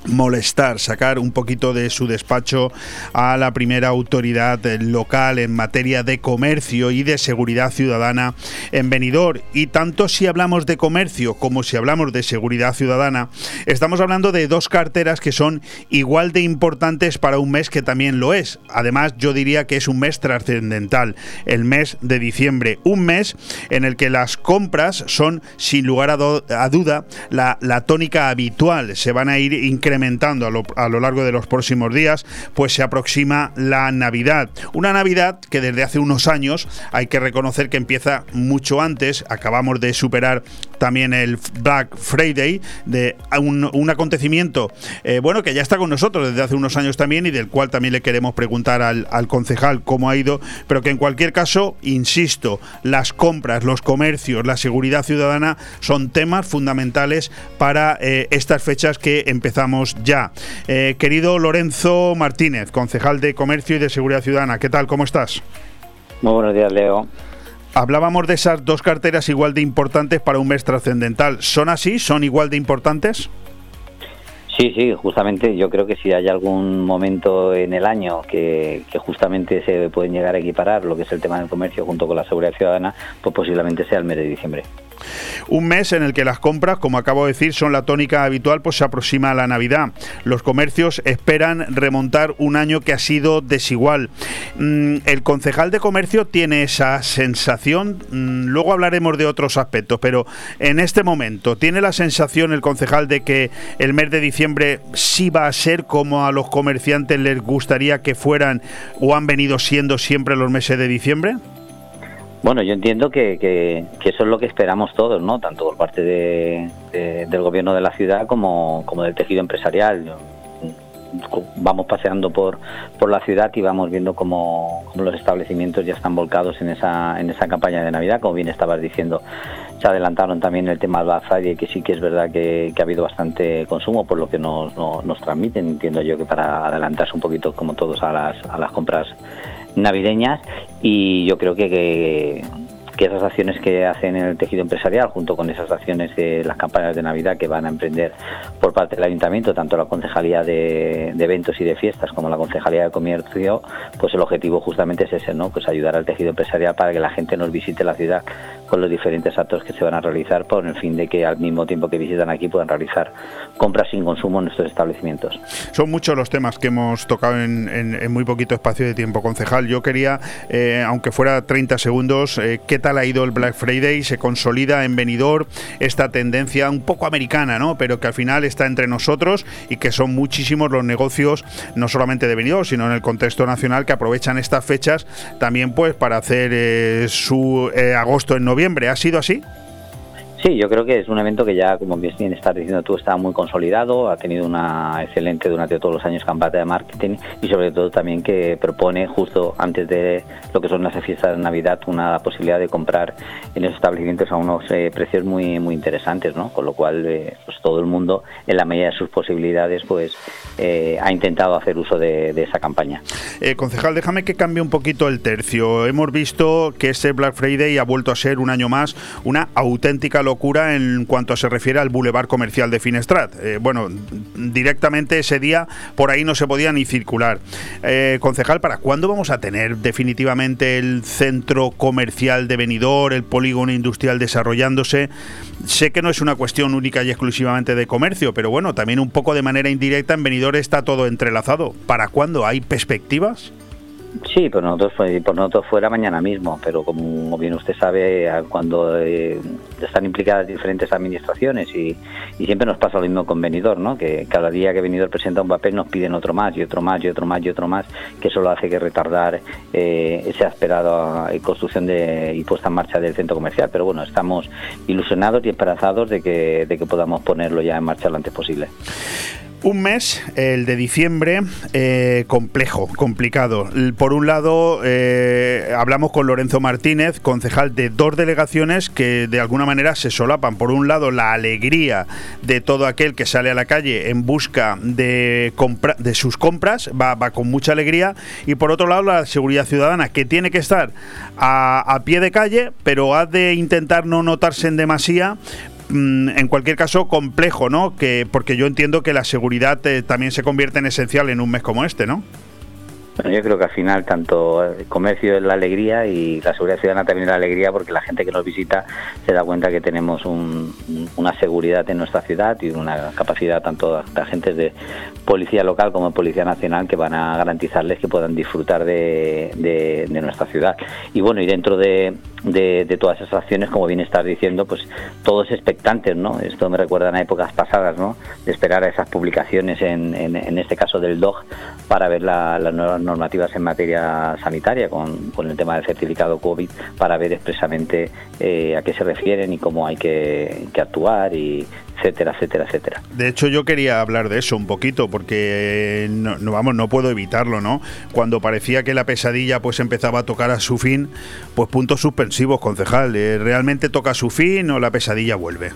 molestar, sacar un poquito de su despacho a la primera autoridad local en materia de comercio y de seguridad ciudadana en Benidorm. Y tanto si hablamos de comercio como si hablamos de seguridad ciudadana, estamos hablando de dos carteras que son igual de importantes para un mes que también lo es. Además, yo diría que es un mes trascendental, el mes de diciembre, un mes en el que las compras son, sin lugar a, duda, la, la tónica habitual. Se van a ir incrementando incrementando a lo, largo de los próximos días, pues se aproxima la Navidad. Una Navidad que desde hace unos años hay que reconocer que empieza mucho antes. Acabamos de superar también el Black Friday, de un, acontecimiento, eh, bueno, que ya está con nosotros desde hace unos años también y del cual también le queremos preguntar al, concejal cómo ha ido, pero que en cualquier caso, insisto, las compras, los comercios, la seguridad ciudadana son temas fundamentales para eh, estas fechas que empezamos ya. Eh, querido Lorenzo Martínez, concejal de Comercio y de Seguridad Ciudadana, ¿qué tal? ¿Cómo estás? Muy buenos días, Leo. Hablábamos de esas dos carteras igual de importantes para un mes trascendental. ¿Son así? ¿Son igual de importantes? Sí, sí, justamente yo creo que si hay algún momento en el año que, que, justamente se pueden llegar a equiparar lo que es el tema del comercio junto con la seguridad ciudadana, pues posiblemente sea el mes de diciembre. Un mes en el que las compras, como acabo de decir, son la tónica habitual, pues se aproxima a la Navidad. Los comercios esperan remontar un año que ha sido desigual. Mm, el concejal de comercio tiene esa sensación, mm, luego hablaremos de otros aspectos, pero en este momento, ¿tiene la sensación el concejal de que el mes de diciembre sí va a ser como a los comerciantes les gustaría que fueran o han venido siendo siempre los meses de diciembre? Bueno, yo entiendo que, que, eso es lo que esperamos todos, ¿no? Tanto por parte de, del gobierno de la ciudad como, del tejido empresarial. Vamos paseando por, la ciudad y vamos viendo cómo, los establecimientos ya están volcados en esa, en esa campaña de Navidad, como bien estabas diciendo. Se adelantaron también el tema del Black Friday, que sí que es verdad que, ha habido bastante consumo, por lo que nos, nos, transmiten. Entiendo yo que para adelantarse un poquito, como todos, a las, a las compras navideñas y yo creo que, que, esas acciones que hacen en el tejido empresarial junto con esas acciones de las campañas de Navidad que van a emprender por parte del ayuntamiento, tanto la concejalía de, eventos y de fiestas como la concejalía de comercio, pues el objetivo justamente es ese, ¿no? Pues ayudar al tejido empresarial para que la gente nos visite la ciudad con los diferentes actos que se van a realizar por el fin de que al mismo tiempo que visitan aquí puedan realizar compras sin consumo en nuestros establecimientos. Son muchos los temas que hemos tocado en, muy poquito espacio de tiempo, concejal. Yo quería, eh, aunque fuera 30 segundos, eh, ¿qué tal ha ido el Black Friday? ¿Se consolida en venidor esta tendencia un poco americana, ¿no? pero que al final está entre nosotros y que son muchísimos los negocios, no solamente de venidor, sino en el contexto nacional, que aprovechan estas fechas también pues para hacer eh, su agosto en noviembre ¿Ha sido así? Sí, yo creo que es un evento que ya, como bien estás diciendo tú, está muy consolidado, ha tenido una excelente durante todos los años campaña de marketing y sobre todo también que propone justo antes de lo que son las fiestas de Navidad una posibilidad de comprar en los establecimientos a unos eh, precios muy muy interesantes, ¿no? Con lo cual eh, pues todo el mundo en la medida de sus posibilidades pues eh, ha intentado hacer uso de, esa campaña. concejal, déjame que cambie un poquito el tercio. Hemos visto que ese Black Friday ha vuelto a ser un año más una auténtica locura locura en cuanto se refiere al bulevar comercial de Finestrat. Eh, bueno, directamente ese día por ahí no se podía ni circular. Eh, concejal, ¿para cuándo vamos a tener definitivamente el centro comercial de Benidorm, el polígono industrial desarrollándose? Sé que no es una cuestión única y exclusivamente de comercio, pero bueno, también un poco de manera indirecta en Benidorm está todo entrelazado. ¿Para cuándo? ¿Hay perspectivas? Sí, por nosotros, por nosotros fuera mañana mismo, pero como bien usted sabe, cuando eh, están implicadas diferentes administraciones y, siempre nos pasa lo mismo con Venidor, ¿no? que cada día que Venidor presenta un papel nos piden otro más y otro más y otro más y otro más, que eso lo hace que retardar eh, esa esperada construcción de, y puesta en marcha del centro comercial. Pero bueno, estamos ilusionados y esperanzados de que, de que podamos ponerlo ya en marcha lo antes posible. Un mes, el de diciembre, eh, complejo, complicado. Por un lado, eh, hablamos con Lorenzo Martínez, concejal de dos delegaciones que de alguna manera se solapan. Por un lado, la alegría de todo aquel que sale a la calle en busca de, sus compras, va, con mucha alegría. Y por otro lado, la seguridad ciudadana, que tiene que estar a, a pie de calle, pero ha de intentar no notarse en demasía mm, en cualquier caso complejo, ¿no? Que porque yo entiendo que la seguridad eh, también se convierte en esencial en un mes como este, ¿no? Bueno, yo creo que al final tanto el comercio es la alegría y la seguridad ciudadana también es la alegría porque la gente que nos visita se da cuenta que tenemos una seguridad en nuestra ciudad y una capacidad tanto de agentes de policía local como de policía nacional que van a garantizarles que puedan disfrutar de, nuestra ciudad. Y bueno, y dentro de, todas esas acciones, como bien estás diciendo, pues todos expectantes, ¿no? Esto me recuerda a épocas pasadas, ¿no? De esperar a esas publicaciones, en, en, este caso del DOG, para ver las nuevas normativas en materia sanitaria con, el tema del certificado COVID para ver expresamente eh, a qué se refieren y cómo hay que, actuar y etcétera, etcétera, etcétera. De hecho, yo quería hablar de eso un poquito, porque no, vamos, no puedo evitarlo, ¿no? Cuando parecía que la pesadilla pues empezaba a tocar a su fin, pues puntos suspensivos, concejal. ¿eh? ¿Realmente toca a su fin o la pesadilla vuelve?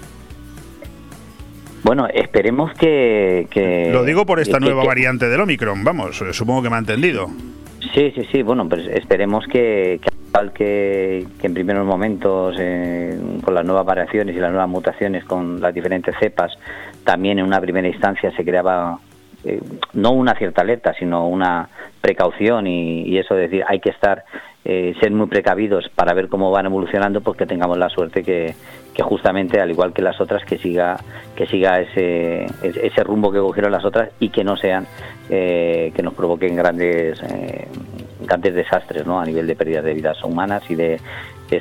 Bueno, esperemos que, Lo digo por esta nueva variante del Omicron, vamos, eh, supongo que me ha entendido. Sí, sí, sí, bueno, pues esperemos que, que, que en primeros momentos, eh, con las nuevas variaciones y las nuevas mutaciones, con las diferentes cepas, también en una primera instancia se creaba eh, no una cierta alerta, sino una precaución y, eso es decir, hay que estar, ser muy precavidos para ver cómo van evolucionando, pues que tengamos la suerte que, que justamente al igual que las otras que siga que siga ese, ese rumbo que cogieron las otras y que no sean eh, que nos provoquen grandes eh, grandes desastres ¿no? a nivel de pérdidas de vidas humanas y de,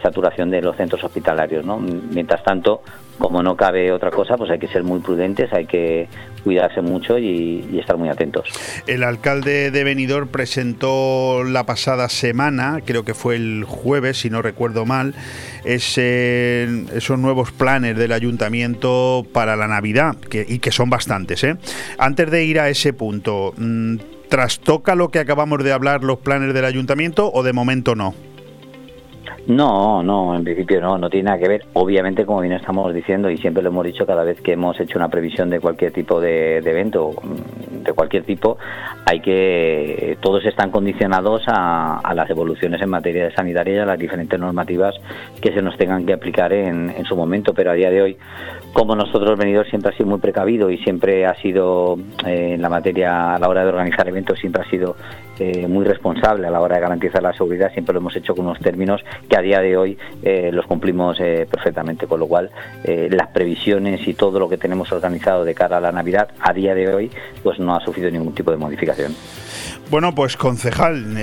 saturación de los centros hospitalarios. ¿no? Mientras tanto, como no cabe otra cosa, pues hay que ser muy prudentes, hay que cuidarse mucho y, estar muy atentos. El alcalde de Benidorm presentó la pasada semana, creo que fue el jueves, si no recuerdo mal, ese, esos nuevos planes del ayuntamiento para la Navidad, y que son bastantes. ¿eh? Antes de ir a ese punto, mm, ¿trastoca lo que acabamos de hablar los planes del ayuntamiento o de momento no? No, no, en principio no, no tiene nada que ver. Obviamente, como bien estamos diciendo y siempre lo hemos dicho cada vez que hemos hecho una previsión de cualquier tipo de, evento, de cualquier tipo, hay que todos están condicionados a, las evoluciones en materia de sanitaria y a las diferentes normativas que se nos tengan que aplicar en, su momento. Pero a día de hoy, como nosotros venidos siempre ha sido muy precavido y siempre ha sido eh, en la materia a la hora de organizar eventos siempre ha sido eh, muy responsable a la hora de garantizar la seguridad. Siempre lo hemos hecho con unos términos que a día de hoy eh, los cumplimos perfectamente, con lo cual las previsiones y todo lo que tenemos organizado de cara a la Navidad a día de hoy pues no ha sufrido ningún tipo de modificación. Bueno, pues concejal,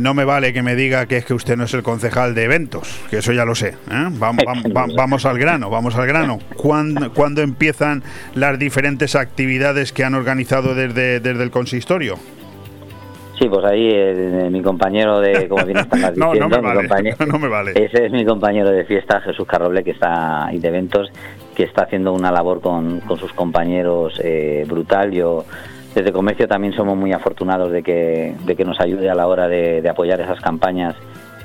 no me vale que me diga que es que usted no es el concejal de eventos, que eso ya lo sé. (laughs) Vamos, al grano, vamos al grano. ¿Cuándo, ¿Cuándo, empiezan las diferentes actividades que han organizado desde, desde el consistorio? Sí, pues ahí eh, mi compañero de, como bien estás (laughs) diciendo, no, me mi vale, (laughs) no me vale. Ese es mi compañero de fiesta, Jesús Carroble, que está y de eventos, que está haciendo una labor con, con sus compañeros eh, brutal. Yo desde comercio también somos muy afortunados de que, de que nos ayude a la hora de, apoyar esas campañas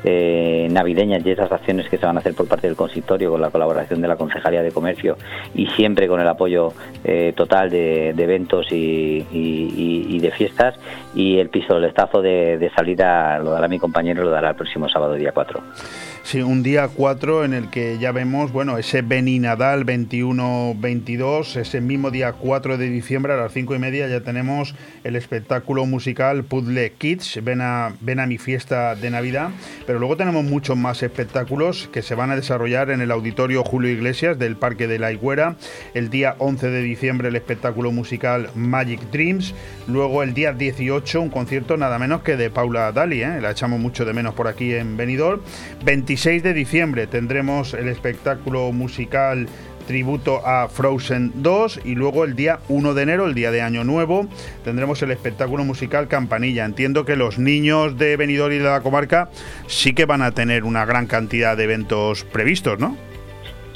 eh, navideñas y esas acciones que se van a hacer por parte del consistorio con la colaboración de la Concejalía de Comercio y siempre con el apoyo eh, total de, eventos y, de fiestas y el pistoletazo de, de salida lo dará mi compañero, lo dará el próximo sábado día 4. Sí, un día 4 en el que ya vemos, bueno, ese Beni Nadal 21-22, ese mismo día 4 de diciembre a las 5 y media ya tenemos el espectáculo musical Puzzle Kids, ven a, ven a mi fiesta de Navidad, pero luego tenemos muchos más espectáculos que se van a desarrollar en el Auditorio Julio Iglesias del Parque de la Higuera, el día 11 de diciembre el espectáculo musical Magic Dreams, luego el día 18 un concierto nada menos que de Paula Dali, ¿eh? la echamos mucho de menos por aquí en Benidorm, 26 de diciembre tendremos el espectáculo musical tributo a Frozen 2 y luego el día 1 de enero, el día de Año Nuevo, tendremos el espectáculo musical Campanilla. Entiendo que los niños de Benidorm y de la comarca sí que van a tener una gran cantidad de eventos previstos, ¿no?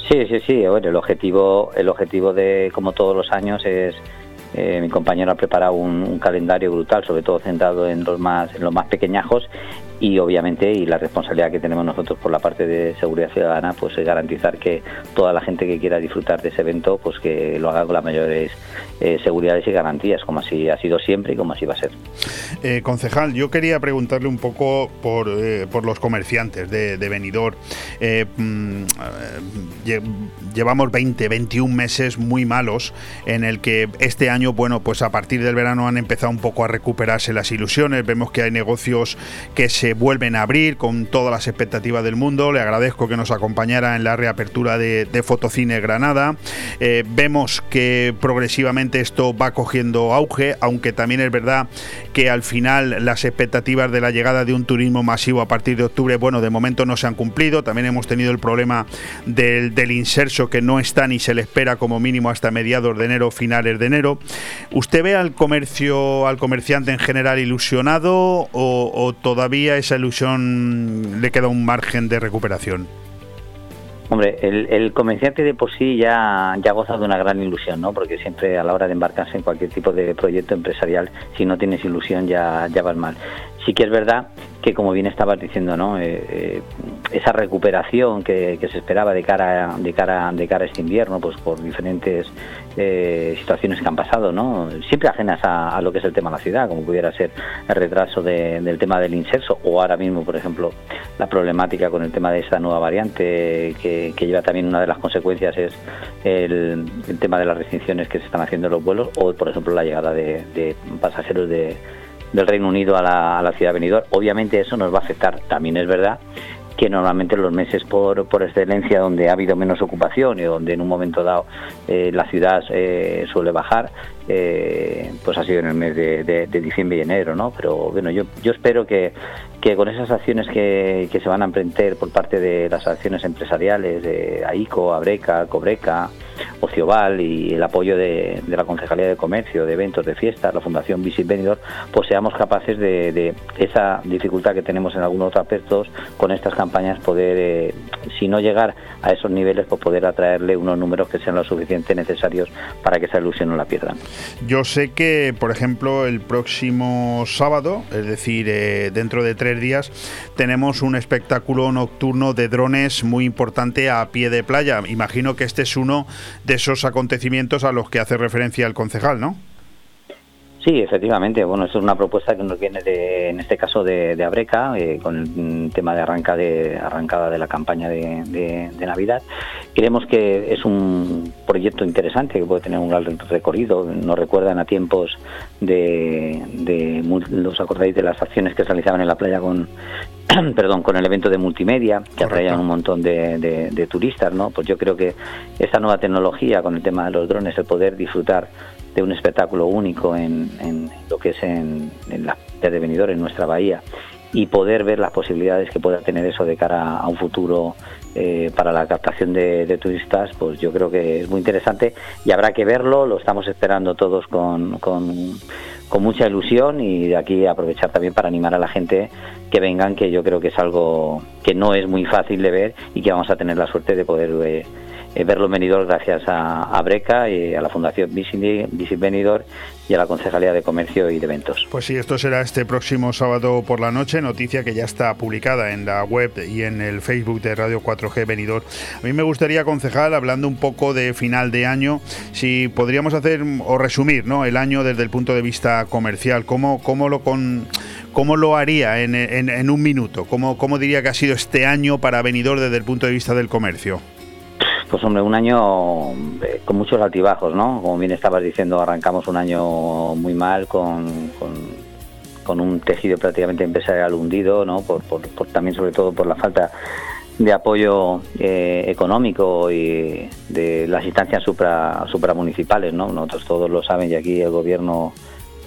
Sí, sí, sí. Bueno, el objetivo, el objetivo de, como todos los años, es eh, mi compañero ha preparado un, calendario brutal, sobre todo centrado en los más, en los más pequeñajos, y obviamente y la responsabilidad que tenemos nosotros por la parte de seguridad ciudadana pues es garantizar que toda la gente que quiera disfrutar de ese evento pues que lo haga con las mayores eh, seguridades y garantías como así ha sido siempre y como así va a ser. Eh, concejal yo quería preguntarle un poco por, eh, por los comerciantes de, de Benidorm. Mm, llevamos 20 21 meses muy malos en el que este año bueno pues a partir del verano han empezado un poco a recuperarse las ilusiones. Vemos que hay negocios que se vuelven a abrir con todas las expectativas del mundo. Le agradezco que nos acompañara en la reapertura de, Fotocine Granada. Eh, vemos que progresivamente esto va cogiendo auge, aunque también es verdad que al final las expectativas de la llegada de un turismo masivo a partir de octubre, bueno, de momento no se han cumplido. También hemos tenido el problema del, del inserso que no está ni se le espera como mínimo hasta mediados de enero, finales de enero. ¿Usted ve al comercio, al comerciante en general ilusionado o todavía esa ilusión le queda un margen de recuperación? Hombre, el, comerciante de por sí ya, ya goza de una gran ilusión, ¿no? Porque siempre a la hora de embarcarse en cualquier tipo de proyecto empresarial, si no tienes ilusión ya, ya vas mal. Sí que es verdad que como bien estabas diciendo, ¿no? Eh, eh, esa recuperación que, se esperaba de cara de cara de cara a este invierno, pues por diferentes eh, situaciones que han pasado, ¿no? Siempre ajenas a, lo que es el tema de la ciudad, como pudiera ser el retraso del tema del inserso o ahora mismo, por ejemplo, la problemática con el tema de esta nueva variante que, lleva también una de las consecuencias es el, tema de las restricciones que se están haciendo en los vuelos o, por ejemplo, la llegada de pasajeros de del Reino Unido a la, ciudad de Benidorm. Obviamente eso nos va a afectar. También es verdad que normalmente los meses por, por excelencia donde ha habido menos ocupación y donde en un momento dado eh, la ciudad eh, suele bajar, eh, pues ha sido en el mes de, diciembre y enero, ¿no? Pero bueno, yo, yo espero que, con esas acciones que, se van a emprender por parte de las acciones empresariales de AICO, Abreca, Cobreca, Ocioval y el apoyo de, la Concejalía de Comercio, de eventos, de fiestas, la Fundación Visit Benidorm, pues seamos capaces de, esa dificultad que tenemos en algunos aspectos con estas campañas poder, eh, si no llegar a esos niveles, pues poder atraerle unos números que sean lo suficiente necesarios para que esa ilusión no la pierdan. Yo sé que, por ejemplo, el próximo sábado, es decir, eh, dentro de tres días, tenemos un espectáculo nocturno de drones muy importante a pie de playa. Imagino que este es uno de esos acontecimientos a los que hace referencia el concejal, ¿no? Sí, efectivamente. Bueno, esto es una propuesta que nos viene de, en este caso de, Abreca, eh, con el tema de, arranca de arrancada de la campaña de, Navidad. Creemos que es un proyecto interesante que puede tener un gran recorrido. Nos recuerdan a tiempos de, los acordáis de las acciones que se realizaban en la playa con, (clears throat) perdón, con el evento de multimedia que atraían un montón de, turistas, ¿no? Pues yo creo que esta nueva tecnología con el tema de los drones, el poder disfrutar de un espectáculo único en, lo que es en, la de en nuestra bahía y poder ver las posibilidades que pueda tener eso de cara a un futuro eh, para la captación de, turistas, pues yo creo que es muy interesante y habrá que verlo, lo estamos esperando todos con, con, mucha ilusión y de aquí aprovechar también para animar a la gente que vengan, que yo creo que es algo que no es muy fácil de ver y que vamos a tener la suerte de poder... Eh, eh, verlo en gracias a, Breca y a la Fundación Visit Benidorm y a la Concejalía de Comercio y de Eventos. Pues sí, esto será este próximo sábado por la noche, noticia que ya está publicada en la web y en el Facebook de Radio 4G Benidorm. A mí me gustaría, concejal, hablando un poco de final de año, si podríamos hacer o resumir ¿no? el año desde el punto de vista comercial, cómo, cómo lo con ¿Cómo lo haría en, en, un minuto? ¿Cómo, ¿Cómo diría que ha sido este año para Benidorm desde el punto de vista del comercio? Pues hombre, un año eh, con muchos altibajos, ¿no? Como bien estabas diciendo, arrancamos un año muy mal con, con, un tejido prácticamente empresarial hundido, ¿no? Por, también sobre todo por la falta de apoyo eh, económico y de las instancias supra, supramunicipales, ¿no? Nosotros todos lo saben y aquí el gobierno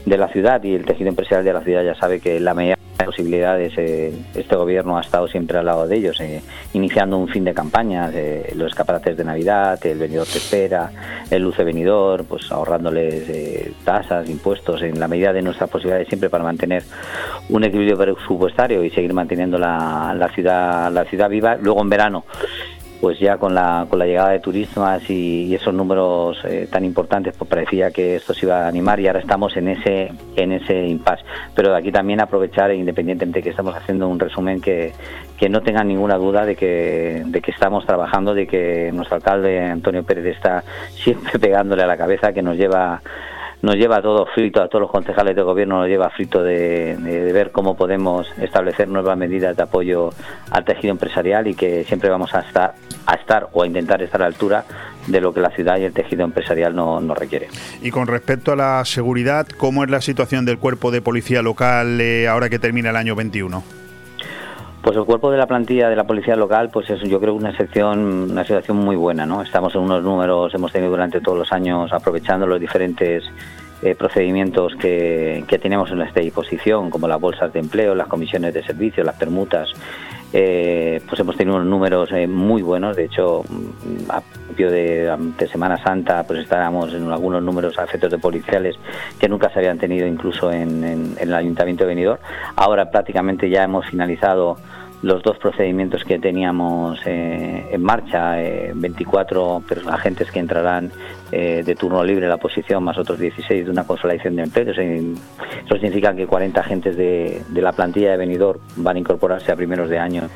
de la ciudad y el tejido empresarial de la ciudad ya sabe que la medida posibilidades. Eh, este gobierno ha estado siempre al lado de ellos, eh, iniciando un fin de campaña, eh, los escaparates de Navidad, el venidor te espera, el luce venidor, pues ahorrándoles tasas, impuestos, en la medida de nuestras posibilidades siempre para mantener un equilibrio presupuestario y seguir manteniendo la, la ciudad la ciudad viva. Luego en verano pues ya con la, con la llegada de turistas y, esos números eh, tan importantes, pues parecía que esto se iba a animar y ahora estamos en ese en ese impasse. Pero aquí también aprovechar, independientemente de que estamos haciendo un resumen, que, que no tengan ninguna duda de que, de que estamos trabajando, de que nuestro alcalde Antonio Pérez está siempre (laughs) pegándole a la cabeza, que nos lleva nos lleva a todos frito, a todos los concejales de gobierno nos lleva frito de, ver cómo podemos establecer nuevas medidas de apoyo al tejido empresarial y que siempre vamos a estar, a estar o a intentar estar a la altura de lo que la ciudad y el tejido empresarial nos no requiere. Y con respecto a la seguridad, ¿cómo es la situación del cuerpo de policía local eh, ahora que termina el año 21? Pues el cuerpo de la plantilla de la policía local, pues es yo creo una sección, una situación muy buena, ¿no? Estamos en unos números, hemos tenido durante todos los años aprovechando los diferentes eh, procedimientos que, que, tenemos en nuestra disposición, como las bolsas de empleo, las comisiones de servicio, las permutas, eh, pues hemos tenido unos números eh, muy buenos. De hecho, mm, a principio de, Semana Santa, pues estábamos en algunos números a efectos de policiales que nunca se habían tenido incluso en, en el Ayuntamiento de Benidorm. Ahora prácticamente ya hemos finalizado los dos procedimientos que teníamos eh, en marcha, 24 eh, agentes que entrarán eh, de turno libre a la posición, más otros 16 de una consolidación de empleo. Eso significa que 40 agentes de, de la plantilla de venidor van a incorporarse a primeros de año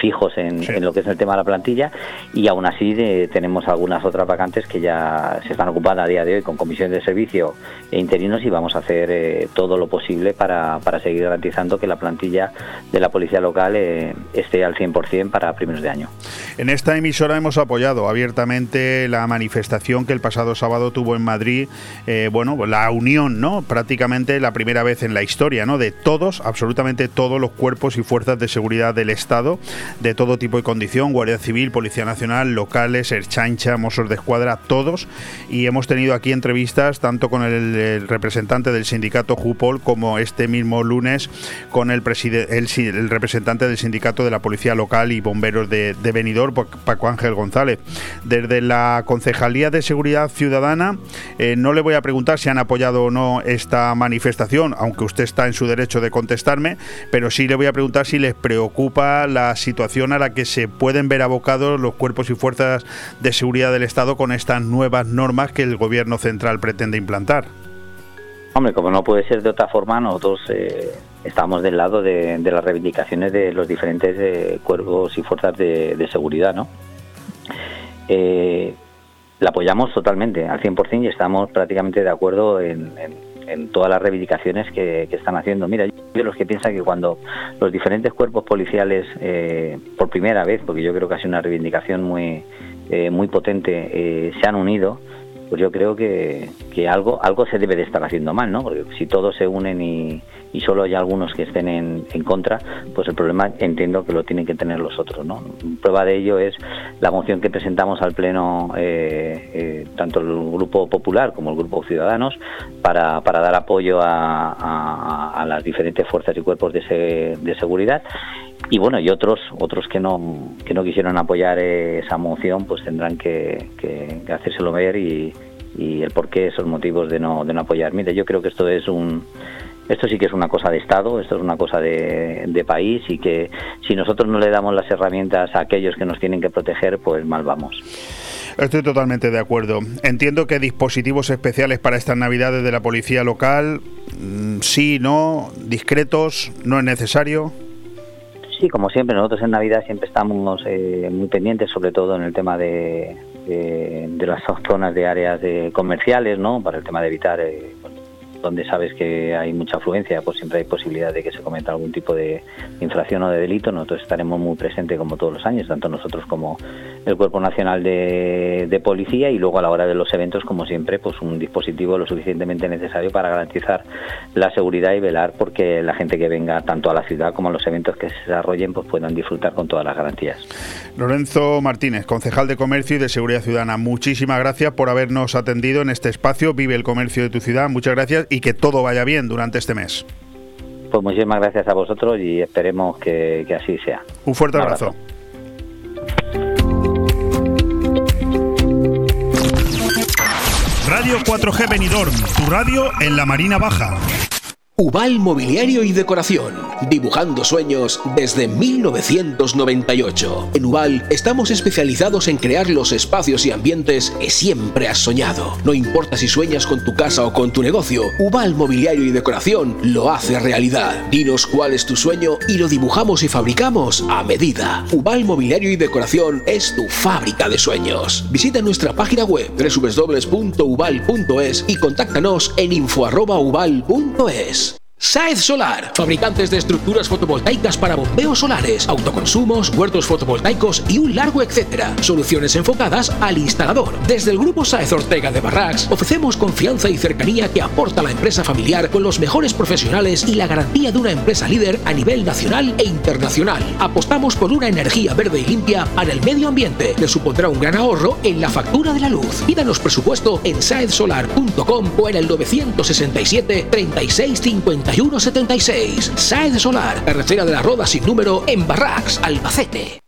fijos en, lo que es el tema de la plantilla y aún así tenemos algunas otras vacantes que ya se están ocupando a día de hoy con comisiones de servicio e interinos y vamos a hacer eh, todo lo posible para, para, seguir garantizando que la plantilla de la policía local eh, esté al 100% para primeros de año. En esta emisora hemos apoyado abiertamente la manifestación que el pasado sábado tuvo en Madrid, eh, bueno, la unión, ¿no? Prácticamente la primera vez en la historia, ¿no? De todos, absolutamente todos los cuerpos y fuerzas de seguridad del Estado de todo tipo y condición, Guardia Civil, Policía Nacional, locales, Erchancha, Mossos de Escuadra, todos. Y hemos tenido aquí entrevistas tanto con el, representante del sindicato Jupol como este mismo lunes con el, el, representante del sindicato de la Policía Local y Bomberos de, Benidorm, Paco Ángel González. Desde la Concejalía de Seguridad Ciudadana, eh, no le voy a preguntar si han apoyado o no esta manifestación, aunque usted está en su derecho de contestarme, pero sí le voy a preguntar si les preocupa la situación a la que se pueden ver abocados los cuerpos y fuerzas de seguridad del Estado con estas nuevas normas que el Gobierno central pretende implantar. Hombre, como no puede ser de otra forma, nosotros eh, estamos del lado de, las reivindicaciones de los diferentes eh, cuerpos y fuerzas de, seguridad, ¿no? Eh, la apoyamos totalmente, al 100%, y estamos prácticamente de acuerdo en en todas las reivindicaciones que, están haciendo. Mira, yo de los que piensan que cuando los diferentes cuerpos policiales, eh, por primera vez, porque yo creo que ha sido una reivindicación muy, eh, muy potente, eh, se han unido, pues yo creo que, algo, se debe de estar haciendo mal, ¿no? Porque si todos se unen y, solo hay algunos que estén en, contra, pues el problema entiendo que lo tienen que tener los otros, ¿no? Prueba de ello es la moción que presentamos al Pleno, eh, eh, tanto el Grupo Popular como el Grupo Ciudadanos, para, dar apoyo a, las diferentes fuerzas y cuerpos de seguridad y bueno y otros otros que no que no quisieron apoyar esa moción pues tendrán que, que, hacérselo ver y, el porqué esos motivos de no de no apoyar mire yo creo que esto es un esto sí que es una cosa de Estado, esto es una cosa de, de, país y que si nosotros no le damos las herramientas a aquellos que nos tienen que proteger, pues mal vamos. Estoy totalmente de acuerdo. Entiendo que dispositivos especiales para estas navidades de la policía local, mm, sí, no, discretos, no es necesario. Sí, como siempre, nosotros en Navidad siempre estamos eh, muy pendientes, sobre todo en el tema de, de, las zonas de áreas de comerciales, ¿no? Para el tema de evitar eh, donde sabes que hay mucha afluencia, pues siempre hay posibilidad de que se cometa algún tipo de infracción o de delito. Nosotros estaremos muy presentes como todos los años, tanto nosotros como el Cuerpo Nacional de, Policía y luego a la hora de los eventos, como siempre, pues un dispositivo lo suficientemente necesario para garantizar la seguridad y velar porque la gente que venga tanto a la ciudad como a los eventos que se desarrollen pues puedan disfrutar con todas las garantías. Lorenzo Martínez, concejal de Comercio y de Seguridad Ciudadana, muchísimas gracias por habernos atendido en este espacio. Vive el comercio de tu ciudad. Muchas gracias y que todo vaya bien durante este mes. Pues muchísimas gracias a vosotros y esperemos que, así sea. Un fuerte abrazo. Radio 4G Benidorm, tu radio en la Marina Baja. Ubal Mobiliario y Decoración, dibujando sueños desde 1998. En Ubal estamos especializados en crear los espacios y ambientes que siempre has soñado. No importa si sueñas con tu casa o con tu negocio, Ubal Mobiliario y Decoración lo hace realidad. Dinos cuál es tu sueño y lo dibujamos y fabricamos a medida. Ubal Mobiliario y Decoración es tu fábrica de sueños. Visita nuestra página web www.ubal.es y contáctanos en info.ubal.es. Saez Solar, fabricantes de estructuras fotovoltaicas para bombeos solares, autoconsumos, huertos fotovoltaicos y un largo etcétera. Soluciones enfocadas al instalador. Desde el grupo Saez Ortega de Barracks ofrecemos confianza y cercanía que aporta la empresa familiar con los mejores profesionales y la garantía de una empresa líder a nivel nacional e internacional. Apostamos por una energía verde y limpia para el medio ambiente. Le supondrá un gran ahorro en la factura de la luz. Pídanos presupuesto en saezsolar.com o en el 967 36 50 7176, de Solar, carretera de la Roda sin número en Barrax, Albacete.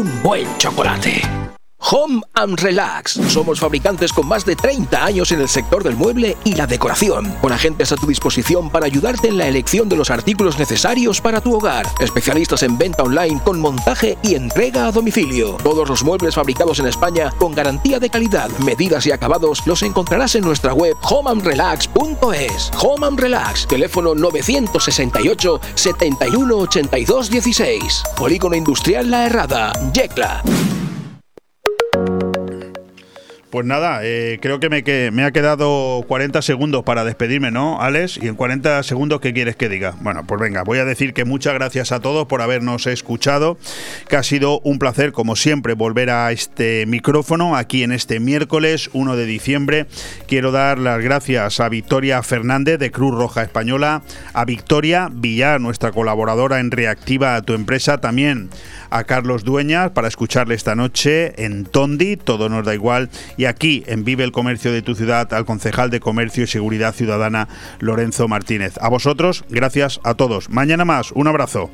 un buen chocolate. Home and Relax. Somos fabricantes con más de 30 años en el sector del mueble y la decoración, con agentes a tu disposición para ayudarte en la elección de los artículos necesarios para tu hogar. Especialistas en venta online con montaje y entrega a domicilio. Todos los muebles fabricados en España con garantía de calidad, medidas y acabados los encontrarás en nuestra web homeandrelax.es. Home and Relax, teléfono 968 71 82 16. Polígono Industrial La Herrada, Yecla. Pues nada, eh, creo que me, me ha quedado 40 segundos para despedirme, ¿no, Alex? Y en 40 segundos, ¿qué quieres que diga? Bueno, pues venga, voy a decir que muchas gracias a todos por habernos escuchado, que ha sido un placer, como siempre, volver a este micrófono aquí en este miércoles 1 de diciembre. Quiero dar las gracias a Victoria Fernández de Cruz Roja Española, a Victoria Villar, nuestra colaboradora en Reactiva a tu empresa, también a Carlos Dueñas para escucharle esta noche en Tondi, todo nos da igual, y aquí en Vive el Comercio de tu ciudad al concejal de Comercio y Seguridad Ciudadana Lorenzo Martínez. A vosotros, gracias a todos. Mañana más, un abrazo.